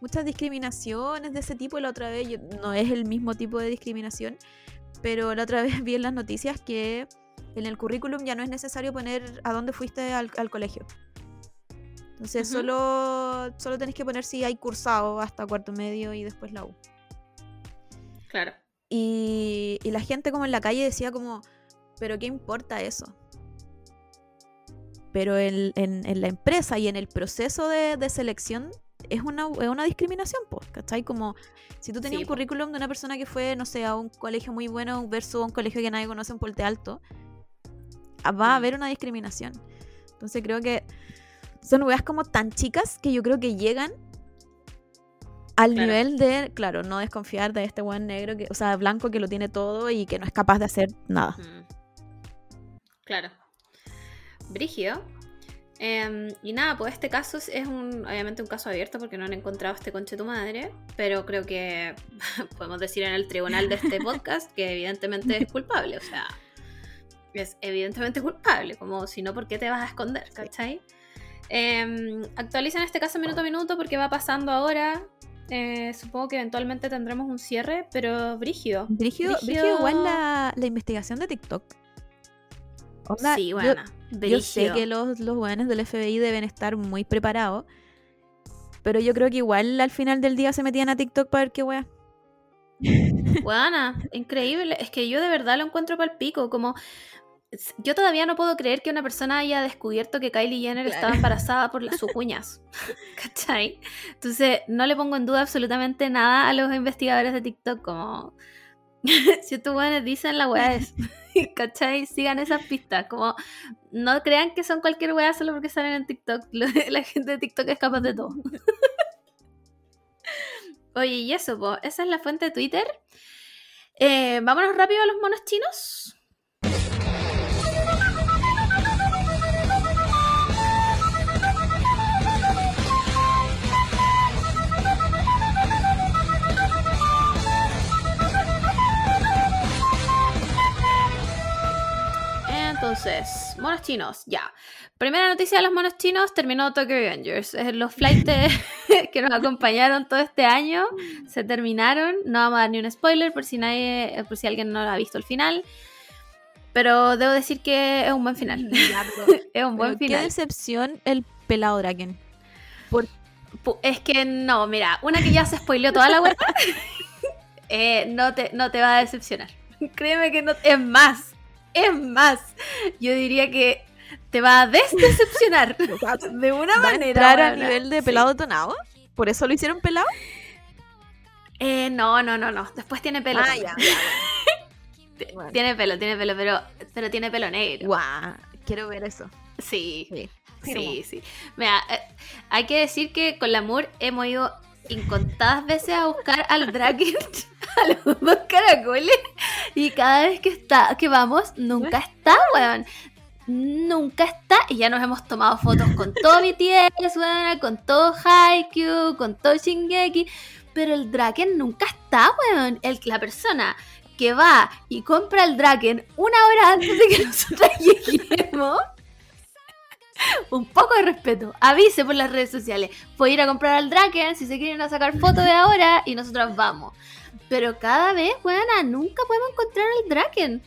S2: muchas discriminaciones de ese tipo. La otra vez, no es el mismo tipo de discriminación, pero la otra vez vi en las noticias que en el currículum ya no es necesario poner a dónde fuiste al, colegio. Entonces solo, solo tenés que poner si hay cursado hasta cuarto medio y después la U.
S1: Claro.
S2: Y, la gente como en la calle decía como, pero ¿qué importa eso? Pero en, la empresa y en el proceso de, de selección es una, discriminación, pues, ¿cachai? Como si tú tenías un currículum de una persona que fue, no sé, a un colegio muy bueno versus un colegio que nadie conoce, en puente alto, ah, va a mm. haber una discriminación. Entonces creo que son weas como tan chicas que yo creo que llegan al nivel de, claro, no desconfiar de este weón negro, que, o sea, blanco que lo tiene todo y que no es capaz de hacer nada. Mm.
S1: Claro. Brigio, Em, y nada, pues este caso es un, obviamente un caso abierto porque no han encontrado este conche tu madre, pero creo que podemos decir en el tribunal de este podcast que evidentemente es culpable, o sea, es evidentemente culpable, como si no, ¿por qué te vas a esconder? ¿Cachai? Eh, em, actualizan este caso minuto a minuto porque va pasando ahora. Eh, supongo que eventualmente tendremos un cierre, pero
S2: brígido. Brígido, igual la, investigación de TikTok. sí, bueno yo sé que los, los del FBI deben estar muy preparados. Pero yo creo que igual al final del día se metían a TikTok para ver qué wea.
S1: Buena, increíble. Es que yo de verdad lo encuentro para pico. Como yo todavía no puedo creer que una persona haya descubierto que Kylie Jenner estaba embarazada por sus uñas. ¿Cachai? Entonces, no le pongo en duda absolutamente nada a los investigadores de TikTok. Como, si estos buenos dicen la wea, es. ¿Cachai? Sigan esas pistas. Como, no crean que son cualquier weá solo porque salen en TikTok. La gente de TikTok es capaz de todo. Oye, y eso, esa es la fuente de Twitter. Eh, vámonos rápido a los monos chinos. Entonces, monos chinos, ya. Primera noticia de los monos chinos, terminó Tokyo Avengers. Los flights que nos acompañaron todo este año mm. se terminaron. No vamos a dar ni un spoiler por si, nadie, por si alguien no lo ha visto el final. Pero debo decir que es un buen final. Mm, es un buen final. Qué
S2: decepción el pelado Draken.
S1: Es que no, mira, una que ya se spoileó toda la web, eh, no, te, no te va a decepcionar. Créeme que no. Es más, es más, yo diría que te va a desdecepcionar
S2: de una manera. a nivel de pelado tonado? ¿Por eso lo hicieron pelado?
S1: Eh, no, no, no, no. Después tiene pelo. Ah, tiene pelo, tiene pelo, pero, pero tiene pelo negro.
S2: Guau, quiero ver eso.
S1: Sí. Sí, sí. Mira, eh, hay que decir que con la Moore hemos ido incontadas veces a buscar al Draken, a los dos caracoles, y cada vez que, está, que vamos, nunca está, weón. Nunca está, y ya nos hemos tomado fotos con todo mi weón, con todo Haikyuu, con todo Shingeki, pero el Draken nunca está, weón. El, la persona que va y compra el Draken una hora antes de que nosotros lleguemos un poco de respeto. Avise por las redes sociales. Puede ir a comprar al Draken si se quieren a sacar fotos de ahora y nosotras vamos. Pero cada vez, a nunca podemos encontrar al Draken.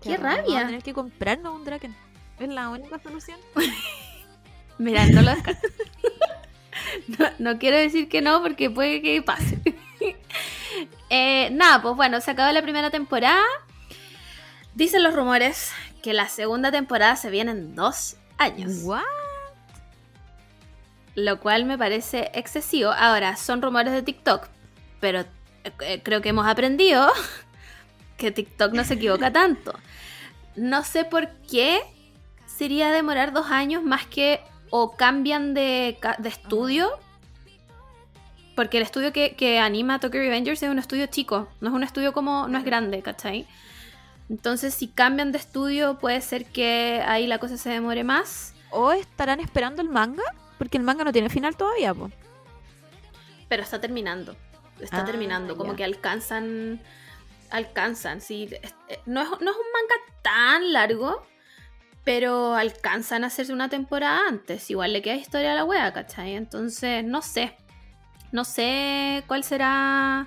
S1: Qué, rabia. Vamos
S2: que comprarnos un Draken. Es la única solución.
S1: Mira, no lo no, quiero decir que no porque puede que pase. Eh, nada, pues bueno, se acaba la primera temporada. Dicen los rumores que la segunda temporada se vienen dos lo cual me parece excesivo. Ahora, son rumores de TikTok, pero eh, creo que hemos aprendido que TikTok no se equivoca tanto. No sé por qué sería demorar dos años más que o cambian de, estudio. Porque el estudio que, anima Tokyo Revengers es un estudio chico, no es un estudio como, no es grande, ¿cachai? Entonces, si cambian de estudio, puede ser que ahí la cosa se demore más.
S2: ¿O estarán esperando el manga? Porque el manga no tiene final todavía, po.
S1: Pero está terminando. Está ah, terminando. Como que alcanzan. Alcanzan. Sí, eh, no, es, no es un manga tan largo, pero alcanzan a hacerse una temporada antes. Igual le queda historia a la wea, ¿cachai? Entonces, no sé. No sé cuál será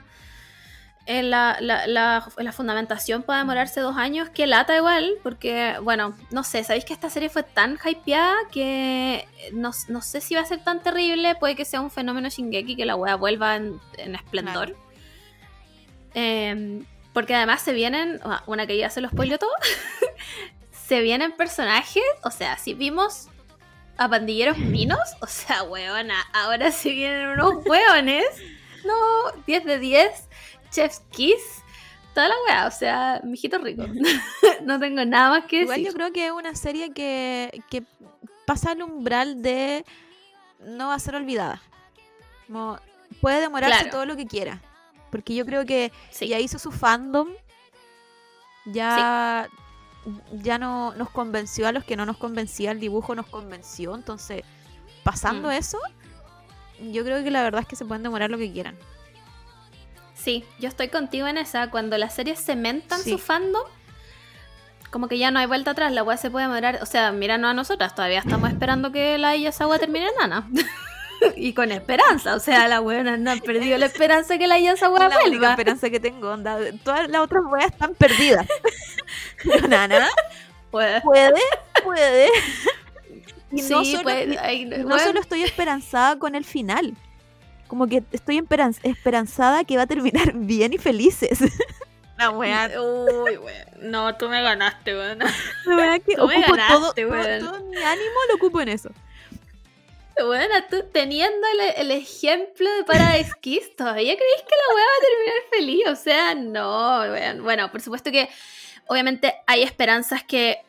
S1: en la, fundamentación puede demorarse dos años, que lata igual, porque, bueno, no sé, sabéis que esta serie fue tan hypeada que no, sé si va a ser tan terrible, puede que sea un fenómeno Shingeki que la wea vuelva en, esplendor. Em, porque además se vienen, una que ya se los spoileo todo, se vienen personajes, o sea, si vimos a pandilleros minos, o sea, weona, ahora si vienen unos hueones. No, 10 de 10 chef kiss, toda la weá, o sea, mijito rico. no tengo nada más que decir. Igual
S2: yo creo que es una serie que, pasa el umbral de no va a ser olvidada. puede demorarse todo lo que quiera. Porque yo creo que ya hizo su fandom, ya, ya no nos convenció a los que no nos convencía, el dibujo nos convenció. Entonces, pasando mm. eso, yo creo que la verdad es que se pueden demorar lo que quieran.
S1: Sí, yo estoy contigo en esa. Cuando las series cementan mentan su fandom, como que ya no hay vuelta atrás, la weá se puede demorar. O sea, míranos a nosotras, todavía estamos esperando que la es agua termine en y con esperanza, o sea, la weá no ha perdido la esperanza que la Iya Es la La
S2: esperanza que tengo, onda. Todas las otras weas están perdidas. Nana, puede. Puede, puede. Y no solo estoy esperanzada con el final como que estoy esperanzada que va a terminar bien y felices.
S1: La wea Uy, wea. No, tú me ganaste, weón. La
S2: verdad que tú ocupo me ganaste, todo, mi ánimo lo ocupo en eso.
S1: Bueno, tú teniendo el, ejemplo de para Kiss, ¿todavía creéis que la wea va a terminar feliz? O sea, no, Bueno, por supuesto que obviamente hay esperanzas que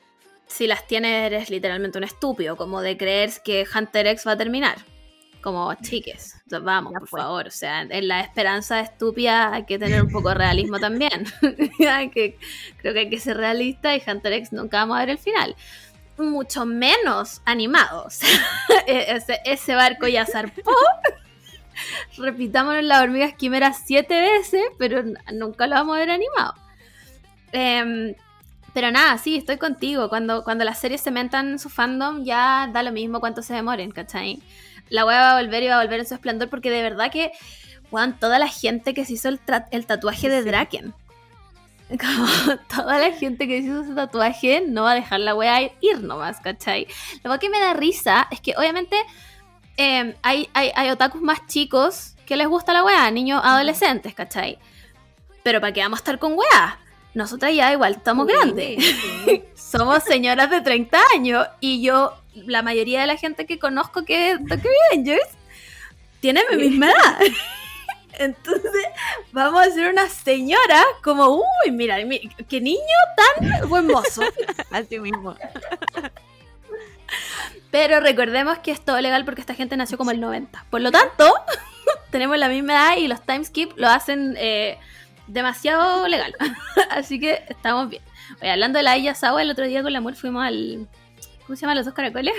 S1: si las tienes eres literalmente un estúpido, como de creer que Hunter X va a terminar como chiques, vamos, por favor, o sea, en la esperanza estúpida hay que tener un poco de realismo también. que, creo que hay que ser realista y Hunter X nunca vamos a ver el final. Mucho menos animados. E-, ese, ese, barco ya zarpó. Repitamos la hormiga esquimera siete veces, pero nunca lo vamos a ver animado. Em, pero nada, sí, estoy contigo. Cuando, cuando las series cementan su fandom, ya da lo mismo cuánto se demoren, ¿cachai? la wea va a volver y va a volver en su esplendor porque de verdad que, weón, toda la gente que se hizo el, tatuaje de Draken. Como toda la gente que se hizo ese tatuaje no va a dejar la wea ir, nomás, ¿cachai? Lo que me da risa es que obviamente em, hay, hay, otakus más chicos que les gusta la wea, niños adolescentes, ¿cachai? Pero ¿para qué vamos a estar con wea? Nosotras ya igual estamos grandes. Somos señoras de 30 años y yo la mayoría de la gente que conozco que es Avengers tiene mi misma edad. Entonces, vamos a ser una señora como, uy, mira, qué niño tan buen mozo. Así mismo. Pero recordemos que es todo legal porque esta gente nació como el 90. Por lo tanto, tenemos la misma edad y los timeskip lo hacen eh, demasiado legal. Así que estamos bien. hablando de la ella Sawa, el otro día con la amor fuimos al, ¿Cómo se llaman los dos caracoles?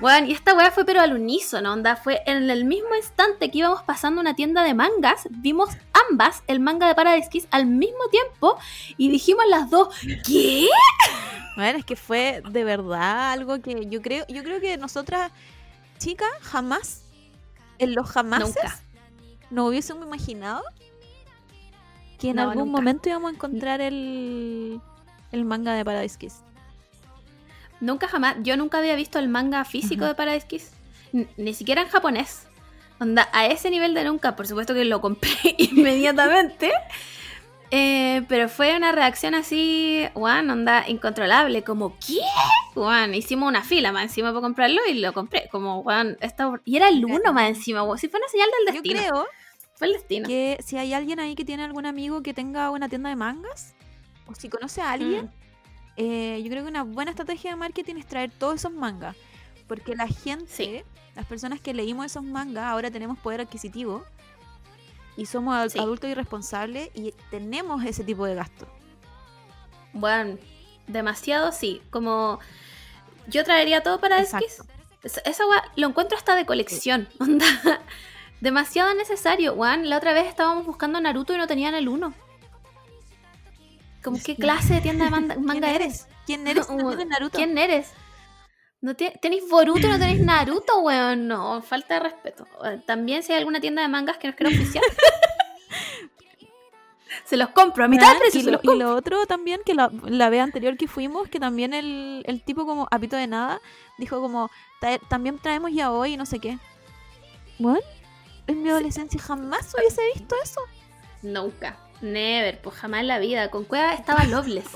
S1: Bueno, y esta weá fue pero al unísono, onda. Fue en el mismo instante que íbamos pasando una tienda de mangas, vimos ambas el manga de Paradise Kiss al mismo tiempo y dijimos las dos, ¿qué?
S2: Bueno, es que fue de verdad algo que yo creo, yo creo que nosotras, chicas, jamás, en los jamás, nunca. no hubiésemos imaginado que en algún momento íbamos a encontrar el, el manga de Paradise Kiss.
S1: Nunca jamás, yo nunca había visto el manga físico de Paradise Kiss, ni siquiera en japonés. Onda, a ese nivel de nunca, por supuesto que lo compré inmediatamente. Eh, pero fue una reacción así, Juan, onda incontrolable, como, ¿qué? Juan, hicimos una fila más encima para comprarlo y lo compré, como, Juan, esto... y era el uno más encima, Juan. si fue una señal del destino. Yo creo
S2: fue el destino. que si hay alguien ahí que tiene algún amigo que tenga una tienda de mangas, o si conoce a alguien, mm. Eh, yo creo que una buena estrategia de marketing es traer todos esos mangas. Porque la gente, las personas que leímos esos mangas, ahora tenemos poder adquisitivo y somos adultos adultos irresponsables y tenemos ese tipo de gasto.
S1: Bueno, demasiado sí. Como yo traería todo para esquis eso lo encuentro hasta de colección. Demasiado necesario, Juan. La otra vez estábamos buscando Naruto y no tenían el uno ¿qué clase de tienda de manga, eres?
S2: ¿Quién eres? ¿Quién eres?
S1: ¿No ¿Tenéis Boruto no tenéis Naruto, weón? No, falta de respeto. También si hay alguna tienda de mangas que nos quiera oficial,
S2: se los compro a mitad de ah, precio. Y, lo otro también, que la, la, vez anterior que fuimos, que también el, tipo como apito de nada, dijo como, también traemos ya hoy y no sé qué. ¿What? En mi adolescencia jamás hubiese visto eso.
S1: Nunca. Never, pues jamás en la vida. Con Cueva estaba Loveless.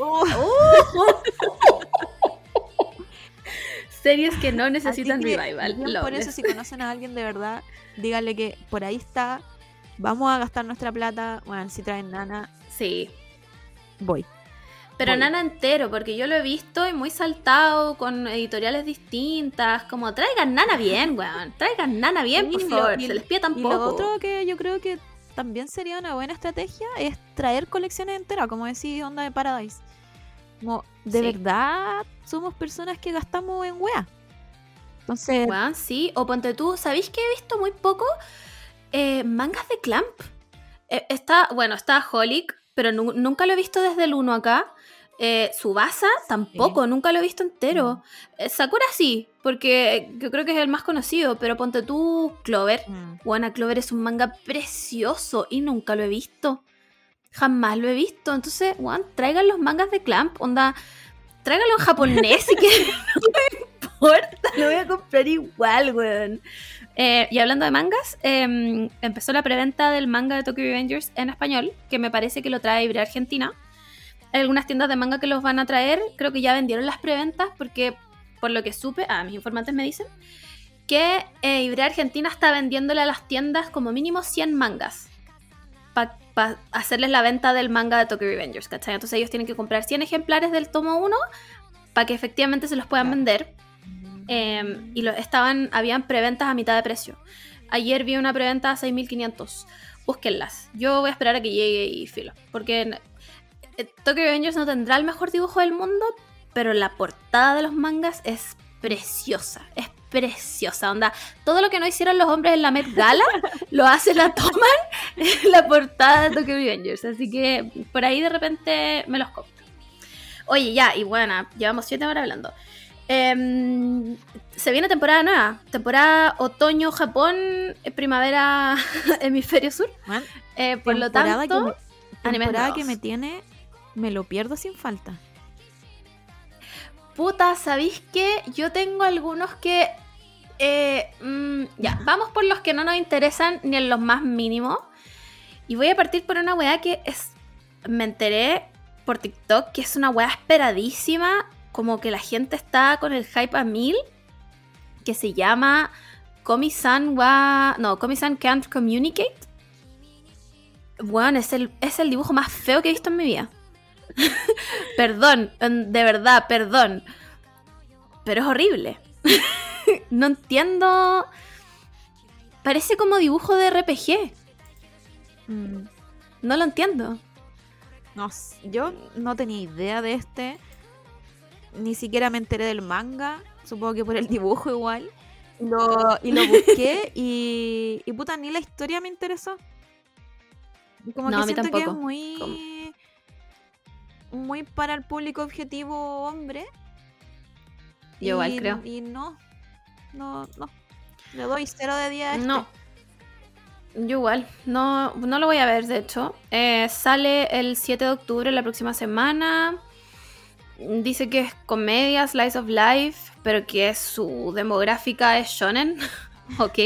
S1: Oh. Series que no necesitan revival.
S2: Por eso, si conocen a alguien de verdad, díganle que por ahí está. Vamos a gastar nuestra plata. Bueno, si traen nana. Sí. Voy.
S1: Pero nana entero, porque yo lo he visto y muy saltado con editoriales distintas. Como traigan nana bien, weón. Traigan nana bien,
S2: por favor. Se les pide tampoco. Y lo otro que yo creo que también sería una buena estrategia es traer colecciones enteras, como decís, Onda de Paradise. Como, de verdad, somos personas que gastamos en wea Entonces.
S1: sí. O ponte tú, ¿sabéis que he visto muy poco eh, mangas de Clamp? Eh, está, bueno, está Holic, pero nunca lo he visto desde el 1 acá. Eh, Subasa tampoco, nunca lo he visto entero. Mm. Eh, Sakura sí, porque yo creo que es el más conocido, pero ponte tú Clover. Juana mm. Clover es un manga precioso y nunca lo he visto. Jamás lo he visto. Entonces, Juan, traigan los mangas de Clamp, onda, tráigalo en japonés si que no me importa, lo voy a comprar igual, weón. Eh, y hablando de mangas, em, empezó la preventa del manga de Tokyo Avengers en español, que me parece que lo trae Ibrea Argentina. Hay algunas tiendas de manga que los van a traer. Creo que ya vendieron las preventas porque, por lo que supe, ah, mis informantes me dicen que eh, Argentina está vendiéndole a las tiendas como mínimo 100 mangas para hacerles la venta del manga de Tokyo Revengers, ¿cachai? Entonces ellos tienen que comprar 100 ejemplares del tomo 1 para que efectivamente se los puedan vender. Em, y lo, estaban, habían preventas a mitad de precio. Ayer vi una preventa a 6.500. Búsquenlas. Yo voy a esperar a que llegue y filo. Porque eh, Tokyo Avengers no tendrá el mejor dibujo del mundo, pero la portada de los mangas es preciosa, es preciosa, onda. Todo lo que no hicieron los hombres en la Met Gala, lo hace la toman la portada de Tokyo Avengers, Así que por ahí de repente me los compro. Oye, ya, y bueno, llevamos siete horas hablando. Em, se viene temporada nueva, temporada otoño Japón, eh, primavera hemisferio sur. Eh, por lo tanto,
S2: que me, temporada que me tiene me lo pierdo sin falta.
S1: Puta, ¿sabéis qué? Yo tengo algunos que... Eh, mm, ya, vamos por los que no nos interesan ni en los más mínimos. Y voy a partir por una weá que es... Me enteré por TikTok que es una weá esperadísima, como que la gente está con el hype a mil, que se llama comisan No, comi can't communicate. Bueno, es el, es el dibujo más feo que he visto en mi vida. perdón, de verdad, perdón. Pero es horrible. no entiendo. Parece como dibujo de RPG. Mm. No lo entiendo.
S2: No, yo no tenía idea de este. Ni siquiera me enteré del manga. Supongo que por el dibujo igual. y lo busqué y, y puta, ni la historia me interesó. Como no, que a siento tampoco. que es muy muy para el público objetivo hombre.
S1: Yo igual creo.
S2: Y no, no, no. Le doy cero de 10 este.
S1: No. Yo igual, no, no lo voy a ver de hecho. Eh, sale el 7 de octubre, la próxima semana. Dice que es comedia, slice of life, pero que su demográfica es shonen. ok.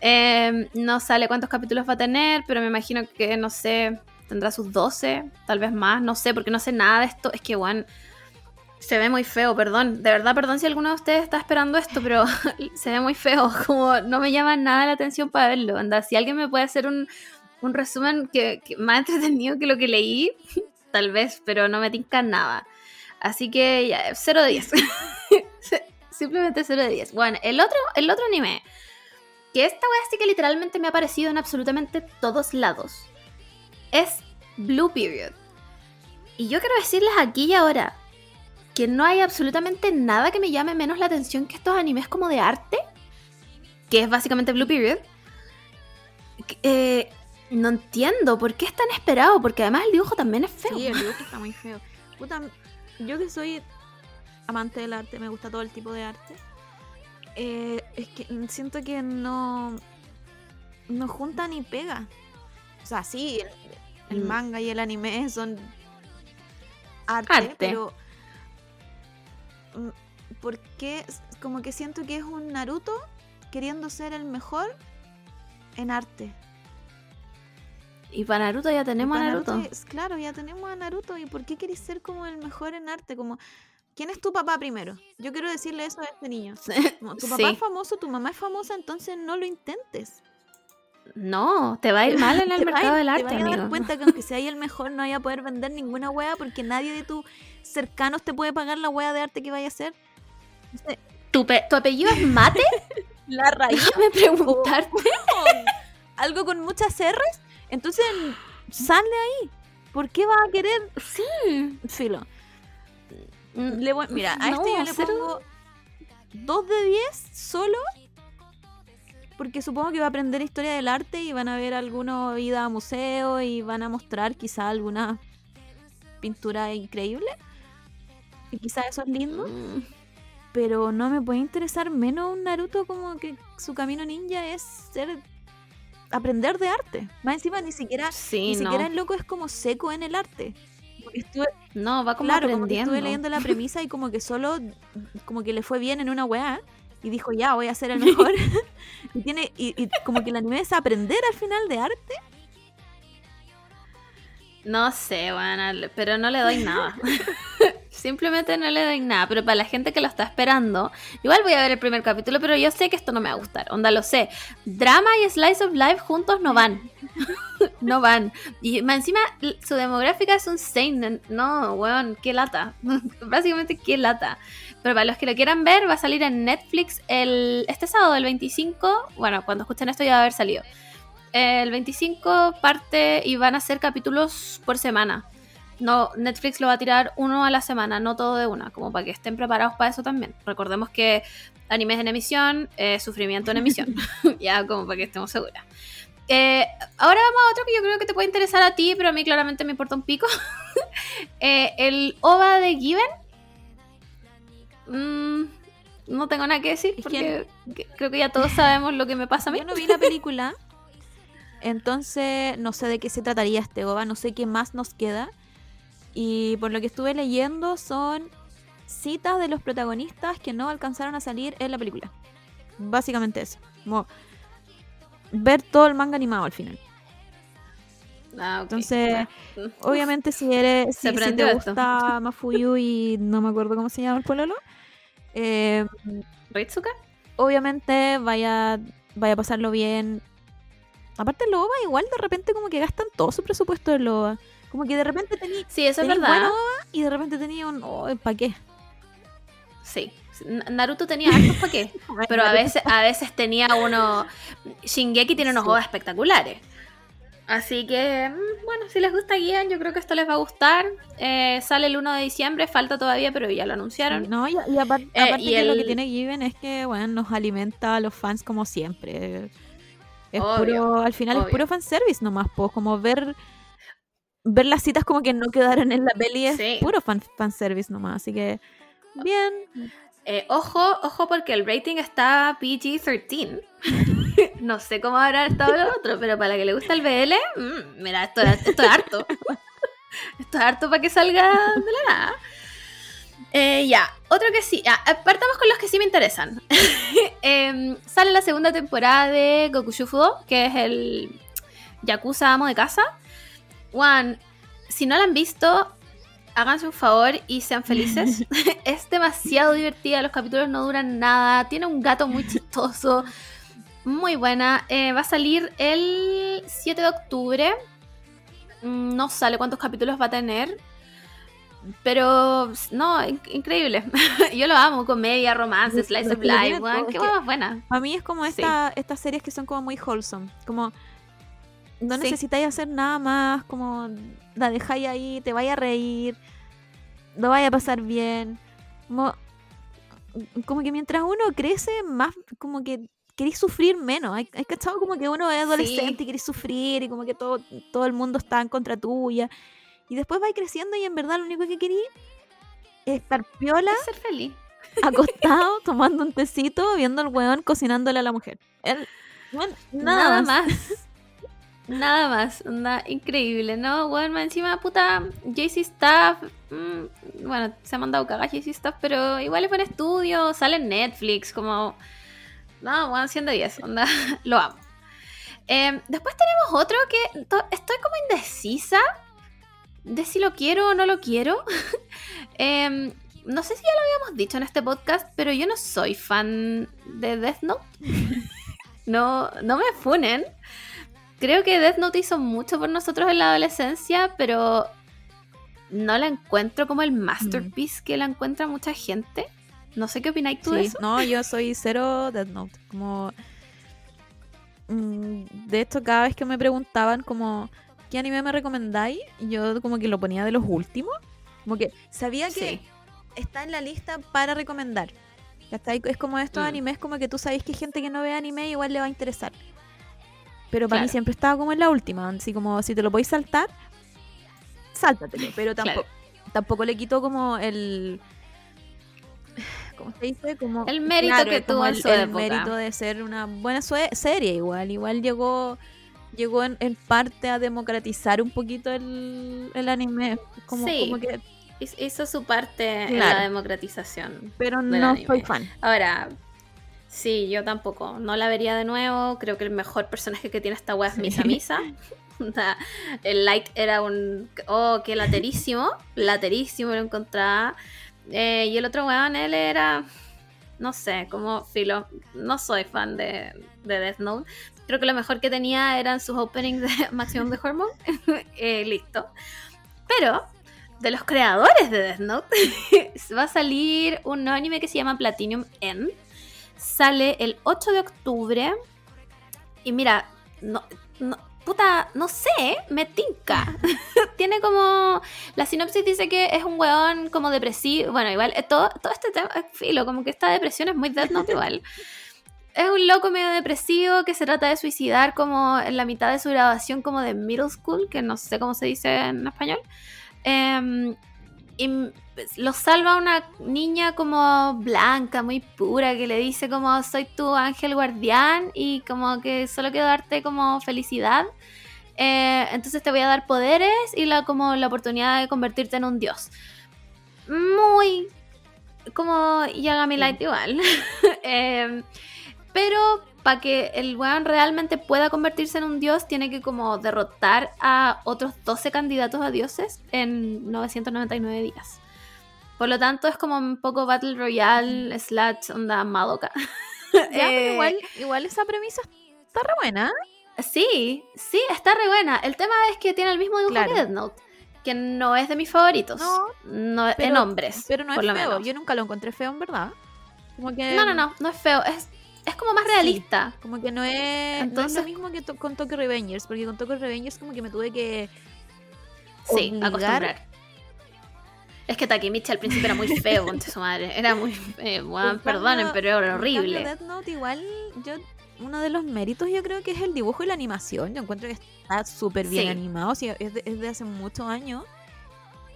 S1: Eh, no sale cuántos capítulos va a tener, pero me imagino que, no sé, tendrá sus 12, tal vez más, no sé, porque no sé nada de esto. Es que, Juan, se ve muy feo, perdón. De verdad, perdón si alguno de ustedes está esperando esto, pero se ve muy feo. Como no me llama nada la atención para verlo. Anda, si alguien me puede hacer un, resumen que, más entretenido que lo que leí, tal vez, pero no me tinca nada. Así que ya, 0 de 10. Simplemente 0 de 10. Bueno, el otro, el otro anime. Que esta wea sí que literalmente me ha aparecido en absolutamente todos lados es Blue Period. Y yo quiero decirles aquí y ahora que no hay absolutamente nada que me llame menos la atención que estos animes como de arte, que es básicamente Blue Period. Eh, no entiendo por qué es tan esperado, porque además el dibujo también es feo.
S2: Sí, el dibujo está muy feo. yo que soy amante del arte, me gusta todo el tipo de arte. Eh, es que siento que no, no junta ni pega. O sea, sí, el mm. manga y el anime son arte, pero pero mm, porque como que siento que es un Naruto queriendo ser el mejor en arte. Y para Naruto ya tenemos a Naruto. Claro, ya tenemos a Naruto. ¿Y por qué querés ser como el mejor en arte? Como, ¿quién es tu papá primero? Yo quiero decirle eso a este niño. tu papá es famoso, tu mamá es famosa, entonces no lo intentes.
S1: No, te va a ir mal en el mercado del arte.
S2: Te vas a dar cuenta que aunque sea ahí el mejor, no vaya a poder vender ninguna hueá porque nadie de tus cercanos te puede pagar la hueá de arte que vaya a hacer.
S1: ¿Tu, apellido es Mate?
S2: la raíz. Déjame
S1: preguntarte. Oh,
S2: algo con muchas R's. Entonces, sale ahí. ¿Por qué va a querer?
S1: Sí. Filo.
S2: Mm, mira, a este ya le pongo 2 de 10 solo porque supongo que va a aprender historia del arte y van a ver alguno ida a museo y van a mostrar quizá alguna pintura increíble. Y quizá eso es lindo. Mm. Pero no me puede interesar menos un Naruto como que su camino ninja es ser aprender de arte. Más encima ni siquiera ni siquiera el loco es como seco en el arte. no, va como claro, Como que estuve leyendo la premisa y como que solo como que le fue bien en una weá y dijo, ya, voy a hacer el mejor. y tiene y, como que el anime es aprender al final de arte.
S1: No sé, bueno, pero no le doy nada. Simplemente no le doy nada, pero para la gente que lo está esperando, igual voy a ver el primer capítulo, pero yo sé que esto no me va a gustar, onda lo sé. Drama y Slice of Life juntos no van. no van. Y encima su demográfica es un seinen. No, weón, qué lata. Básicamente qué lata. Pero para los que lo quieran ver, va a salir en Netflix el, este sábado, el 25. Bueno, cuando escuchen esto ya va a haber salido. El 25 parte y van a ser capítulos por semana. No, Netflix lo va a tirar uno a la semana, no todo de una, como para que estén preparados para eso también. Recordemos que animes en emisión, eh, sufrimiento en emisión. ya, como para que estemos seguras. Eh, ahora vamos a otro que yo creo que te puede interesar a ti, pero a mí claramente me importa un pico. Eh, el OVA de Given Mm, no tengo nada que decir porque creo que ya todos sabemos lo que me pasa a mí.
S2: Yo no vi la película, entonces no sé de qué se trataría este goba, no sé qué más nos queda. Y por lo que estuve leyendo son citas de los protagonistas que no alcanzaron a salir en la película. Básicamente eso. ver todo el manga animado al final. Ah, entonces, obviamente si eres, si, si te gusta Mafuyu y no me acuerdo cómo se llama el pololo, eh, Obviamente vaya, vaya a pasarlo bien. Aparte el OVA igual de repente como que gastan todo su presupuesto de OVA. Como que de repente tenía sí, eso es verdad. y de repente tenía un ¿para qué?
S1: Sí. Naruto tenía ¿Para qué. pero a veces, a veces tenía uno. Shingeki tiene unos sí. espectaculares. Así que, mm, bueno, si les gusta Given, yo creo que esto les va a gustar. Eh, sale el 1 de diciembre, falta todavía, pero ya lo anunciaron.
S2: No, y, eh, aparte, que lo que tiene Given es que, bueno, nos alimenta a los fans como siempre. Es puro, al final es puro fanservice nomás, pues, como ver ver las citas como que no quedaron en la peli es puro fan, fanservice nomás, así que bien.
S1: Eh, ojo, ojo porque el rating está PG-13. no sé cómo habrá estado el otro, pero para la que le gusta el BL, mm, mira, esto, es harto. esto es harto para que salga de la nada. Eh, ya, otro que sí. apartamos eh, con los que sí me interesan. Em, sale la segunda temporada de Goku Shufudo que es el Yakuza Amo de Casa. Juan, si no la han visto, háganse un favor y sean felices. es demasiado divertida, los capítulos no duran nada, tiene un gato muy chistoso, muy buena. Eh, va a salir el 7 de octubre. Mm, no sale cuántos capítulos va a tener. Pero, no, increíble. Yo lo amo, comedia, romance, slice of life, qué buena.
S2: para mí es como estas series que son como muy wholesome, como no necesitáis hacer nada más, como la dejáis ahí, te vaya a reír, lo vaya a pasar bien. como que mientras uno crece, más como que querís sufrir menos. Hay, que cachado como que uno es adolescente y querís sufrir y como que todo, todo el mundo está en contra tuya. Y después vais creciendo y en verdad lo único que querís es estar piola.
S1: ser feliz.
S2: Acostado, tomando un tecito, viendo al weón cocinándole a la mujer. nada, más.
S1: Nada más, Una increíble, ¿no? Bueno, encima, puta, JC Staff, mm, bueno, se ha mandado cagar JC Staff, pero igual es buen estudio, sale en Netflix, como no, bueno, 100 10, onda, lo amo. Em, después tenemos otro que estoy como indecisa de si lo quiero o no lo quiero. Em, no sé si ya lo habíamos dicho en este podcast, pero yo no soy fan de Death Note. no, no me funen. Creo que Death Note hizo mucho por nosotros en la adolescencia, pero no la encuentro como el masterpiece que la encuentra mucha gente. No sé qué opináis tú de eso.
S2: No, yo soy cero Death Note. Como. Mm, de esto cada vez que me preguntaban, como, ¿qué anime me recomendáis? Yo, como que lo ponía de los últimos. Como que sabía que está en la lista para recomendar. Es como estos mm. animes, como que tú sabes que hay gente que no ve anime y igual le va a interesar. Pero para mí siempre estaba como en la última. Así como, si te lo podéis saltar, sáltatelo. Pero tampoco, tampoco le quito como el
S1: el mérito que tuvo
S2: el, mérito de ser una buena serie igual, igual llegó llegó en, parte a democratizar un poquito el, anime,
S1: como, que hizo su parte en la democratización.
S2: Pero no soy fan.
S1: Ahora, sí, yo tampoco. No la vería de nuevo. Creo que el mejor personaje que tiene esta web es Misa Misa. el Light era un. Oh, qué laterísimo. laterísimo lo encontraba. Eh, y el otro weón, él era, no sé, como filo, no soy fan de, de Death Note. Creo que lo mejor que tenía eran sus openings de Maximum de Hormone. Eh, listo. Pero de los creadores de Death Note va a salir un anime que se llama Platinum End. Sale el 8 de octubre. Y mira, no, puta, no sé, me tinca. Tiene como. La sinopsis dice que es un weón como depresivo. Bueno, igual, eh, todo, todo este tema es filo, como que esta depresión es muy dead Note igual. Es un loco medio depresivo que se trata de suicidar como en la mitad de su grabación como de middle school, que no sé cómo se dice en español. Eh, y pues, lo salva una niña como blanca, muy pura, que le dice como soy tu ángel guardián y como que solo quiero darte como felicidad. Eh, entonces te voy a dar poderes y la, como la oportunidad de convertirte en un dios. Muy como Yagami Light igual. Em, pero para que el weón realmente pueda convertirse en un dios, tiene que como derrotar a otros 12 candidatos a dioses en 999 días. Por lo tanto, es como un poco Battle Royale, slash, onda Madoka.
S2: Ya, eh, igual, esa premisa está re buena.
S1: ¿eh? Sí, sí, está re buena. El tema es que tiene el mismo dibujo que Death Note que no es de mis favoritos. No, en hombres.
S2: Pero no es feo. Yo nunca lo encontré feo, en verdad.
S1: No, no, no, no es feo. Es, es como más realista.
S2: como que no es, Entonces, es lo mismo que con Tokyo Revengers, porque con Tokyo Revengers como que me tuve que
S1: sí, acostumbrar. Es que Takemichi al principio era muy feo con su madre. Era muy. Eh, bueno, perdonen, pero era horrible.
S2: Dead Note, igual, yo. Uno de los méritos, yo creo que es el dibujo y la animación. Yo encuentro que está súper bien animado. es, de, hace muchos años.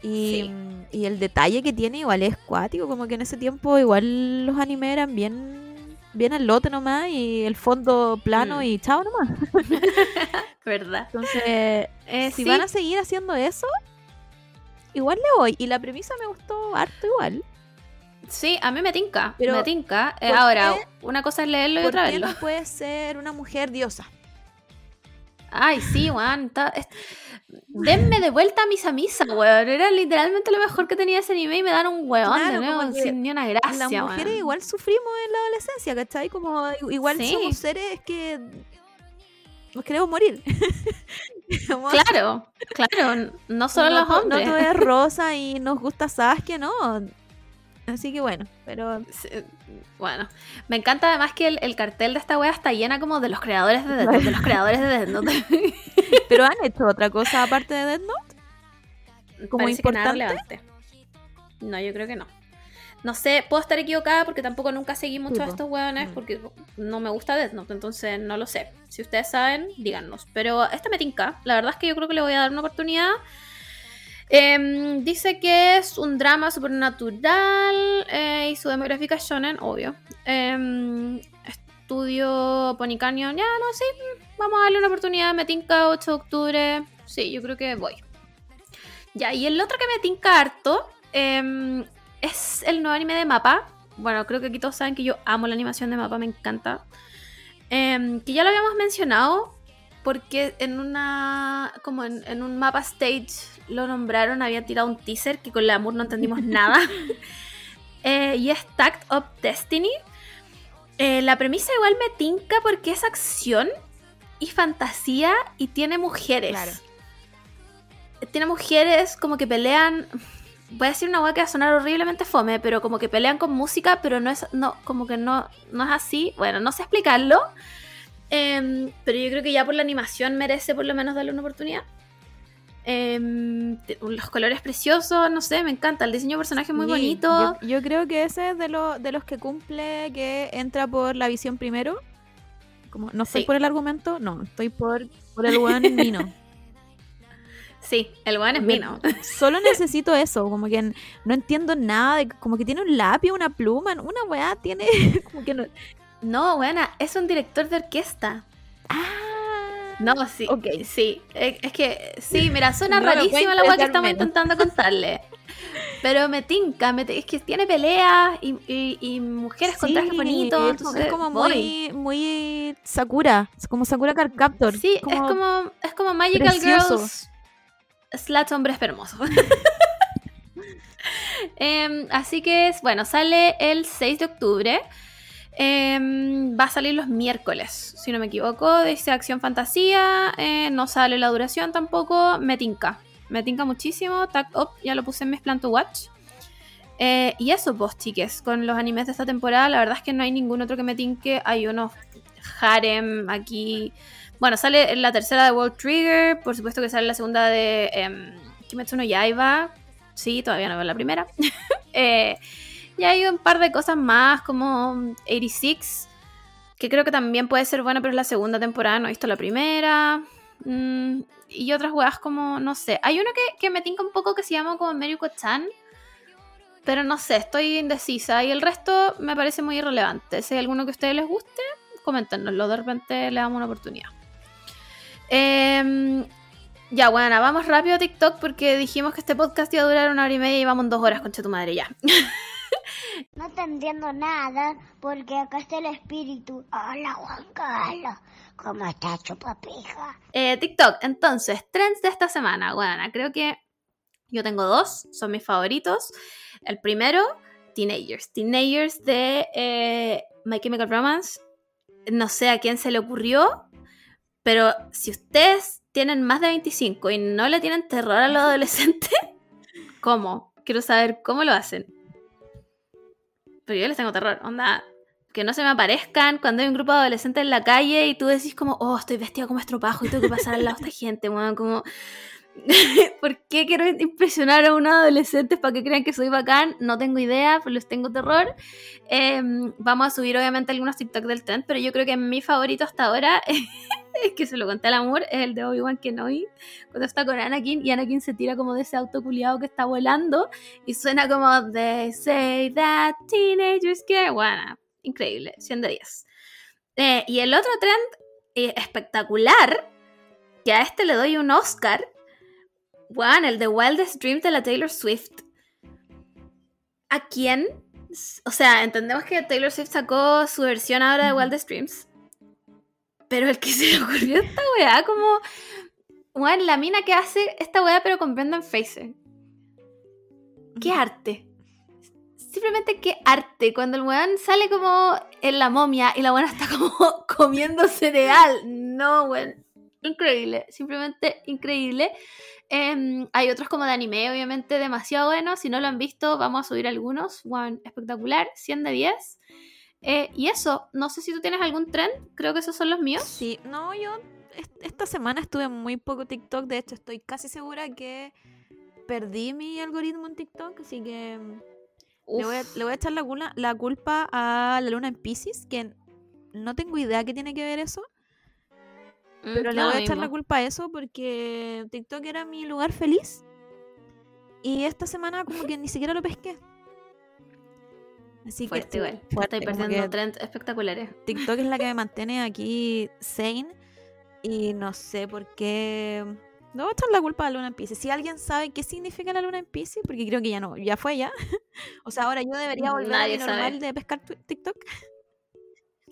S2: Y, y el detalle que tiene, igual es cuático. Como que en ese tiempo, igual los animes eran bien viene el lote nomás y el fondo plano mm. y chao nomás.
S1: ¿Verdad?
S2: Entonces, eh, si van a seguir haciendo eso, igual le voy. Y la premisa me gustó harto igual.
S1: Sí, a mí me tinca, pero me tinca. Eh, ahora, una cosa es leerlo y otra vez.
S2: puede ser una mujer diosa?
S1: Ay, sí, weón. Denme de vuelta a misa misa, weón. Era literalmente lo mejor que tenía ese nivel y me dan un weón claro, de sin ni una gracia. Las
S2: mujeres igual sufrimos en la adolescencia, ¿cachai? Como igual somos seres que nos queremos morir.
S1: claro, claro. No solo los hombres.
S2: No todo es rosa y nos gusta Sasuke, no. Así que bueno, pero.
S1: Bueno, me encanta además que el, cartel de esta wea está llena como de los creadores de Death Note, de los creadores de
S2: ¿Pero han hecho otra cosa aparte de Death Note?
S1: Como importante. no, yo creo que no. No sé, puedo estar equivocada porque tampoco nunca seguí mucho a estos weones mm. porque no me gusta Death Note, entonces no lo sé. Si ustedes saben, díganos. Pero esta me tinca. La verdad es que yo creo que le voy a dar una oportunidad. Em, dice que es un drama supernatural eh, y su demográfica es shonen, obvio. Em, estudio Pony ya no, sí, vamos a darle una oportunidad. Me tinca 8 de octubre. Sí, yo creo que voy. Ya, y el otro que me tinca harto em, es el nuevo anime de Mapa. Bueno, creo que aquí todos saben que yo amo la animación de Mapa, me encanta. que ya lo habíamos mencionado, porque en una como en, en, un mapa stage lo nombraron, había tirado un teaser que con amor no entendimos nada. Eh, y es Tact of Destiny. Eh, la premisa igual me tinca porque es acción y fantasía y tiene mujeres. Tiene mujeres como que pelean. Voy a decir una hueá que va a sonar horriblemente fome, pero como que pelean con música, pero no es. No, como que no, no es así. Bueno, no sé explicarlo. Em, pero yo creo que ya por la animación merece por lo menos darle una oportunidad. Em, los colores preciosos, no sé, me encanta. El diseño de personaje muy bonito.
S2: Yo, creo que ese es de, lo, de los que cumple que entra por la visión primero. Como, no estoy por el argumento, no, estoy por, por el one Mino.
S1: Sí, el guan es Mino.
S2: Solo necesito eso, como que no entiendo nada, como que tiene un lápiz, una pluma, una weá tiene. Como que no. no,
S1: buena, es un director de orquesta. Ah, no, sí. Okay. Sí. Es que, sí, mira, suena rarísimo rarísima la weá que estamos intentando contarle. Pero me tinca, es que tiene peleas y, mujeres con trajes bonitos.
S2: Es, como muy, muy Sakura, es como Sakura Card Captor.
S1: Sí, es como, es como Magical Girls Slash Hombres Hermosos. Em, así que, bueno, sale el 6 de octubre. Em, va a salir los miércoles, si no me equivoco. Dice acción fantasía. Eh, no sale la duración tampoco. Me tinca. Me tinca muchísimo. Up, ya lo puse en mis plan to watch. Eh, y eso, vos, pues, chiques. Con los animes de esta temporada, la verdad es que no hay ningún otro que me tinque. Hay unos harem aquí. Bueno, sale la tercera de World Trigger. Por supuesto que sale la segunda de em, Kimetsu no Yaiba. Sí, todavía no veo la primera. eh, y hay un par de cosas más, como 86, que creo que también puede ser buena, pero es la segunda temporada, no he visto la primera. Mm, y otras weas como, no sé. Hay uno que, que me tinca un poco que se llama como Americo Chan. Pero no sé, estoy indecisa. Y el resto me parece muy irrelevante. Si hay alguno que a ustedes les guste, coméntenoslo. De repente le damos una oportunidad. Em, ya, bueno, vamos rápido a TikTok porque dijimos que este podcast iba a durar una hora y media y vamos dos horas, concha tu madre, ya.
S3: No te entiendo nada porque acá está el espíritu. Hola Juan Carlos, ¿cómo estás, chupapija?
S1: Eh, TikTok, entonces, trends de esta semana. Bueno, creo que yo tengo dos, son mis favoritos. El primero, Teenagers. Teenagers de eh, My Chemical Romance. No sé a quién se le ocurrió, pero si ustedes tienen más de 25 y no le tienen terror a los adolescentes, ¿cómo? Quiero saber cómo lo hacen pero yo les tengo terror, onda, que no se me aparezcan cuando hay un grupo de adolescentes en la calle y tú decís como, oh, estoy vestida como estropajo y tengo que pasar al lado de esta gente, weón, como... ¿Por qué quiero impresionar a unos adolescentes para que crean que soy bacán? No tengo idea, pero les tengo terror. Em, vamos a subir obviamente algunos TikTok del trend, pero yo creo que mi favorito hasta ahora Es que se lo conté al amor, es el de Obi-Wan Kenobi, cuando está con Anakin y Anakin se tira como de ese auto culiado que está volando y suena como de say that teenagers que bueno, increíble, 100 de 10. Eh, y el otro trend eh, espectacular, que a este le doy un Oscar, bueno, el de Wildest dreams de la Taylor Swift. ¿A quién? O sea, entendemos que Taylor Swift sacó su versión ahora de Wildest Dreams pero el que se le ocurrió esta weá, como. Bueno, la mina que hace esta weá, pero con en face ¡Qué arte! Simplemente qué arte. Cuando el weón sale como en la momia y la weá está como comiendo cereal. No, weón. Increíble. Simplemente increíble. Em, hay otros como de anime, obviamente, demasiado buenos. Si no lo han visto, vamos a subir algunos. One, espectacular. 100 de 10. Eh, y eso, no sé si tú tienes algún tren, creo que esos son los míos.
S2: Sí, no, yo esta semana estuve muy poco TikTok, de hecho estoy casi segura que perdí mi algoritmo en TikTok, así que mm, le voy, a, echar la, culpa, a la luna en Pisces, que no tengo idea qué tiene que ver eso. Mm, pero le voy a echar la culpa a eso porque TikTok era mi lugar feliz. Y esta semana como que ni siquiera lo pesqué.
S1: Así fuerte, que Estoy perdiendo trend espectaculares.
S2: TikTok es la que me mantiene aquí sane y no sé por qué. No, a echar la culpa a la luna en Pisces. Si alguien sabe qué significa la luna en Pisces, porque creo que ya no, ya fue ya. o sea, ahora yo debería volver a normal de pescar TikTok.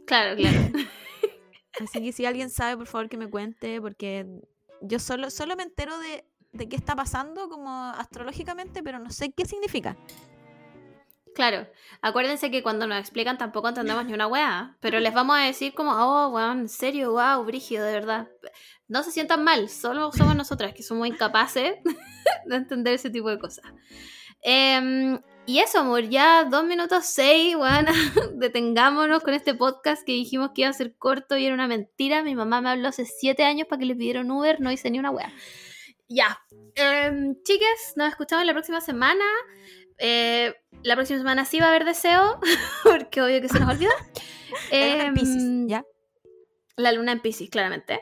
S1: Claro, claro. Así
S2: que si alguien sabe, por favor que me cuente, porque yo solo, solo me entero de, de qué está pasando como astrológicamente, pero no sé qué significa.
S1: Claro, acuérdense que cuando nos explican tampoco entendemos ni una weá, pero les vamos a decir como, oh, weón, en serio, wow, brígido, de verdad. No se sientan mal, solo somos nosotras que somos incapaces de entender ese tipo de cosas. Em, y eso, amor, ya dos minutos seis, weón, detengámonos con este podcast que dijimos que iba a ser corto y era una mentira. Mi mamá me habló hace siete años para que le pidieron Uber, no hice ni una weá. Ya, em, chicas, nos escuchamos la próxima semana. Eh, la próxima semana sí va a haber deseo, porque obvio que se nos olvida. eh, Pisces, em, ¿ya? La luna en Pisces, claramente.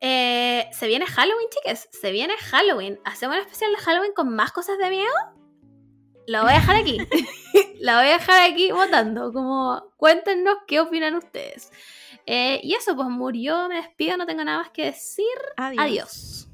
S1: Eh, se viene Halloween, chicas. Se viene Halloween. ¿Hacemos un especial de Halloween con más cosas de miedo? La voy a dejar aquí. la voy a dejar aquí votando. Como cuéntenos qué opinan ustedes. Eh, y eso, pues murió, me despido, no tengo nada más que decir. Adiós.